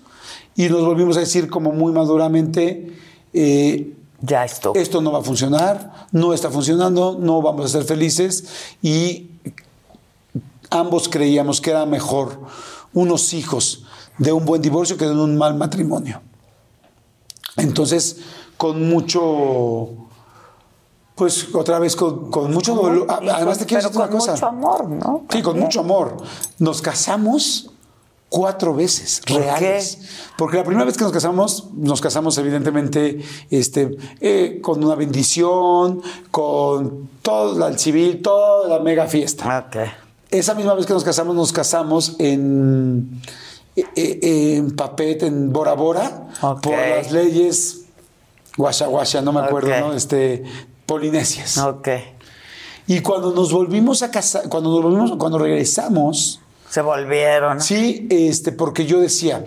y nos volvimos a decir como muy maduramente, eh, Ya estuvo. esto no va a funcionar, no está funcionando, no vamos a ser felices y ambos creíamos que era mejor unos hijos de un buen divorcio que de un mal matrimonio. Entonces, con mucho, pues otra vez con, con mucho dolor. Además, con- te quiero decir una con cosa. mucho amor, ¿no? Sí, con mucho amor. Nos casamos cuatro veces ¿Por reales. qué? Porque la primera vez que nos casamos, nos casamos evidentemente este, eh, con una bendición, con todo el civil, toda la mega fiesta. Ok. Esa misma vez que nos casamos, nos casamos en, eh, eh, en Papet, en Bora Bora, por las leyes guasha guasha, no me acuerdo. ¿no? Este, polinesias. Ok. Y cuando nos volvimos a casar, cuando nos volvimos, cuando regresamos, Se volvieron. sí, este, porque yo decía,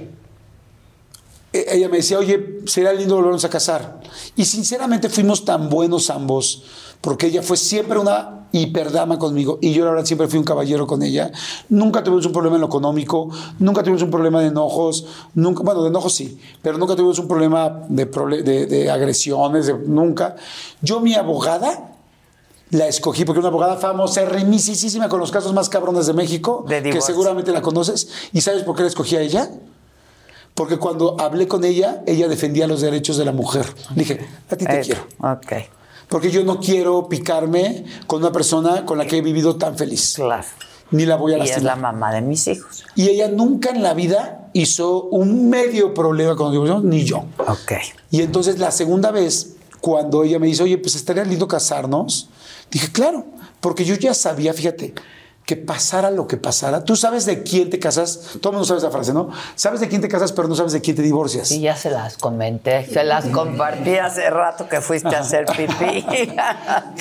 e- ella me decía, oye, sería lindo volvernos a casar. Y sinceramente fuimos tan buenos ambos, porque ella fue siempre una hiperdama conmigo y yo la verdad siempre fui un caballero con ella. Nunca tuvimos un problema en lo económico, nunca tuvimos un problema de enojos, nunca, bueno, de enojos sí, pero nunca tuvimos un problema de, de, agresiones, nunca. Yo, mi abogada, la escogí porque una abogada famosa, remísima con los casos más cabrones de México, De que seguramente la conoces. ¿Y sabes por qué la escogí a ella? Porque cuando hablé con ella, ella defendía los derechos de la mujer. Dije, a ti te Eh, quiero. Ok. Porque yo no quiero picarme con una persona con la que he vivido tan feliz. Claro. Ni la voy a Y es la lastimar. mamá de mis hijos. Y ella nunca en la vida hizo un medio problema con divorcio, ni yo. Ok. Y entonces la segunda vez, cuando ella me dice, oye, pues estaría lindo casarnos, dije, claro, porque yo ya sabía, fíjate, que pasara lo que pasara. Tú sabes de quién te casas, todo el mundo sabe esa frase, ¿no? Sabes de quién te casas, pero no sabes de quién te divorcias. Sí, ya se las comenté. Se las compartí hace rato que fuiste a hacer pipí.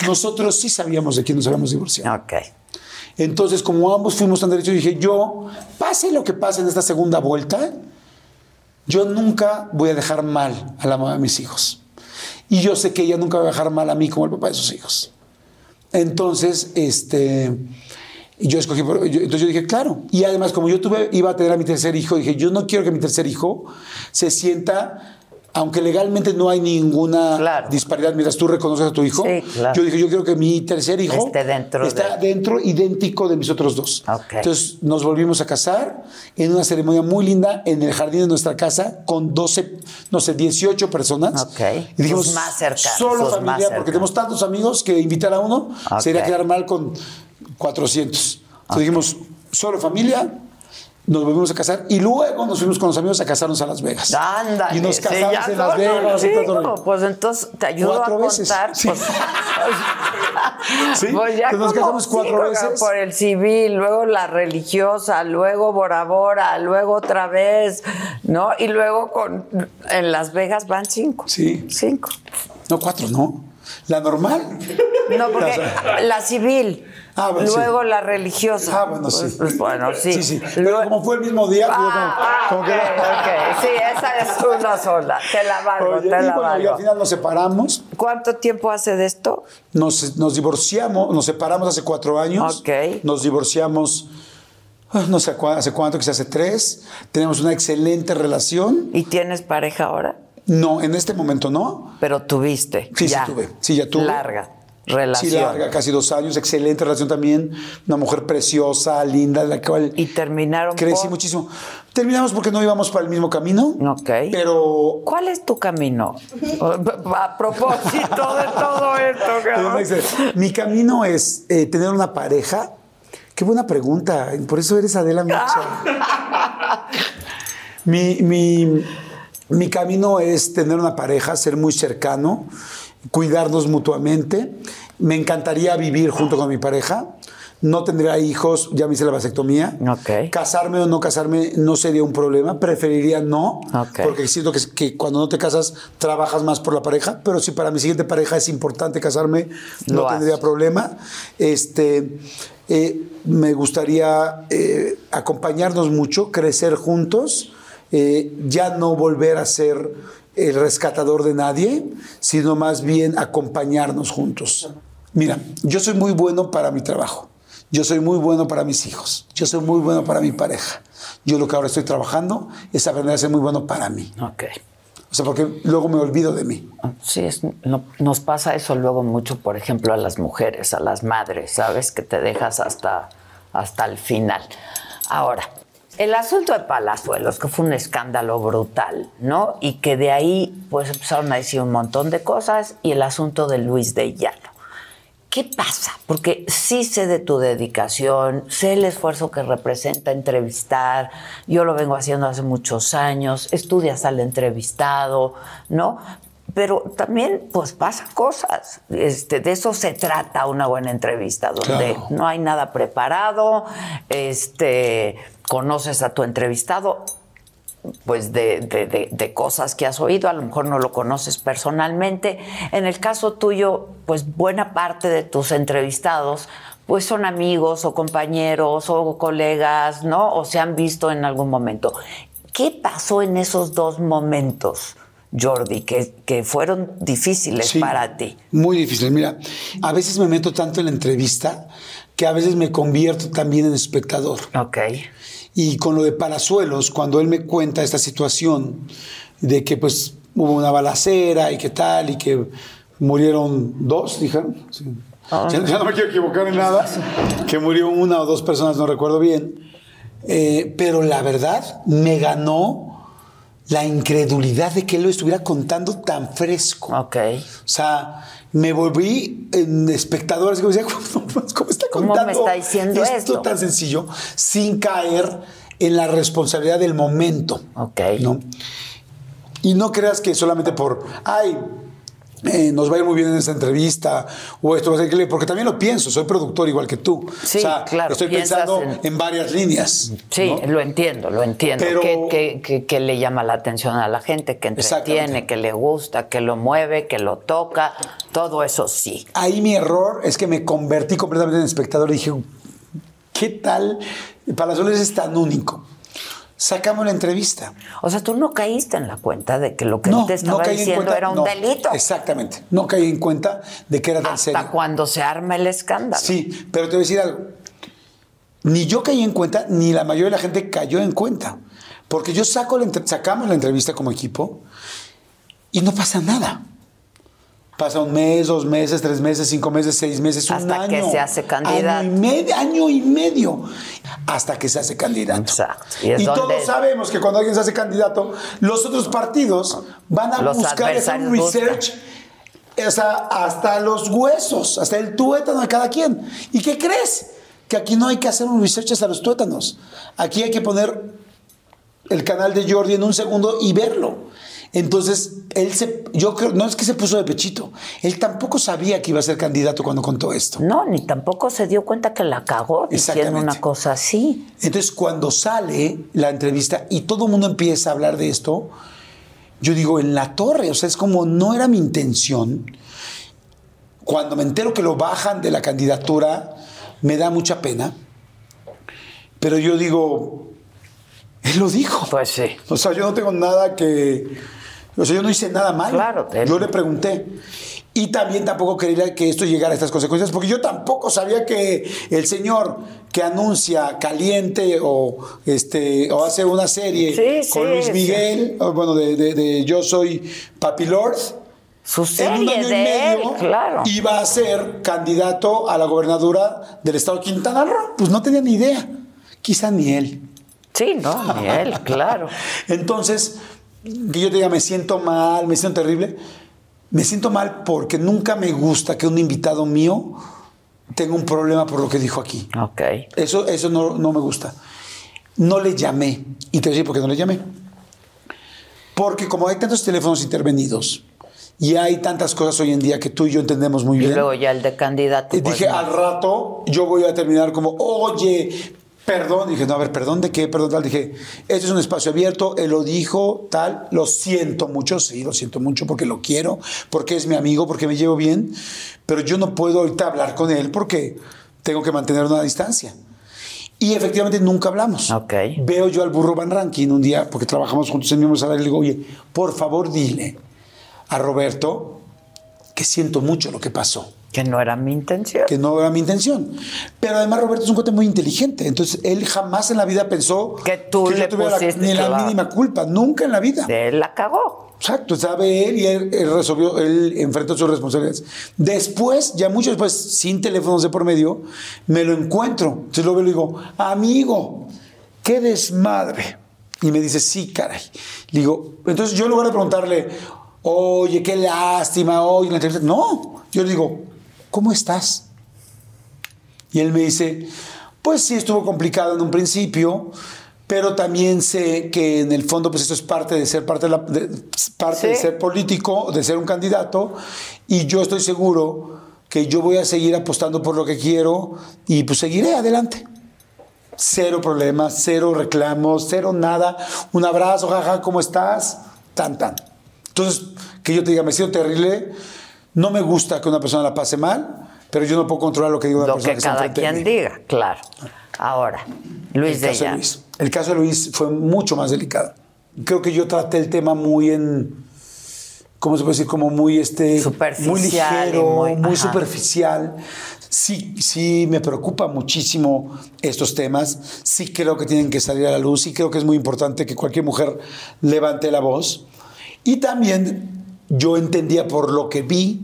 *laughs* Nosotros sí sabíamos de quién nos habíamos divorciado. ok. Entonces, como ambos fuimos tan derechos, dije, yo, pase lo que pase en esta segunda vuelta, yo nunca voy a dejar mal a la mamá de mis hijos. Y yo sé que ella nunca va a dejar mal a mí como el papá de sus hijos. Entonces, este, yo escogí, yo- entonces yo dije, claro. Y además, como yo tuve, iba a tener a mi tercer hijo, dije, yo no quiero que mi tercer hijo se sienta, aunque legalmente no hay ninguna Claro. disparidad, mientras tú reconoces a tu hijo, Sí, claro. yo dije, yo quiero que mi tercer hijo Esté dentro está de- dentro idéntico de mis otros dos. Entonces nos volvimos a casar en una ceremonia muy linda en el jardín de nuestra casa con 12, no sé, 18 personas. Ok. Y dijimos, más cercanos, solo familia, porque tenemos tantos amigos que invitar a uno sería quedar mal con 400. Entonces dijimos, solo familia. Nos volvimos a casar y luego nos fuimos con los amigos a casarnos a Las Vegas. Ándale. Y nos casamos en Las Vegas. y todo. Pues entonces te ayudo Cuatro a veces. contar. Sí. Pues, *laughs* *laughs* Sí, pues ya que nos casamos cuatro veces. Por el civil, luego la religiosa, luego Bora Bora, luego otra vez, ¿no? Y luego con en Las Vegas van cinco. Sí. Cinco. No, cuatro, no. La normal. No, porque *laughs* la civil. Ah, bueno, luego sí. la religiosa. Ah, bueno, sí. Pues, pues, bueno, sí. Sí, sí. Pero como fue el mismo día, pues, Ah, como, como ok, que- ok. Sí, esa es una sola. Te la valgo, Oye, te y la bueno, y al final nos separamos, ¿Cuánto tiempo hace de esto? nos, nos divorciamos, nos separamos hace cuatro años. Ok. Nos divorciamos, ah, no sé hace cuánto, quizás hace tres. Tenemos una excelente relación. ¿Y tienes pareja ahora? No, en este momento no. Pero tuviste. Sí, sí ya. tuve. Sí, ya tuve. Larga relación. Sí, larga, casi dos años. Excelente relación también. Una mujer preciosa, linda, la cual Y terminaron crecí por- muchísimo. Terminamos porque no íbamos para el mismo camino. Ok. Pero ¿Cuál es tu camino? A propósito de todo esto, *laughs* cabrón. Mi camino es eh, tener una pareja. Qué buena pregunta. Por eso eres Adela Micha. *laughs* mi, mi- mi camino es tener una pareja, ser muy cercano, cuidarnos mutuamente. Me encantaría vivir junto con mi pareja. No tendría hijos, ya me hice la vasectomía. Casarme o no casarme no sería un problema. Preferiría no, porque siento que, que cuando no te casas trabajas más por la pareja. Pero si para mi siguiente pareja es importante casarme, no Lo tendría problema. Este, eh, me gustaría eh, acompañarnos mucho, crecer juntos, eh, ya no volver a ser el rescatador de nadie, sino más bien acompañarnos juntos. Mira, yo soy muy bueno para mi trabajo. Yo soy muy bueno para mis hijos. Yo soy muy bueno para mi pareja. Yo lo que ahora estoy trabajando es aprender a ser muy bueno para mí. Ok. O sea, porque luego me olvido de mí. Sí, es- no- nos pasa eso luego mucho, por ejemplo, a las mujeres, a las madres, ¿sabes? Que te dejas hasta, hasta el final. Ahora, el asunto de Palazuelos, que fue un escándalo brutal, ¿no? Y que de ahí, pues, empezaron a decir un montón de cosas, y el asunto de Luis de Llano. ¿Qué pasa? Porque sí sé de tu dedicación, sé el esfuerzo que representa entrevistar, yo lo vengo haciendo hace muchos años, estudias al entrevistado, ¿no? Pero también, pues, pasan cosas. Este, de eso se trata una buena entrevista, donde Claro. no hay nada preparado, este, conoces a tu entrevistado, pues de, de- de- de cosas que has oído, a lo mejor no lo conoces personalmente. En el caso tuyo, pues buena parte de tus entrevistados pues son amigos o compañeros o colegas, ¿no? O se han visto en algún momento. ¿Qué pasó en esos dos momentos, Jordi, que, que fueron difíciles Sí, para ti? Muy difícil. Mira, a veces me meto tanto en la entrevista que a veces me convierto también en espectador. Ok. Y con lo de Palazuelos, cuando él me cuenta esta situación de que pues hubo una balacera y que tal, y que murieron dos, dijeron. Sí. Ya, ya no me quiero equivocar en nada, que murió una o dos personas, no recuerdo bien. Eh, pero la verdad me ganó la incredulidad de que él lo estuviera contando tan fresco. Ok. O sea, me volví en espectador, así como decía, *laughs* ¿cómo, está ¿Cómo me contando está diciendo esto, esto? tan sencillo sin caer en la responsabilidad del momento? Ok. ¿no? Y no creas que solamente por, ay, eh, nos va a ir muy bien en esta entrevista o esto va a ser increíble, porque también lo pienso, soy productor igual que tú. Sí, o sea, claro, estoy pensando en- en... varias líneas. Sí, ¿no? lo entiendo, lo entiendo. Pero- que, que- que- que le llama la atención a la gente, que entretiene, que le gusta, que lo mueve, que lo toca, todo eso sí. Ahí mi error es que me convertí completamente en espectador y dije, ¿qué tal? Palazuelos es tan único. Sacamos la entrevista. O sea, tú no caíste en la cuenta de que lo que él te estaba caí diciendo cuenta- era un no, delito. Exactamente. No caí en cuenta de que era tan Hasta serio. cuando se arma el escándalo. Sí, pero te voy a decir algo. Ni yo caí en cuenta, ni la mayoría de la gente cayó en cuenta. Porque yo saco la sacamos la entrevista como equipo y no pasa nada. Pasa un mes, dos meses, tres meses, cinco meses, seis meses, un Hasta que año. se hace candidato. Año y, medio, año y medio. Hasta que se hace candidato. Exacto. Y Y, es donde- todos sabemos que cuando alguien se hace candidato, los otros partidos van a Los buscar buscan. research sea, hasta los huesos, hasta el tuétano de cada quien. ¿Y qué crees? que aquí no hay que hacer un research hasta los tuétanos. Aquí hay que poner el canal de Jordi en un segundo y verlo. Entonces, él se, yo creo, no es que se puso de pechito, él tampoco sabía que iba a ser candidato cuando contó esto. No, ni tampoco se dio cuenta que la cagó diciendo una cosa así. Entonces, cuando sale la entrevista y todo el mundo empieza a hablar de esto, yo digo, en la torre, o sea, es como, no era mi intención. Cuando me entero que lo bajan de la candidatura, me da mucha pena. Pero yo digo, él lo dijo. Pues sí. O sea, yo no tengo nada que. O sea, yo no hice nada mal. Claro, él- Yo le pregunté. Y también tampoco quería que esto llegara a estas consecuencias, porque yo tampoco sabía que el señor que anuncia caliente o este o hace una serie Sí, con sí, Luis. Miguel, bueno, de, de- de Yo Soy Papi Lord, Su en un año y de él, medio claro. iba a ser candidato a la gobernadura del estado de Quintana Roo. Pues no tenía ni idea. Quizá ni él. Sí, no, ni él, *laughs* claro. Entonces, que yo te diga, me siento mal, me siento terrible. Me siento mal porque nunca me gusta que un invitado mío tenga un problema por lo que dijo aquí. Ok. Eso, eso no, no me gusta. No le llamé. Y te voy a decir por qué no le llamé. Porque como hay tantos teléfonos intervenidos y hay tantas cosas hoy en día que tú y yo entendemos muy Y bien. luego ya el de candidato. Y pues, dije, al rato yo voy a terminar como, oye, perdón. Dije, no, a ver, perdón de qué, perdón tal. Dije, este es un espacio abierto, él lo dijo, tal. Lo siento mucho, sí, lo siento mucho porque lo quiero, porque es mi amigo, porque me llevo bien. Pero yo no puedo ahorita hablar con él porque tengo que mantener una distancia. Y efectivamente nunca hablamos. Ok. Veo yo al burro Van Rankin un día, porque trabajamos juntos en el mismo salario, y le digo, oye, por favor dile a Roberto que siento mucho lo que pasó Que no era mi intención. que no era mi intención. Pero además Roberto es un cuate muy inteligente, entonces él jamás en la vida pensó Que tú le tuviera la- ni la mínima culpa, nunca en la vida. Él la cagó. Exacto, sabe él y él, él resolvió, él enfrentó sus responsabilidades. Después, ya mucho después, sin teléfonos de por medio, me lo encuentro. Entonces lo veo y le digo, amigo, qué desmadre. Y me dice, sí, caray. Le digo, entonces yo en lugar de preguntarle, oye, qué lástima, oye, la entrevista. No, yo le digo, ¿cómo estás? Y él me dice, pues sí, estuvo complicado en un principio, pero también sé que en el fondo, pues esto es parte de ser parte de, la- de- parte de Sí. ser político, de ser un candidato, y yo estoy seguro que yo voy a seguir apostando por lo que quiero y pues seguiré adelante. Cero problemas, cero reclamos, cero nada. Un abrazo, jaja, ¿cómo estás? Tan, tan. Entonces, que yo te diga, me siento terrible, no me gusta que una persona la pase mal, pero yo no puedo controlar lo que diga una Lo persona que está cada quien diga, claro. Ahora, Luis El de caso de Llano. Luis. El caso de Luis fue mucho más delicado. Creo que yo traté el tema muy en, ¿cómo se puede decir? Como muy, este, Superficial muy ligero, muy- muy, superficial. Sí, sí, me preocupa muchísimo estos temas. Sí creo que tienen que salir a la luz. Sí creo que es muy importante que cualquier mujer levante la voz. Y también yo entendía por lo que vi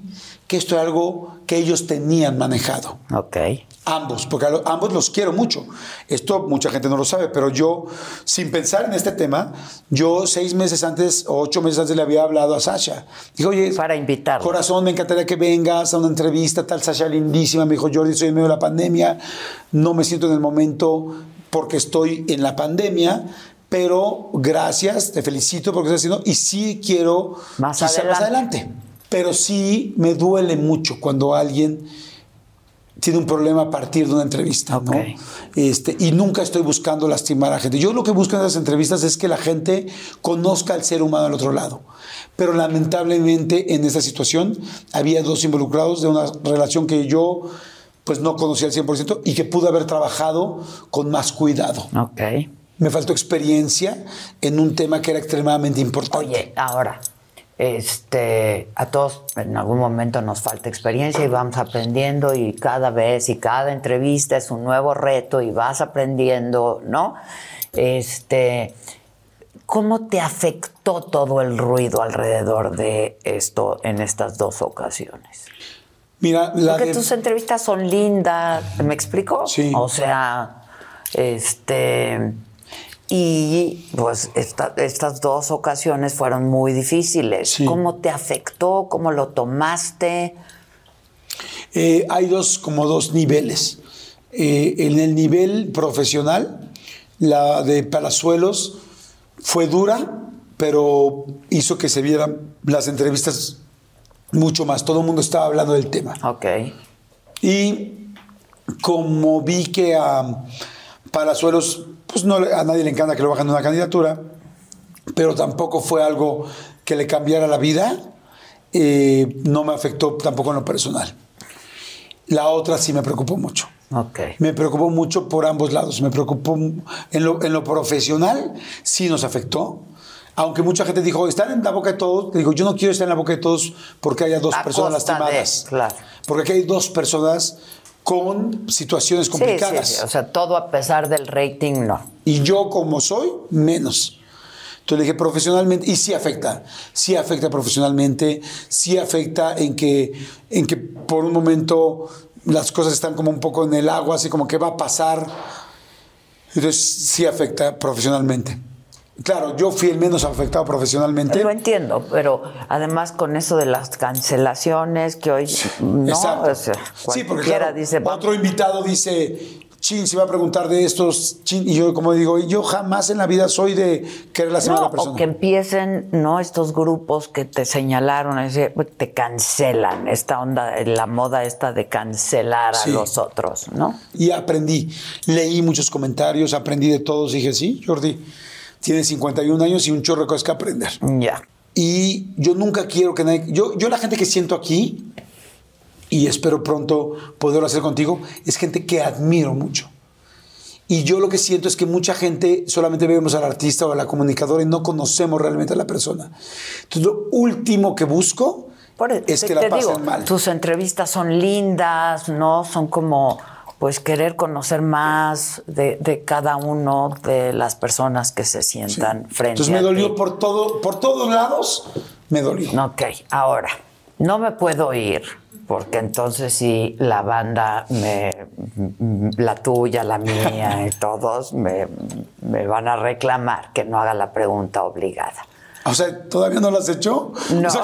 que esto era algo que ellos tenían manejado. Ok. Ambos, porque lo- ambos los quiero mucho. Esto mucha gente no lo sabe, pero yo, sin pensar en este tema, yo seis meses antes o ocho meses antes le había hablado a Sasha. Dijo, oye, Para invitarla. Corazón, me encantaría que vengas a una entrevista, tal Sasha lindísima. Me dijo, Jordi, soy en medio de la pandemia, no me siento en el momento porque estoy en la pandemia. Pero gracias, te felicito por lo que estás haciendo y sí quiero Más quizá más adelante. adelante. Pero sí me duele mucho cuando alguien tiene un problema a partir de una entrevista. ¿no? Este, y nunca estoy buscando lastimar a gente. Yo lo que busco en esas entrevistas es que la gente conozca al ser humano al otro lado. Pero lamentablemente en esta situación había dos involucrados de una relación que yo pues no conocía al 100% y que pude haber trabajado con más cuidado. Ok. Me faltó experiencia en un tema que era extremadamente importante. Oye, ahora, este, a todos en algún momento nos falta experiencia y vamos aprendiendo y cada vez y cada entrevista es un nuevo reto y vas aprendiendo, ¿no? Este, ¿cómo te afectó todo el ruido alrededor de esto en estas dos ocasiones? Mira, la Porque de- tus entrevistas son lindas, ¿me explico? Sí. O sea, este. Y pues esta- estas dos ocasiones fueron muy difíciles. Sí. ¿Cómo te afectó? ¿Cómo lo tomaste? Eh, hay dos, como dos niveles. eh, en el nivel profesional, la de Palazuelos fue dura, pero hizo que se vieran las entrevistas mucho más. Todo el mundo estaba hablando del tema. Ok. Y como vi que a Palazuelos, pues no, a nadie le encanta que lo bajen de una candidatura, pero tampoco fue algo que le cambiara la vida, eh, no me afectó tampoco en lo personal. La otra sí me preocupó mucho. Ok. Me preocupó mucho por ambos lados. Me preocupó en lo, en lo profesional, sí nos afectó. Aunque mucha gente dijo, están en la boca de todos. Digo, yo no quiero estar en la boca de todos porque haya dos A personas costa de, lastimadas. claro. Porque aquí hay dos personas con situaciones Sí, complicadas. sí, sí. O sea, todo a pesar del rating, no. Y yo como soy, menos. Entonces le dije profesionalmente, y sí afecta, sí afecta profesionalmente, sí afecta en que, en que por un momento las cosas están como un poco en el agua, así como que va a pasar. Entonces sí afecta profesionalmente. Claro, yo fui el menos afectado profesionalmente. Lo entiendo, pero además con eso de las cancelaciones que hoy no, Exacto. o sea, sí, porque claro, dice, "Va- otro invitado dice, Chin, se va a preguntar de estos, Chin, y yo como digo, yo jamás en la vida soy de querer lastimar a No, la persona. o que empiecen, ¿no? Estos grupos que te señalaron, ese- te cancelan, esta onda, la moda esta de cancelar a Sí. los otros, ¿no? Y aprendí, leí muchos comentarios, aprendí de todos, dije, sí, Jordi, tienes 51 años y un chorro de cosas que aprender. Ya. Y yo nunca quiero que nadie, yo, yo la gente que siento aquí, y espero pronto poderlo hacer contigo, es gente que admiro mucho. Y yo lo que siento es que mucha gente solamente vemos al artista o a la comunicadora y no conocemos realmente a la persona. Entonces, lo último que busco Por eso es te- que la pasen digo, mal. Tus entrevistas son lindas, ¿no? Son como, pues, querer conocer más de, de cada uno de las personas que se sientan frente Entonces me a dolió ti. por todo, por todos lados, me dolió. Ok, ahora, no me puedo ir, porque entonces sí, la banda, me, la tuya, la mía y *laughs* todos me, me van a reclamar que no haga la pregunta obligada. O sea, ¿todavía no lo has hecho? No. *laughs* O sea,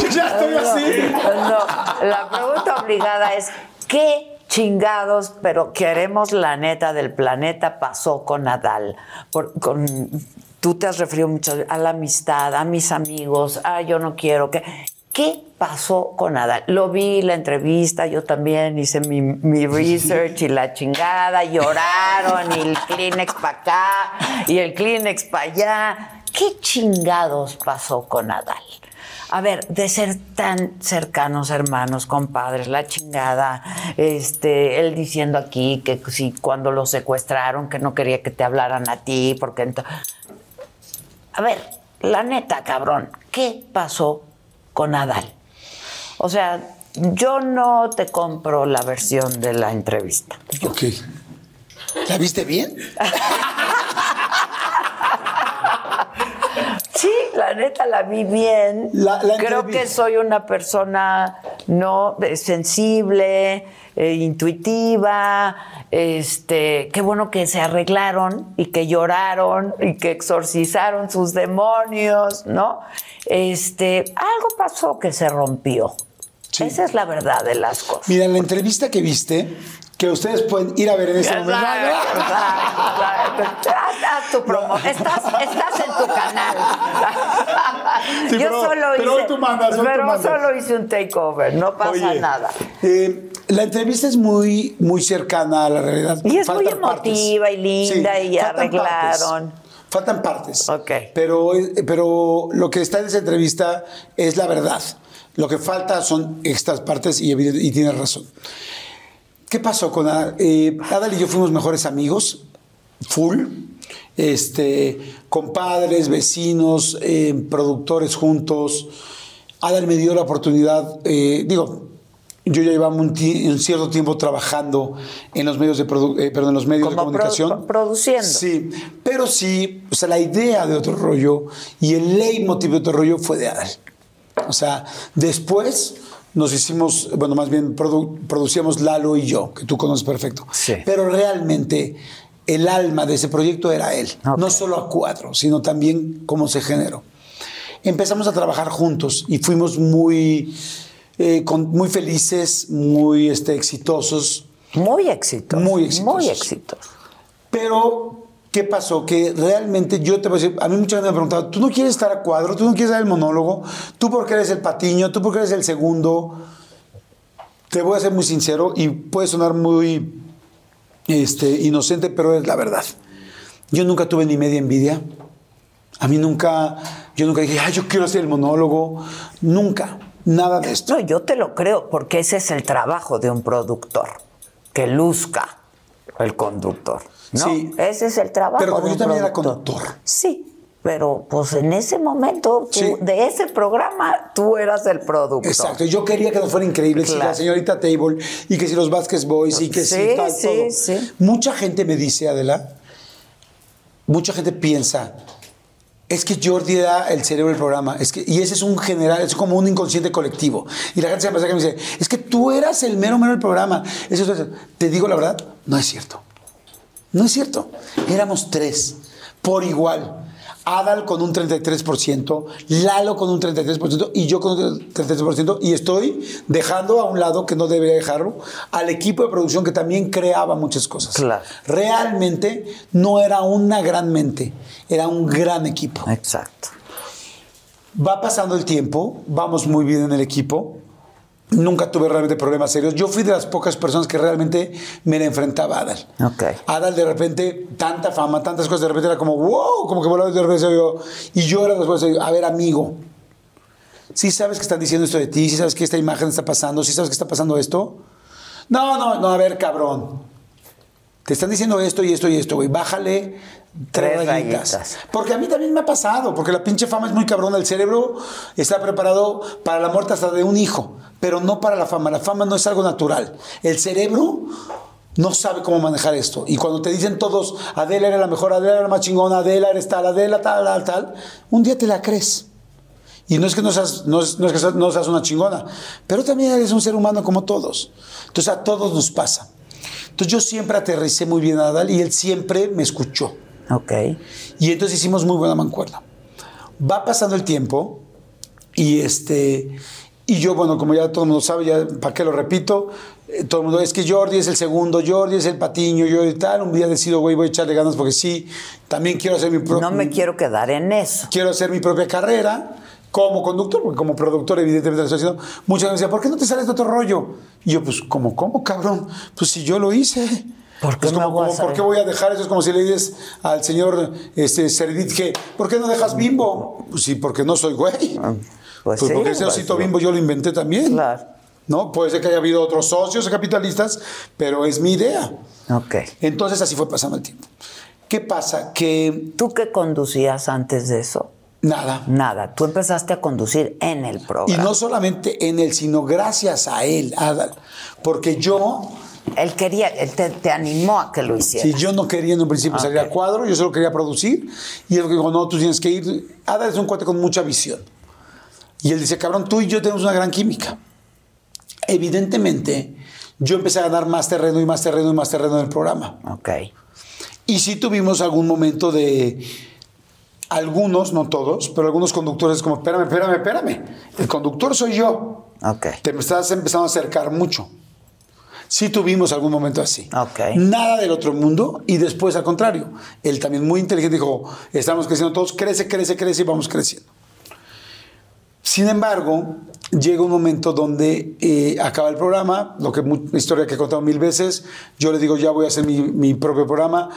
yo *laughs* ya estoy así. No, la pregunta obligada es, ¿qué chingados, pero queremos la neta del planeta, pasó con Nadal? Por- con, tú te has referido mucho a la amistad, a mis amigos, a yo no quiero que... ¿Qué pasó con Nadal? Lo vi, la entrevista, yo también hice mi, mi research y la chingada, lloraron y el Kleenex para acá y el Kleenex para allá. ¿Qué chingados pasó con Nadal? A ver, de ser tan cercanos hermanos, compadres, la chingada, este, él diciendo aquí que si cuando lo secuestraron, que no quería que te hablaran a ti, porque ento- A ver, la neta, cabrón, ¿qué pasó con Adal? O sea, yo no te compro la versión de la entrevista. Ok. ¿La viste bien? *laughs* Sí, la neta la vi bien. La- la Creo que soy una persona no Eh, sensible, eh, intuitiva. Este, qué bueno que se arreglaron y que lloraron y que exorcizaron sus demonios, ¿no? Este, algo pasó que se rompió. Sí. Esa es la verdad de las cosas. Mira, la entrevista que viste, que ustedes pueden ir a ver en este momento. Tu promo. *laughs* Estás, estás en tu canal. *laughs* Sí, Yo pero- solo pero hice. hoy tú mandas, hoy tú pero mandas. solo hice un takeover. No pasa Oye, nada. eh, la entrevista es muy, muy cercana a la realidad. Y es muy partes. emotiva y linda y faltan arreglaron. partes. Faltan partes. Ok. Pero, pero lo que está en esa entrevista es la verdad. Lo que falta son estas partes y, y tienes razón. ¿Qué pasó con Adal? Eh, Adal y yo fuimos mejores amigos, full, este, compadres, vecinos, eh, productores juntos. Adal me dio la oportunidad, eh, digo, yo ya llevaba un, cierto tiempo trabajando en los medios de, produ- eh, perdón, en los medios de Como comunicación. produciendo. Sí, pero sí, o sea, la idea de otro rollo y el leitmotiv de otro rollo fue de Adal. O sea, después nos hicimos, bueno, más bien produ- producíamos Lalo y yo, que tú conoces perfecto. Sí. Pero realmente el alma de ese proyecto era él. No solo a cuatro, sino también cómo se generó. Empezamos a trabajar juntos y fuimos muy, eh, con- muy felices, muy este, exitosos. Muy exitosos. Muy exitosos. Muy exitosos. Pero, ¿qué pasó? Que realmente yo te voy a decir, a mí mucha gente me ha preguntado, ¿tú no quieres estar a cuadro? ¿Tú no quieres dar el monólogo? ¿Tú porque eres el patiño? ¿Tú porque eres el segundo? Te voy a ser muy sincero y puede sonar muy este, inocente, pero es la verdad. Yo nunca tuve ni media envidia. A mí nunca, yo nunca dije, ay, yo quiero hacer el monólogo. Nunca, nada de esto. No, yo te lo creo, porque ese es el trabajo de un productor, que luzca el conductor. ¿No? Sí. Ese es el trabajo. Pero como de yo también era conductor. Sí, pero pues en ese momento, tú- Sí. de ese programa, tú eras el productor. Exacto, yo quería que nos fuera increíble, si Claro. la señorita Table y que si los Vázquez Boys y que Sí, si tal, sí, todo. sí. Mucha gente me dice, Adela, mucha gente piensa, es que Jordi era el cerebro del programa, es que, y ese es un general, es como un inconsciente colectivo. Y la gente se pasa que me dice, es que tú eras el mero mero del programa. Eso, eso, eso. Te digo la verdad, no es cierto. No es cierto. Éramos tres, por igual. Adal con un 33%, Lalo con un 33% y yo con un 33%. Y estoy dejando a un lado, que no debería dejarlo, al equipo de producción que también creaba muchas cosas. Claro. Realmente no era una gran mente, era un gran equipo. Exacto. Va pasando el tiempo, vamos muy bien en el equipo. Nunca tuve realmente problemas serios. Yo fui de las pocas personas que realmente me la enfrentaba a Adal. Ok. Adal de repente, tanta fama, tantas cosas, de repente era como, wow, como que volaba de repente yo. Y yo era después, a ver, amigo, ¿sí sabes que están diciendo esto de ti? ¿Sí sabes que esta imagen está pasando? ¿Sí sabes que está pasando esto? No, no, no, a ver, cabrón. Te están diciendo esto y esto y esto, güey. Bájale tres, rayitas. rayitas. Porque a mí también me ha pasado, porque la pinche fama es muy cabrona. El cerebro está preparado para la muerte hasta de un hijo, pero no para la fama. La fama no es algo natural. El cerebro no sabe cómo manejar esto. Y cuando te dicen todos, Adela era la mejor, Adela era la más chingona, Adela eres tal, Adela tal, tal, tal, un día te la crees. Y no es que no seas, no es, no es que seas- no seas una chingona, pero también eres un ser humano como todos. Entonces a todos nos pasa. Entonces yo siempre aterricé muy bien a Adal y él siempre me escuchó. Ok. Y entonces hicimos muy buena mancuerna. Va pasando el tiempo y este y yo, bueno, como ya todo el mundo sabe, ya para qué lo repito, eh, todo el mundo es que Jordi es el segundo, Jordi es el patiño, yo y tal. Un día decido, güey, voy a echarle ganas porque sí, también quiero hacer mi propio. No me quiero quedar en eso. quiero hacer mi propia carrera como conductor, porque como productor evidentemente lo estoy haciendo. Muchas veces me decían, ¿por qué no te sales de otro rollo? Y yo, pues, ¿cómo, cómo, cabrón? Pues si yo lo hice. ¿Por qué me como, ¿Por qué voy a dejar eso? Es como si le dices al señor este, que, ¿por qué no dejas bimbo? Pues sí, porque no soy güey. pues Pues, sí, porque ese pues osito bimbo yo lo inventé también. Claro. ¿No? Puede ser que haya habido otros socios capitalistas, pero es mi idea. Ok. Entonces así fue pasando el tiempo. ¿Qué pasa? Que ¿Tú qué conducías antes de eso? nada. Nada. Tú empezaste a conducir en el Y programa. no solamente en él, sino gracias a él, Adal. Porque yo, Él quería, él te, te animó a que lo hicieras. si yo no quería en un principio salir Ok. a cuadro, yo solo quería producir. Y él dijo, no, tú tienes que ir. Adal es un cuate con mucha visión. Y él dice, cabrón, tú y yo tenemos una gran química. Evidentemente, yo empecé a ganar más terreno y más terreno y más terreno en el programa. Ok. Y sí tuvimos algún momento de algunos, no todos, pero algunos conductores como, espérame, espérame, espérame. El conductor soy yo. Ok. Te me estás empezando a acercar mucho. Sí tuvimos algún momento así. Nada del otro mundo y después al contrario. Él también muy inteligente dijo, estamos creciendo todos, crece, crece, crece y vamos creciendo. Sin embargo, llega un momento donde eh, acaba el programa, lo que historia que he contado mil veces, yo le digo, ya voy a hacer mi, mi propio programa,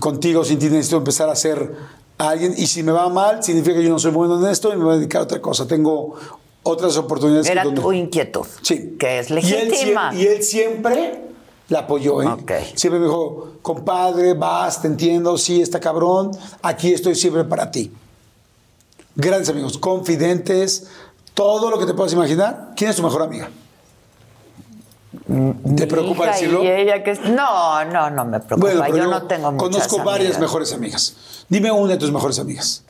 contigo sin ti necesito empezar a hacer a alguien, y si me va mal, significa que yo no soy bueno en esto y me voy a dedicar a otra cosa. Tengo otras oportunidades. Era tu inquietud. Sí. Que es Y él, legítima. y él siempre la apoyó, ¿eh? Siempre me dijo, compadre, vas, te entiendo, sí, está cabrón, aquí estoy siempre para ti. Grandes amigos, confidentes, todo lo que te puedas imaginar. ¿Quién es tu mejor amiga? ¿Te preocupa Hija, decirlo? Y ella que es- No, no, no me preocupa. pero yo, no tengo muchas Conozco varias mejores amigas. Dime una de tus mejores amigas.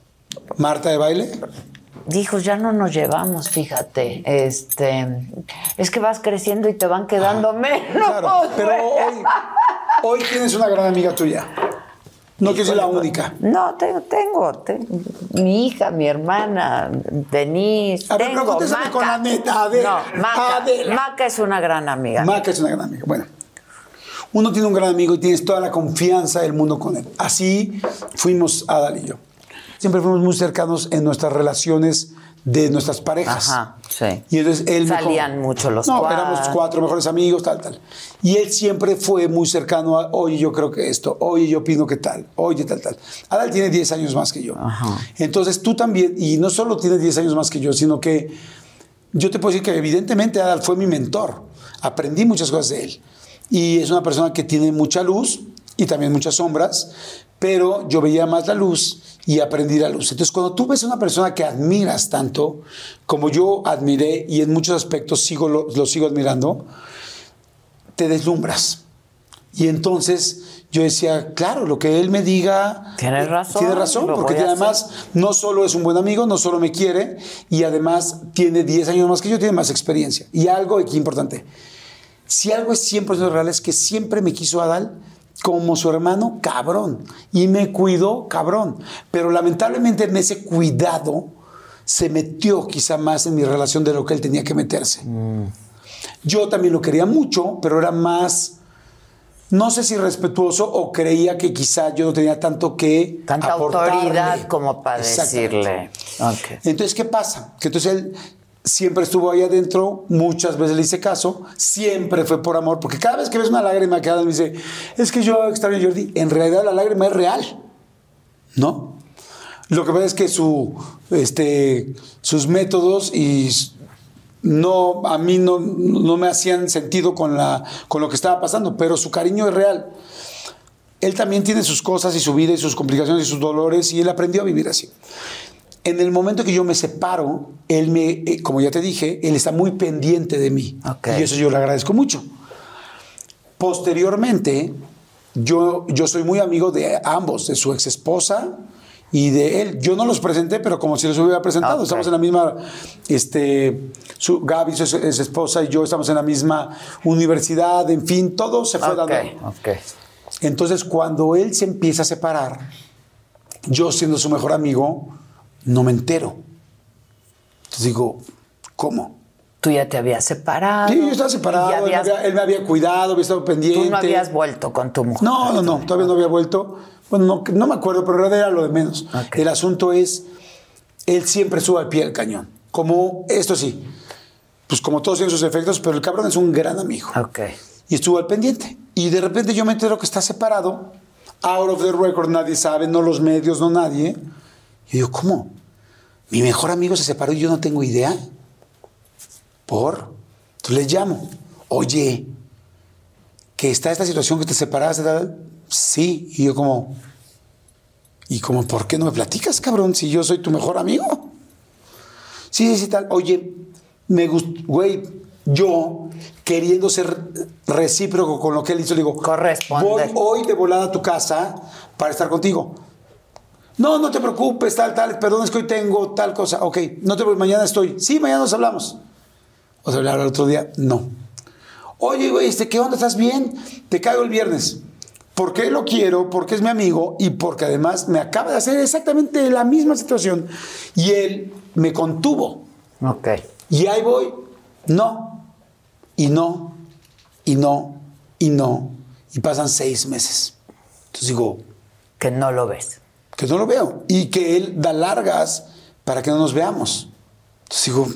¿Marta de baile? Dijo, ya no nos llevamos, fíjate. Este, es que vas creciendo y te van quedando menos. Claro, pero *laughs* hoy, hoy tienes una gran amiga tuya. No quiero ser la única. No, tengo, tengo, tengo mi hija, mi hermana, Denise. A ver, pero contéstame Maca. con la neta, Adela, No, Maca, Adela. Maca es una gran amiga. Maca es una gran amiga. Bueno, uno tiene un gran amigo y tienes toda la confianza del mundo con él. Así fuimos Adal y yo. Siempre fuimos muy cercanos en nuestras relaciones de nuestras parejas. Ajá, sí. Y entonces él Salían com- mucho los No, cuatro. éramos cuatro mejores amigos, tal, tal. Y él siempre fue muy cercano a, oye, yo creo que esto, oye, yo opino que tal, oye, tal, tal. Adal tiene 10 años más que yo. Entonces tú también, y no solo tienes 10 años más que yo, sino que yo te puedo decir que evidentemente Adal fue mi mentor. Aprendí muchas cosas de él. Y es una persona que tiene mucha luz y también muchas sombras, pero yo veía más la luz y aprendí la luz. Entonces, cuando tú ves a una persona que admiras tanto, como yo admiré y en muchos aspectos sigo lo, lo sigo admirando, te deslumbras. Y entonces yo decía, claro, lo que él me diga... Tienes eh, razón, Tiene razón, porque además no solo es un buen amigo, no solo me quiere, y además tiene 10 años más que yo, tiene más experiencia. Y algo aquí importante, si algo es 100% real es que siempre me quiso Adal como su hermano cabrón y me cuidó cabrón. Pero lamentablemente en ese cuidado se metió quizá más en mi relación de lo que él tenía que meterse. Yo también lo quería mucho, pero era más, no sé si respetuoso o creía que quizá yo no tenía tanto que Tanta aportarle. autoridad como para decirle. Entonces, ¿qué pasa? Que entonces él siempre estuvo ahí adentro, muchas veces le hice caso, siempre fue por amor, porque cada vez que ves una lágrima que Adam me dice, es que yo extraño a Jordi, en realidad la lágrima es real, ¿no? Lo que pasa es que su, este, sus métodos y no, a mí no, no me hacían sentido con, la, con lo que estaba pasando, pero su cariño es real. Él también tiene sus cosas y su vida y sus complicaciones y sus dolores y él aprendió a vivir así. En el momento que yo me separo, él me, eh, como ya te dije, él está muy pendiente de mí. Ok. Y eso yo le agradezco mucho. Posteriormente, yo, yo soy muy amigo de ambos, de su ex esposa y de él. Yo no los presenté, pero como si los hubiera presentado. Estamos en la misma, este, su, Gaby, su ex esposa y yo estamos en la misma universidad, en fin, todo se fue Ok, dando. ok. Entonces, cuando él se empieza a separar, yo siendo su mejor amigo, no me entero. Entonces digo, ¿cómo? Tú ya te habías separado. Sí, yo estaba separado, ya él, me habías- había, él me había cuidado, había estado pendiente. tú no habías vuelto con tu mujer. No, no, no, todavía no había vuelto. Bueno, no, no me acuerdo, pero en realidad era lo de menos. El asunto es, él siempre sube al pie del cañón. Como, esto sí, pues como todos tienen sus efectos, pero el cabrón es un gran amigo. Ok. Y estuvo al pendiente. Y de repente yo me entero que está separado. Out of the record, nadie sabe, no los medios, no nadie. Y digo, ¿cómo? Mi mejor amigo se separó y yo no tengo idea. ¿Por? Entonces les llamo. Oye, que está esta situación que te separaste, tal? Sí. Y yo como, ¿y como por qué no me platicas, cabrón? Si yo soy tu mejor amigo. Sí, sí, sí, tal. Oye, me gustó, güey, yo queriendo ser recíproco con lo que él hizo, le digo, Corresponde. voy hoy de volada a tu casa para estar contigo. No, no te preocupes, tal, tal, perdón, es que hoy tengo tal cosa. Ok, no te preocupes, mañana estoy. Sí, mañana nos hablamos. O sea, hablo el otro día, no. Oye, güey, este, ¿qué onda? ¿Estás bien? Te caigo el viernes. ¿Por qué lo quiero? Porque es mi amigo y porque además me acaba de hacer exactamente la misma situación. Y él me contuvo. Ok. Y ahí voy, no, y no, y no, y no. Y pasan seis meses. Entonces digo, Que no lo ves. Que no lo veo. Y que él da largas para que no nos veamos. Entonces digo,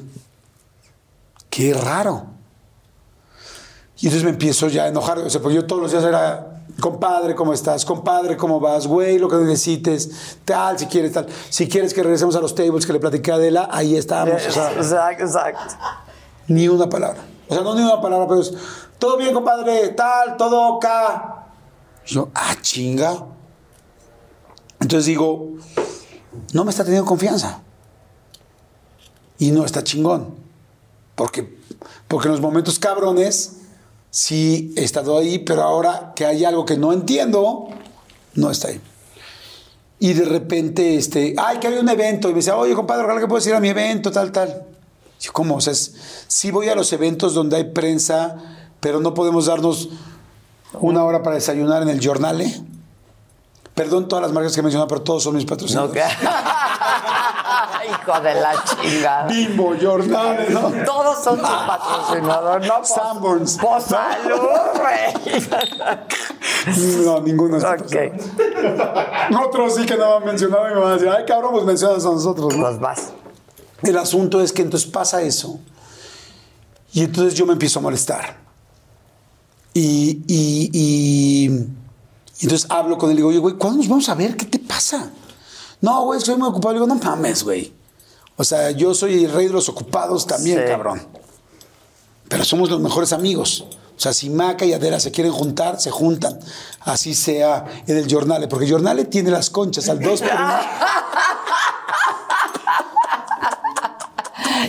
qué raro. Y entonces me empiezo ya a enojar. O sea, porque yo todos los días era, compadre, ¿cómo estás? Compadre, ¿cómo vas? Güey, lo que necesites, tal, si quieres, tal. Si quieres que regresemos a los tables que le platiqué a Adela, ahí estamos. O sea, Exacto, exacto. ni una palabra. O sea, no ni una palabra, pero es, todo bien, compadre, tal, todo acá. Yo, ah, chinga. Entonces digo, no me está teniendo confianza. Y no está chingón. Porque, porque en los momentos cabrones sí he estado ahí, pero ahora que hay algo que no entiendo, no está ahí. Y de repente, este, ay, que hay un evento. Y me dice, oye, compadre, ojalá que puedes ir a mi evento, tal, tal. Yo, ¿cómo? O sea, es- sí voy a los eventos donde hay prensa, pero no podemos darnos una hora para desayunar en el Jornale. Perdón todas las marcas que he mencionado, pero todos son mis patrocinadores. Ok. *laughs* Hijo de la chingada. Bimbo, Jornal, ¿no? Todos son tus patrocinadores, ¿no? Pues- Sanborns. Pues salud, güey. No, ninguno. es Ok. Otros sí que no me han mencionado y me van a decir, ay, cabrón, pues mencionas a nosotros, ¿no? Pues vas. El asunto es que entonces pasa eso. Y entonces yo me empiezo a molestar. Y, y, y- y entonces hablo con él y digo, oye, güey, ¿cuándo nos vamos a ver? ¿Qué te pasa? No, güey, estoy muy ocupado. Le digo, no mames, güey. O sea, yo soy el rey de los ocupados también, Sí. cabrón. Pero somos los mejores amigos. O sea, si Maca y Adela se quieren juntar, se juntan. Así sea en el Jornale. Porque el Jornale tiene las conchas al dos por uno. *laughs*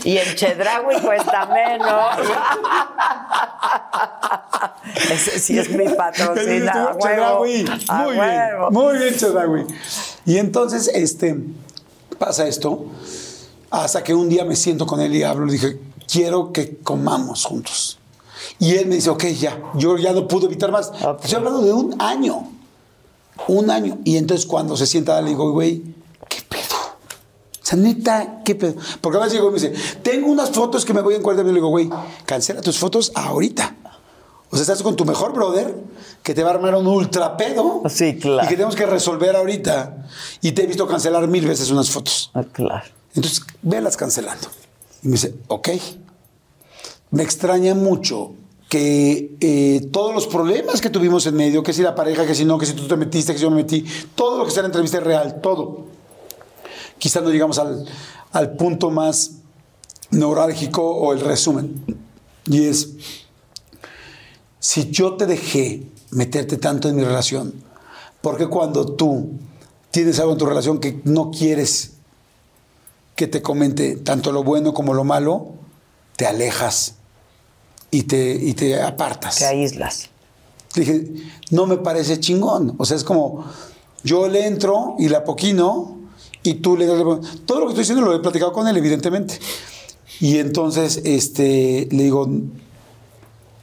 Y en Chedraui cuesta menos. *laughs* Ese sí es mi patrocinador. A huevo. Chedraui. A Muy huevo. bien, muy bien, Chedraui. Y entonces, este, pasa esto, hasta que un día me siento con él y hablo, le dije, quiero que comamos juntos. Y él me dice, ok, ya, yo ya no pude evitar más. Ok. Estoy hablando de un año, un año. Y entonces cuando se sienta, le digo, güey, ¿qué pedo? O sea, neta, ¿qué pedo? Porque a veces llegó y me dice, tengo unas fotos que me voy a encuadrar. Y le digo, güey, cancela tus fotos ahorita. O sea, estás con tu mejor brother que te va a armar un ultra pedo. Sí, claro. Y que tenemos que resolver ahorita. Y te he visto cancelar mil veces unas fotos. Ah, Claro. Entonces, vélas cancelando. Y me dice, ok. Me extraña mucho que eh, todos los problemas que tuvimos en medio, que si la pareja, que si no, que si tú te metiste, que si yo me metí, todo lo que está en la entrevista es real, todo. Quizás no llegamos al, al punto más neurálgico o el resumen. Y es, si yo te dejé meterte tanto en mi relación, porque cuando tú tienes algo en tu relación que no quieres que te comente tanto lo bueno como lo malo, te alejas y te, y te apartas. Te aíslas. Dije, no me parece chingón. O sea, es como, yo le entro y la poquino y tú le das... Todo lo que estoy diciendo lo he platicado con él, evidentemente. Y entonces, este, le digo,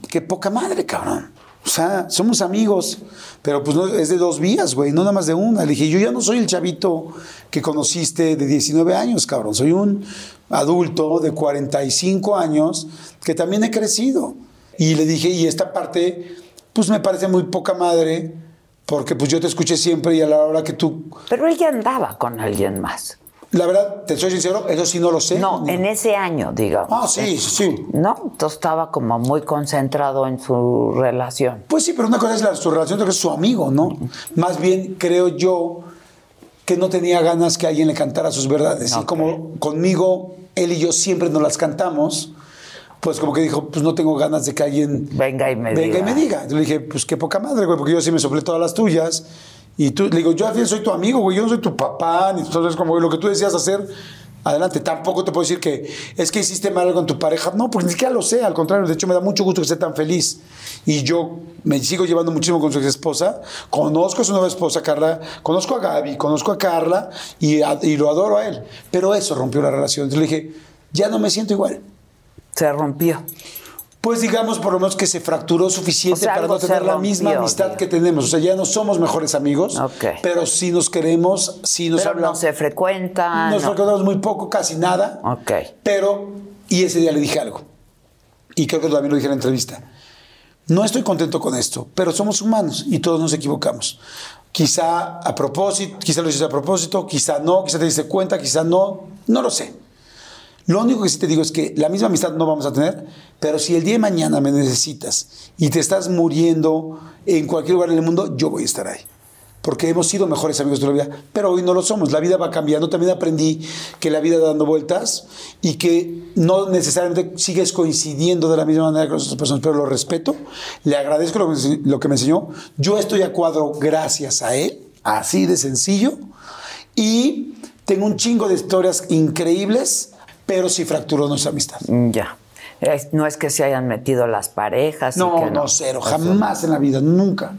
qué poca madre, cabrón. O sea, somos amigos, pero pues no, es de dos vías, güey, no nada más de una. Le dije, yo ya no soy el chavito que conociste de 19 años, cabrón. Soy un adulto de 45 años que también he crecido. Y le dije, y esta parte, pues me parece muy poca madre, porque pues yo te escuché siempre y a la hora que tú... Pero ella andaba con alguien más. La verdad, te soy sincero, eso sí no lo sé. No, en ese año, digamos. Ah, sí, sí. ¿No? Entonces estaba como muy concentrado en su relación. Pues sí, pero una cosa es la, su relación, otra es su amigo, ¿no? Más bien creo yo que no tenía ganas que alguien le cantara sus verdades. Y como conmigo, él y yo siempre nos las cantamos, pues como que dijo, pues no tengo ganas de que alguien Venga y me venga diga. y me diga. Yo le dije, pues qué poca madre, güey, porque yo sí me soplé todas las tuyas. Y tú, le digo, yo al fin soy tu amigo, güey, yo no soy tu papá, ni entonces como lo que tú decías hacer, adelante. Tampoco te puedo decir que es que hiciste mal algo con tu pareja. No, porque ni siquiera lo sé, al contrario, de hecho me da mucho gusto que esté tan feliz. Y yo me sigo llevando muchísimo con su ex esposa. Conozco a su nueva esposa, Carla, conozco a Gaby, conozco a Carla y, a- y lo adoro a él. Pero eso rompió la relación. Entonces le dije, ya no me siento igual. Se rompió. Pues digamos por lo menos que se fracturó suficiente O sea, para no tener la misma amistad digo. que tenemos. O sea, ya no somos mejores amigos, pero sí nos queremos, sí nos Pero hablamos. no se frecuentan. Nos no. frecuentamos muy poco, casi nada. Ok. Pero, y ese día le dije algo. Y creo que también lo dije en la entrevista. No estoy contento con esto, pero somos humanos y todos nos equivocamos. Quizá a propósito, quizá lo hiciste a propósito, quizá no, quizá te diste cuenta, quizá no, no lo sé. Lo único que sí te digo es que la misma amistad no vamos a tener, pero si el día de mañana me necesitas y te estás muriendo en cualquier lugar del mundo, yo voy a estar ahí. Porque hemos sido mejores amigos de la vida, pero hoy no lo somos. La vida va cambiando. También aprendí que la vida da dando vueltas y que no necesariamente sigues coincidiendo de la misma manera con otras personas, pero lo respeto. Le agradezco lo que, lo que me enseñó. Yo estoy a cuadro gracias a él, así de sencillo. Y tengo un chingo de historias increíbles, pero sí fracturó nuestra amistad. Mm, Ya. No es que se hayan metido las parejas. y No, que no, cero, jamás en la vida, nunca.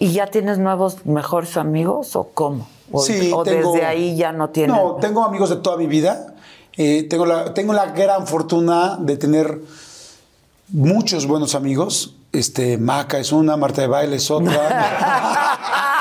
¿Y ya tienes nuevos mejores amigos o cómo? O, Sí, o tengo- desde ahí ya no tienes. No, tengo amigos de toda mi vida. Eh, tengo, la, tengo la gran fortuna de tener muchos buenos amigos. Este, Maca es una, Marta de Baile es otra. *laughs*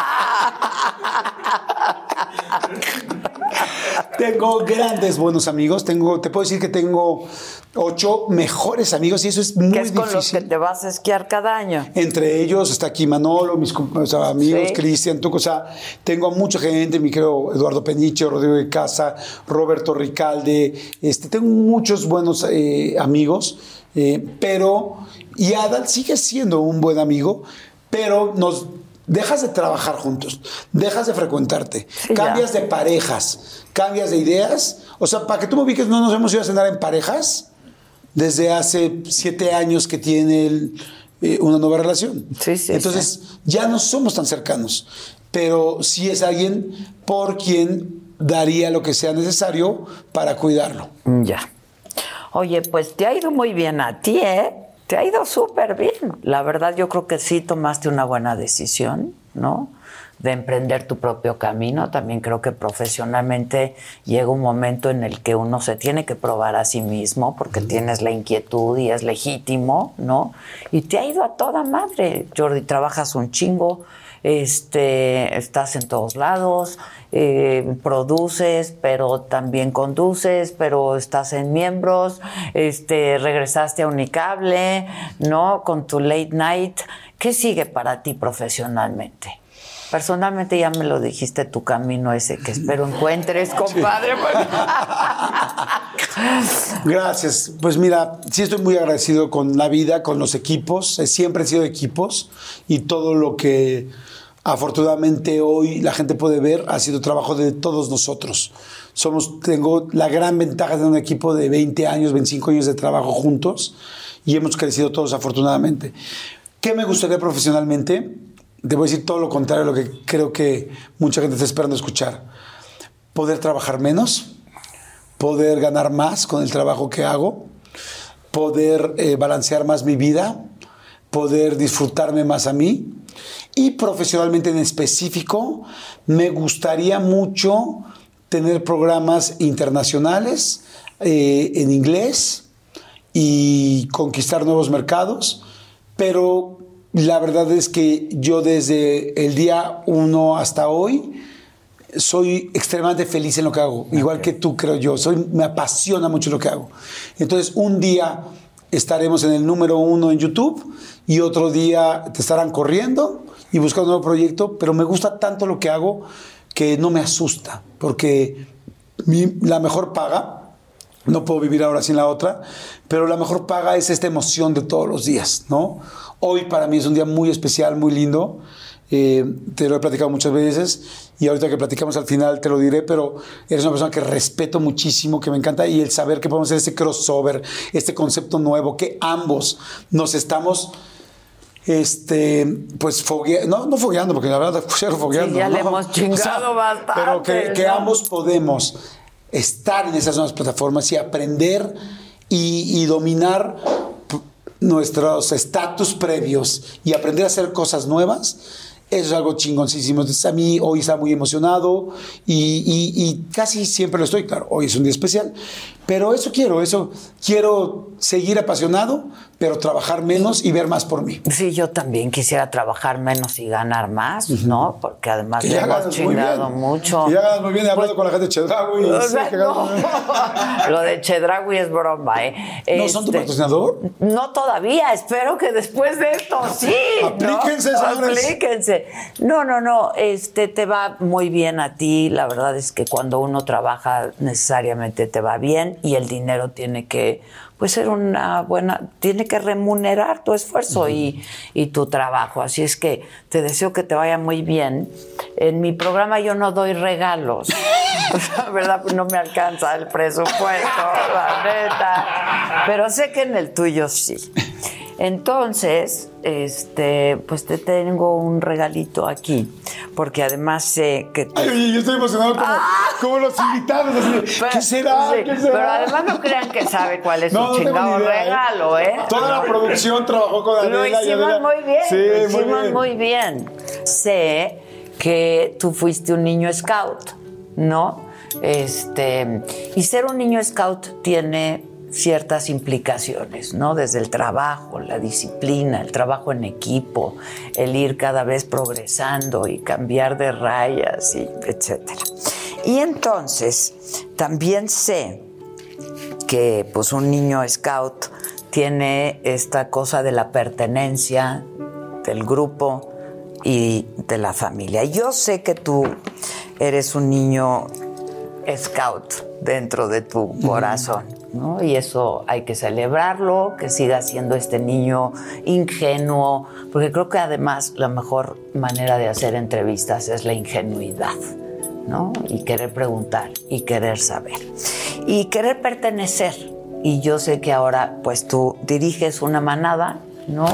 Tengo grandes buenos amigos. Tengo, te puedo decir que tengo ocho mejores amigos y eso es muy que es con los que te vas a esquiar cada año. Entre ellos está aquí Manolo, mis com- o sea, amigos, Sí. Cristian, tú, o sea, tengo a mucha gente, mi creo Eduardo Peniche, Rodrigo de Casa, Roberto Ricalde, este, tengo muchos buenos eh, amigos, eh, pero, y Adal sigue siendo un buen amigo, pero nos dejas de trabajar juntos, dejas de frecuentarte, Sí, cambias ya. de parejas, cambias de ideas, o sea, para que tú me ubiques, no nos hemos ido a cenar en parejas desde hace siete años que tiene eh, una nueva relación. Sí, sí, Entonces, ya no somos tan cercanos, pero sí es alguien por quien daría lo que sea necesario para cuidarlo. Ya. Oye, pues te ha ido muy bien a ti, ¿eh? Te ha ido súper bien. La verdad, yo creo que sí tomaste una buena decisión, ¿no? De emprender tu propio camino. También creo que profesionalmente llega un momento en el que uno se tiene que probar a sí mismo porque tienes la inquietud y es legítimo, ¿no? Y te ha ido a toda madre, Jordi. Trabajas un chingo, este, estás en todos lados, eh, produces, pero también conduces, pero estás en miembros, este, regresaste a Unicable, ¿no? Con tu late night. ¿Qué sigue para ti profesionalmente? Personalmente ya me lo dijiste, tu camino ese que espero encuentres, compadre. *laughs* Gracias. Pues mira, sí estoy muy agradecido con la vida, con los equipos. Eh, Siempre he sido equipos y todo lo que afortunadamente hoy la gente puede ver ha sido trabajo de todos nosotros. Somos, tengo la gran ventaja de un equipo de 20 años, 25 años de trabajo juntos y hemos crecido todos afortunadamente. ¿Qué me gustaría profesionalmente? Te voy a decir todo lo contrario a lo que creo que mucha gente está esperando escuchar. Poder trabajar menos, poder ganar más con el trabajo que hago, poder eh, balancear más mi vida, poder disfrutarme más a mí y profesionalmente en específico me gustaría mucho tener programas internacionales eh, en inglés y conquistar nuevos mercados, pero la verdad es que yo desde el día uno hasta hoy soy extremadamente feliz en lo que hago, igual que tú creo yo, soy, me apasiona mucho lo que hago. Entonces un día estaremos en el número uno en YouTube y otro día te estarán corriendo y buscando un nuevo proyecto, pero me gusta tanto lo que hago que no me asusta, porque mi- la mejor paga, no puedo vivir ahora sin la otra, pero la mejor paga es esta emoción de todos los días, ¿no? Hoy para mí es un día muy especial, muy lindo, eh, te lo he platicado muchas veces y ahorita que platicamos al final te lo diré, pero eres una persona que respeto muchísimo, que me encanta y el saber que podemos hacer este crossover, este concepto nuevo, que ambos nos estamos este, pues fogueando, no, no fogueando, porque la verdad, *laughs* cero fogueando. Sí, ya ¿no? le hemos *laughs* chingado bastante, Pero que, ambos podemos estar en esas nuevas plataformas y aprender y, y dominar nuestros estatus previos y aprender a hacer cosas nuevas. Eso es algo chingoncísimo. Entonces, a mí hoy está muy emocionado y, y- y casi siempre lo estoy. Claro, hoy es un día especial. Pero eso quiero, eso quiero seguir apasionado, pero trabajar menos y ver más por mí. Sí, yo también quisiera trabajar menos y ganar más, ¿no? Porque además ya hemos chingado mucho. Que ya ganas muy bien. He hablado con la gente de Chedraui. y O sea, ganas no. *laughs* Lo de Chedraui es broma, ¿eh? ¿No son tu Este, patrocinador? No todavía, espero que después de esto sí. ¿no? Aplíquense, No, no, no, este te va muy bien a ti. La verdad es que cuando uno trabaja necesariamente te va bien y el dinero tiene que pues ser una buena, tiene que remunerar tu esfuerzo y, y tu trabajo. Así es que te deseo que te vaya muy bien. En mi programa yo no doy regalos. La *laughs* verdad, pues no me alcanza el presupuesto, la neta. Pero sé que en el tuyo sí. Entonces, este, pues te tengo un regalito aquí, porque además sé que tú- Ay, oye, yo estoy emocionado como, como los invitados. así de, Pero- *laughs* ¿Qué será? sí, ¿Qué será? Pero además no crean que sabe cuál es *laughs* No, su no chingado idea, ¿eh? regalo, ¿eh? Toda la producción trabajó con Lo Adela. y hicimos Adela- muy bien, Sí, lo muy hicimos bien. muy bien. Sé que tú fuiste un niño scout, ¿no? Este, y ser un niño scout tiene ciertas implicaciones, ¿no? Desde el trabajo, la disciplina, el trabajo en equipo, el ir cada vez progresando y cambiar de rayas y etcétera. Y entonces, también sé que pues un niño scout tiene esta cosa de la pertenencia del grupo y de la familia. Yo sé que tú eres un niño scout dentro de tu corazón, ¿no? Y eso hay que celebrarlo, que siga siendo este niño ingenuo, porque creo que además la mejor manera de hacer entrevistas es la ingenuidad, ¿no? Y querer preguntar y querer saber. Y querer pertenecer. Y yo sé que ahora pues tú diriges una manada, ¿no?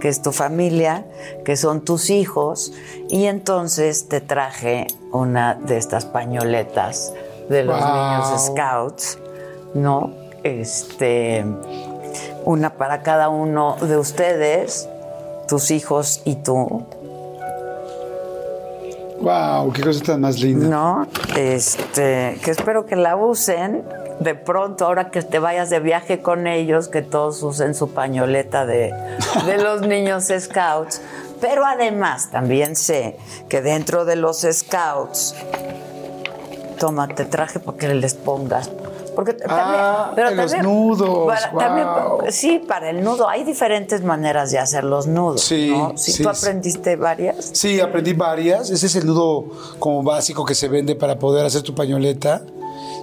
que es tu familia, que son tus hijos, y entonces te traje una de estas pañoletas de los Wow. niños scouts, ¿no? Este, una para cada uno de ustedes, tus hijos y tú, Wow, qué cosa tan más linda. ¿no? Este, que espero que la usen de pronto, ahora que te vayas de viaje con ellos, que todos usen su pañoleta de, de *laughs* los niños scouts. Pero además también sé que dentro de los scouts, toma, te traje para que les pongas. Porque Ah, de los nudos, para- también- sí, para el nudo. Hay diferentes maneras de hacer los nudos. Sí, ¿no? Si sí, tú aprendiste varias. Sí, aprendí varias. Ese es el nudo como básico que se vende para poder hacer tu pañoleta.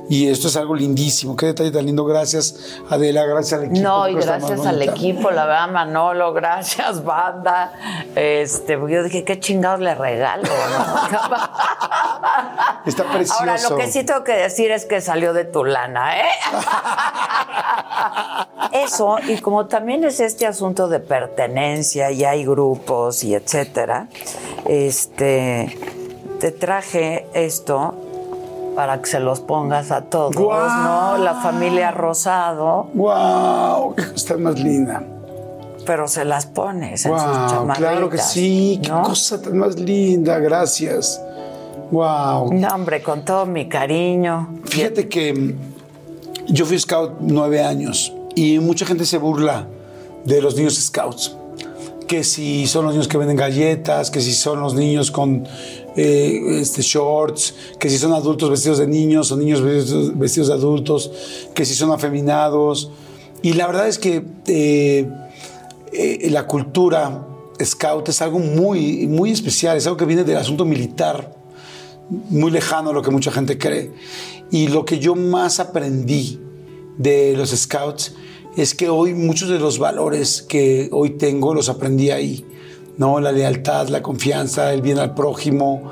Y esto es algo lindísimo. Qué detalle tan lindo. Gracias, Adela. Gracias al equipo. No, y gracias al equipo, la verdad, Manolo, gracias, banda. Este, porque yo dije, qué chingados le regalo, ¿no? *laughs* Está precioso. Ahora, lo que sí tengo que decir es que salió de tu lana, ¿eh? *laughs* Eso, y como también es este asunto de pertenencia, y hay grupos y etcétera, este, te traje esto para que se los pongas a todos, ¡Guau! ¿no? La familia Rosado, ¡Wow! ¡Qué cosa tan más linda! pero se las pones en sus ¡Wow! chamarritas. Claro que sí. ¡Qué ¿no? cosa tan más linda! Gracias. ¡Wow! No, hombre, con todo mi cariño. Fíjate que yo fui scout nueve años y mucha gente se burla de los niños scouts. Que si son los niños que venden galletas, que si son los niños con eh, este, shorts, que si son adultos vestidos de niños o niños vestidos, de adultos, que si son afeminados. Y la verdad es que eh, eh, la cultura scout es algo muy, muy especial, es algo que viene del asunto militar muy lejano a lo que mucha gente cree. Y lo que yo más aprendí de los scouts es que hoy muchos de los valores que hoy tengo los aprendí ahí. ¿No? La lealtad, la confianza, el bien al prójimo.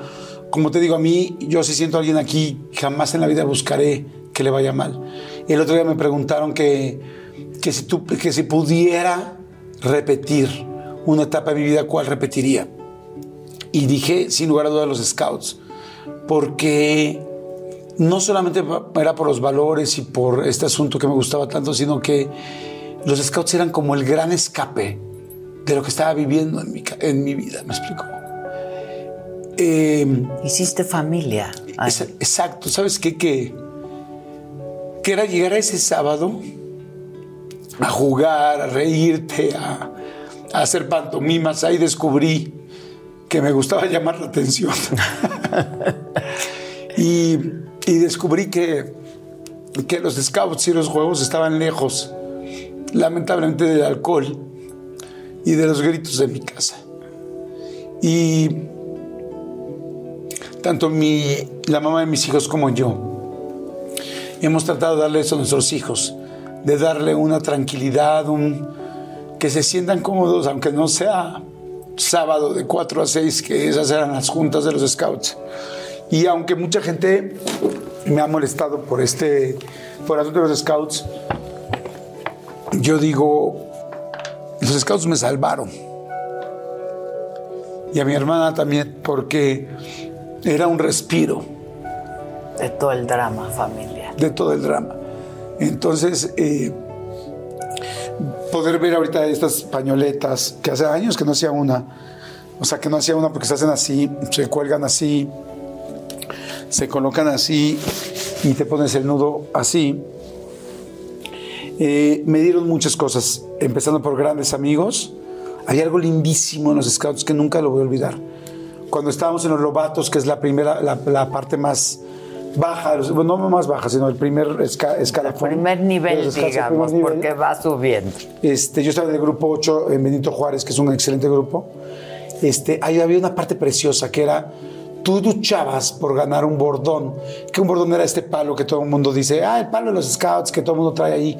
Como te digo, a mí, yo si siento a alguien aquí, jamás en la vida buscaré que le vaya mal. El otro día me preguntaron que, que, si, tú, que si pudiera repetir una etapa de mi vida, ¿cuál repetiría? Y dije, sin lugar a dudas, los scouts porque no solamente era por los valores y por este asunto que me gustaba tanto, sino que los scouts eran como el gran escape de lo que estaba viviendo en mi, en mi vida, ¿me explico? Eh, Hiciste familia. Exacto, ¿sabes qué? Que, que era llegar a ese sábado a jugar, a reírte, a, a hacer pantomimas. Ahí descubrí que me gustaba *laughs* llamar la atención. *laughs* y, y descubrí que, que los scouts y los juegos estaban lejos, lamentablemente, del alcohol y de los gritos de mi casa. Y tanto mi, la mamá de mis hijos como yo hemos tratado de darle eso a nuestros hijos, de darle una tranquilidad, un, que se sientan cómodos, aunque no sea sábado de 4 a 6, que esas eran las juntas de los scouts. Y aunque mucha gente me ha molestado por este, por asunto de los scouts, yo digo, los scouts me salvaron. Y a mi hermana también, porque era un respiro de todo el drama familiar. de todo el drama. Entonces, eh, poder ver ahorita estas pañoletas, que hace años que no hacía una, o sea, que no hacía una porque se hacen así, se cuelgan así, se colocan así y te pones el nudo así. Eh, me dieron muchas cosas, empezando por grandes amigos. Hay algo lindísimo en los scouts que nunca lo voy a olvidar. Cuando estábamos en los lobatos, que es la primera, la, la parte más baja, bueno, no más baja, sino el primer esca, escalafón. El primer nivel, digamos, primer nivel. porque va subiendo. Este, yo estaba en el grupo 8 en Benito Juárez, que es un excelente grupo. Este, ahí había una parte preciosa que era, tú luchabas por ganar un bordón, que un bordón era este palo que todo el mundo dice, ah, el palo de los scouts que todo el mundo trae ahí.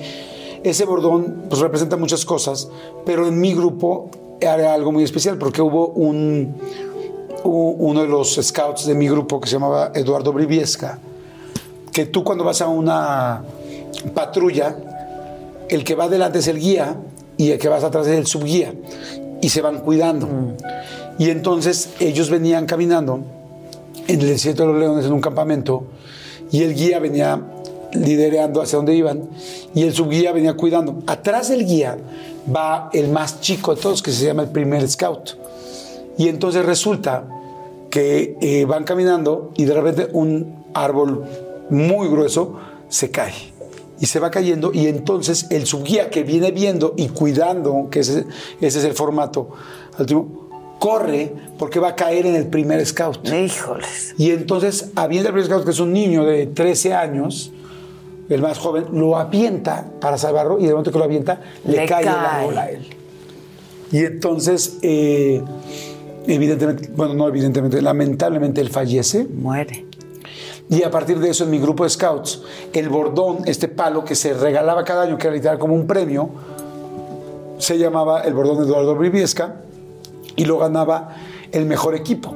Ese bordón pues representa muchas cosas, pero en mi grupo era algo muy especial porque hubo un, uno de los scouts de mi grupo que se llamaba Eduardo Briviesca, que tú cuando vas a una patrulla, el que va adelante es el guía y el que vas atrás es el subguía y se van cuidando. Y entonces ellos venían caminando en el desierto de los leones en un campamento y el guía venía liderando hacia donde iban y el subguía venía cuidando. Atrás del guía va el más chico de todos que se llama el primer scout. Y entonces resulta que eh, van caminando y de repente un árbol muy grueso se cae y se va cayendo y entonces el subguía que viene viendo y cuidando, que ese, ese es el formato, al último, corre porque va a caer en el primer scout. Híjoles. Y entonces avienta el primer scout, que es un niño de 13 años, el más joven, lo avienta para salvarlo y de momento que lo avienta, le, Le cae, cae. árbol a él. Y entonces, eh, evidentemente, bueno, no evidentemente, lamentablemente él fallece. Muere. Y a partir de eso, en mi grupo de scouts, el bordón, este palo que se regalaba cada año, que era literal como un premio, se llamaba el bordón Eduardo Briviesca y lo ganaba el mejor equipo.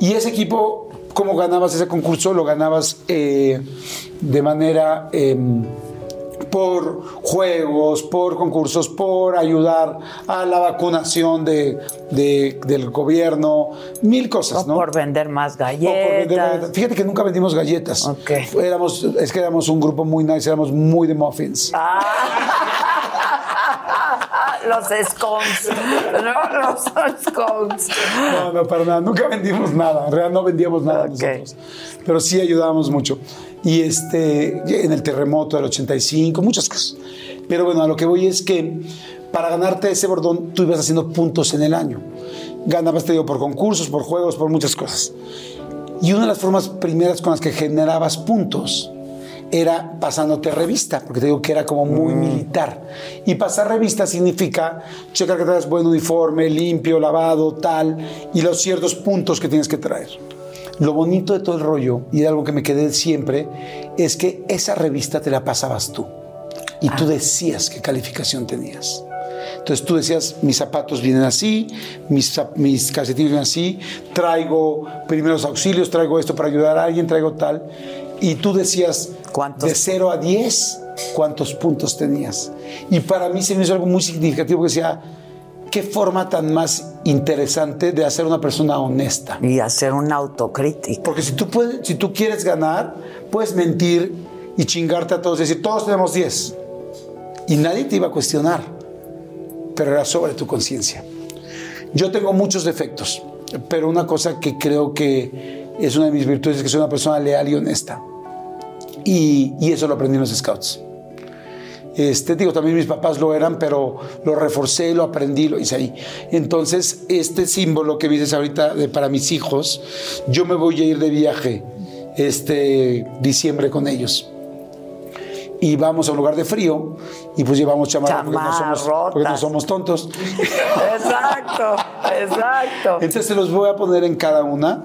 Y ese equipo, ¿cómo ganabas ese concurso? Lo ganabas eh, de manera... em, por juegos, por concursos, por ayudar a la vacunación de, de- del gobierno, mil cosas, O ¿no? por vender más por vender galletas. galletas. Fíjate que nunca vendimos galletas. Éramos, es que éramos un grupo muy nice, éramos muy de muffins. Ah. Los scones. No, los scones. No, no, para nada. Nunca vendimos nada. En realidad no vendíamos nada Ok. nosotros. Pero sí ayudábamos mucho. Y este, en el terremoto del 85, muchas cosas. Pero bueno, a lo que voy es que para ganarte ese bordón, tú ibas haciendo puntos en el año. Ganabas, te digo, por concursos, por juegos, por muchas cosas. Y una de las formas primeras con las que generabas puntos era pasándote revista, porque te digo que era como muy militar. Y pasar revista significa checar que traes buen uniforme, limpio, lavado, tal, y los ciertos puntos que tienes que traer. Lo bonito de todo el rollo, y de algo que me quedé siempre, es que esa revista te la pasabas tú. Y tú decías qué calificación tenías. Entonces tú decías, mis zapatos vienen así, mis, mis calcetines vienen así, traigo primeros auxilios, traigo esto para ayudar a alguien, traigo tal. Y tú decías, ¿Cuántos? de 0 a 10, cuántos puntos tenías. Y para mí se me hizo algo muy significativo que decía, qué forma tan más interesante de hacer una persona honesta. Y hacer una autocrítica. Porque si tú, puedes, si tú quieres ganar, puedes mentir y chingarte a todos, decir, todos tenemos 10. Y nadie te iba a cuestionar, pero era sobre tu conciencia. Yo tengo muchos defectos, pero una cosa que creo que es una de mis virtudes es que soy una persona leal y honesta. Y, y eso lo aprendí en los scouts. Este, digo, también mis papás lo eran, pero lo reforcé, lo aprendí, lo hice ahí. Entonces, este símbolo que dices ahorita de para mis hijos, yo me voy a ir de viaje este diciembre con ellos. Y vamos a un lugar de frío y pues llevamos chamarras porque, no somos- porque no somos tontos. *laughs* Exacto, exacto. Entonces se los voy a poner en cada una.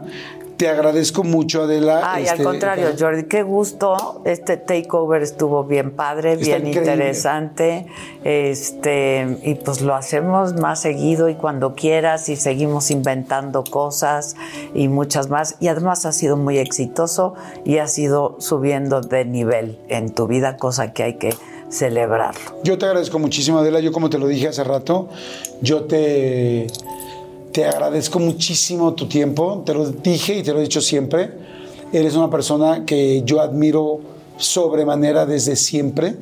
Te agradezco mucho, Adela. Ay, al este, contrario, Jordi, qué gusto. Este takeover estuvo bien padre, Está bien increíble. interesante. Este, y pues lo hacemos más seguido y cuando quieras y seguimos inventando cosas y muchas más. Y además ha sido muy exitoso y ha sido subiendo de nivel en tu vida, cosa que hay que celebrarlo. Yo te agradezco muchísimo, Adela. Yo, como te lo dije hace rato, yo te, te agradezco muchísimo tu tiempo. Te lo dije y te lo he dicho siempre. Eres una persona que yo admiro sobremanera desde siempre.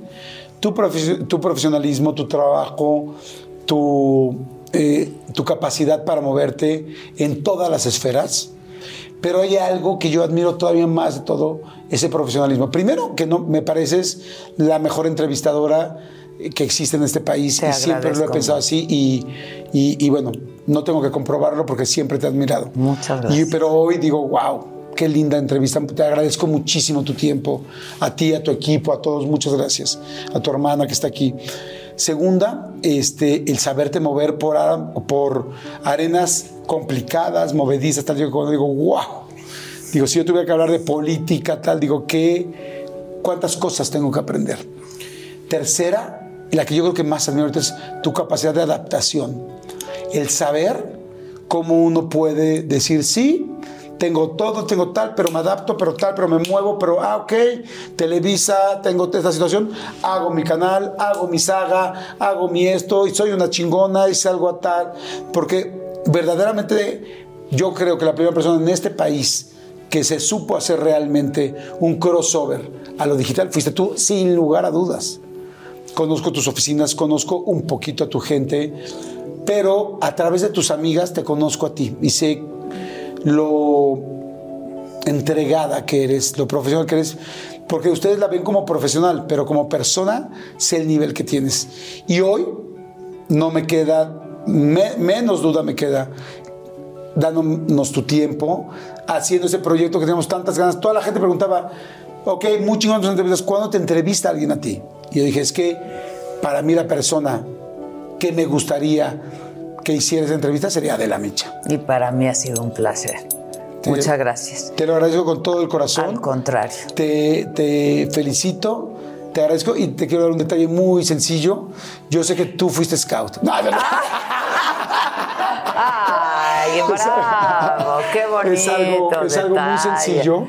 Tu, profe- tu profesionalismo, tu trabajo, tu, eh, tu capacidad para moverte en todas las esferas. Pero hay algo que yo admiro todavía más de todo, ese profesionalismo. Primero, que no me pareces la mejor entrevistadora que existe en este país Te y siempre lo he pensado así y, y- y bueno, no tengo que comprobarlo porque siempre te he admirado. Muchas Y- gracias. pero hoy digo, wow, qué linda entrevista. Te agradezco muchísimo tu tiempo. A ti, a tu equipo, a todos, muchas gracias. A tu hermana que está aquí. Segunda, este, el saberte mover por, por arenas complicadas, movedizas, tal. Yo cuando digo, wow. Digo, si yo tuviera que hablar de política, tal, digo, ¿qué, ¿cuántas cosas tengo que aprender? Tercera, y la que yo creo que más admiro es tu capacidad de adaptación. El saber cómo uno puede decir, sí, tengo todo, tengo tal, pero me adapto, pero tal, pero me muevo, pero, ah, ok, Televisa, tengo esta situación, hago mi canal, hago mi saga, hago mi esto, y soy una chingona, y salgo a tal, porque verdaderamente yo creo que la primera persona en este país que se supo hacer realmente un crossover a lo digital fuiste tú, sin lugar a dudas. Conozco tus oficinas, conozco un poquito a tu gente, pero a través de tus amigas te conozco a ti y sé lo entregada que eres, lo profesional que eres, porque ustedes la ven como profesional, pero como persona sé el nivel que tienes. Y hoy no me queda, me- menos duda me queda, dándonos tu tiempo, haciendo ese proyecto que tenemos tantas ganas. Toda la gente preguntaba, ok, muy chingón tus entrevistas, ¿cuándo te entrevista alguien a ti? Y yo dije, es que para mí la persona que me gustaría que hiciera esa entrevista sería Adela Micha. Y para mí ha sido un placer. Te- Muchas gracias. Te lo agradezco con todo el corazón. Al contrario. Te, te felicito, te agradezco y te quiero dar un detalle muy sencillo. Yo sé que tú fuiste scout. No, no. *laughs* Ay, *laughs* bravo, qué bonito. Es algo- es algo muy sencillo.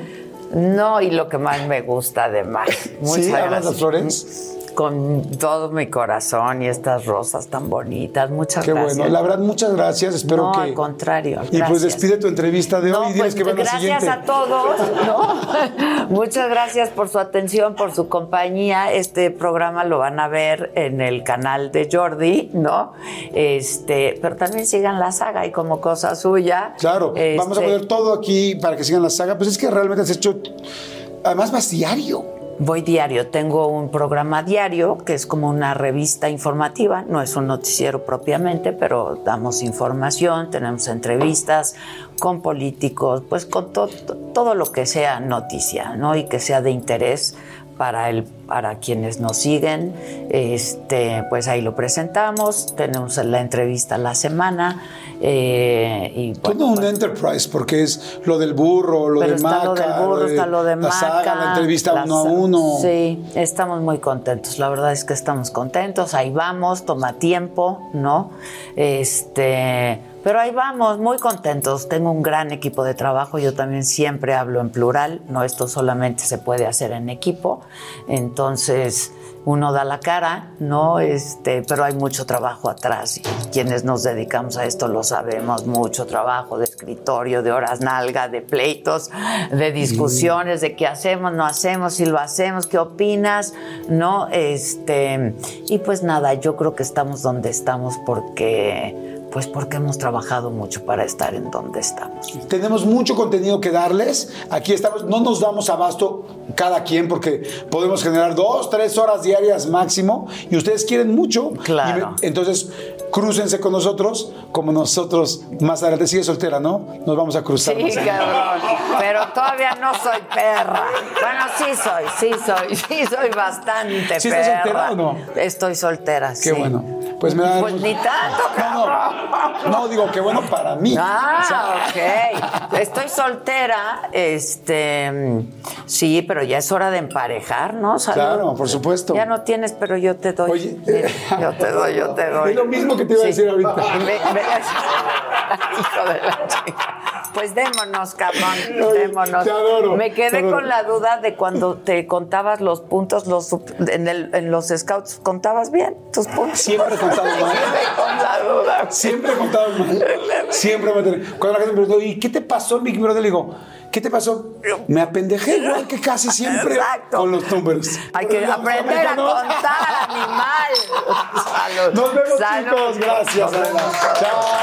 No, y lo que más me gusta además. Muchas ¿Sí? ¿Amas gracias. las flores? Con todo mi corazón y estas rosas tan bonitas. Muchas Qué gracias. bueno. La verdad, muchas gracias. Espero no, que. al contrario. Y pues despide tu entrevista de hoy No, y diles pues, que van la gracias siguiente. a todos. ¿no? *laughs* Muchas gracias por su atención, por su compañía. Este programa lo van a ver en el canal de Jordi, ¿no? Este, pero también sigan la saga y como cosa suya. Claro, vamos a este, poner todo aquí para que sigan la saga. Pues es que realmente has hecho. Además, vas diario. Voy diario, tengo un programa diario que es como una revista informativa, no es un noticiero propiamente, pero damos información, tenemos entrevistas con políticos, pues con to- to- todo lo que sea noticia, ¿no? Y que sea de interés para el para quienes nos siguen, este, pues ahí lo presentamos, tenemos la entrevista a la semana eh, y bueno, Todo un enterprise, porque es lo del burro, lo pero de está Maca, lo del burro, está lo de la saga, Maca, la entrevista la uno a uno. Sí, estamos muy contentos. La verdad es que estamos contentos. Ahí vamos, toma tiempo, ¿no? Este, pero ahí vamos, muy contentos. Tengo un gran equipo de trabajo. Yo también siempre hablo en plural. No, esto solamente se puede hacer en equipo. Entonces, uno da la cara, ¿no? Este, pero hay mucho trabajo atrás. Y quienes nos dedicamos a esto lo sabemos, mucho trabajo de escritorio, de horas nalga, de pleitos, de discusiones, de qué hacemos, no hacemos, si lo hacemos, qué opinas, ¿no? Este, y pues nada, yo creo que estamos donde estamos porque pues porque hemos trabajado mucho para estar en donde estamos. Tenemos mucho contenido que darles. Aquí estamos, no nos damos abasto cada quien porque podemos generar dos, tres horas diarias máximo y ustedes quieren mucho. Claro. Y entonces, crúcense con nosotros como nosotros más adelante. Sigue soltera, ¿no? Nos vamos a cruzar. Sí, cabrón. Pero todavía no soy perra. Bueno, sí soy, sí soy, *laughs* sí soy bastante ¿Sí estás perra. soltera o no? Estoy soltera, Qué sí. bueno. Pues me da. Pues ni tanto, cabrón. No, no, digo, qué bueno para mí. Ah, ok. Estoy soltera, este, sí, pero ya es hora de emparejar, ¿no? Salud. Claro, por supuesto. Ya no tienes, pero yo te doy. Oye. Yo te doy, yo te doy. *laughs* Es lo mismo que te iba a decir ahorita. *laughs* Me- me- *laughs* Hijo de la chica. Pues démonos, cabrón, Oye, démonos. te adoro, Me te quedé adoro. con la duda de cuando te contabas los puntos, los en, el- en los scouts, ¿contabas bien tus puntos? Siempre he contado *laughs* mal. con la duda. Siempre he contado mal. Siempre me he Cuando la gente me pregunta, ¿y qué te pasó, Big Brother? Le digo, ¿qué te pasó? Me apendejé igual que casi siempre Exacto. con los números. Hay que aprender a contar, animal. Salud. *laughs* Nos vemos, Salud. chicos. Gracias. Adela. Chao.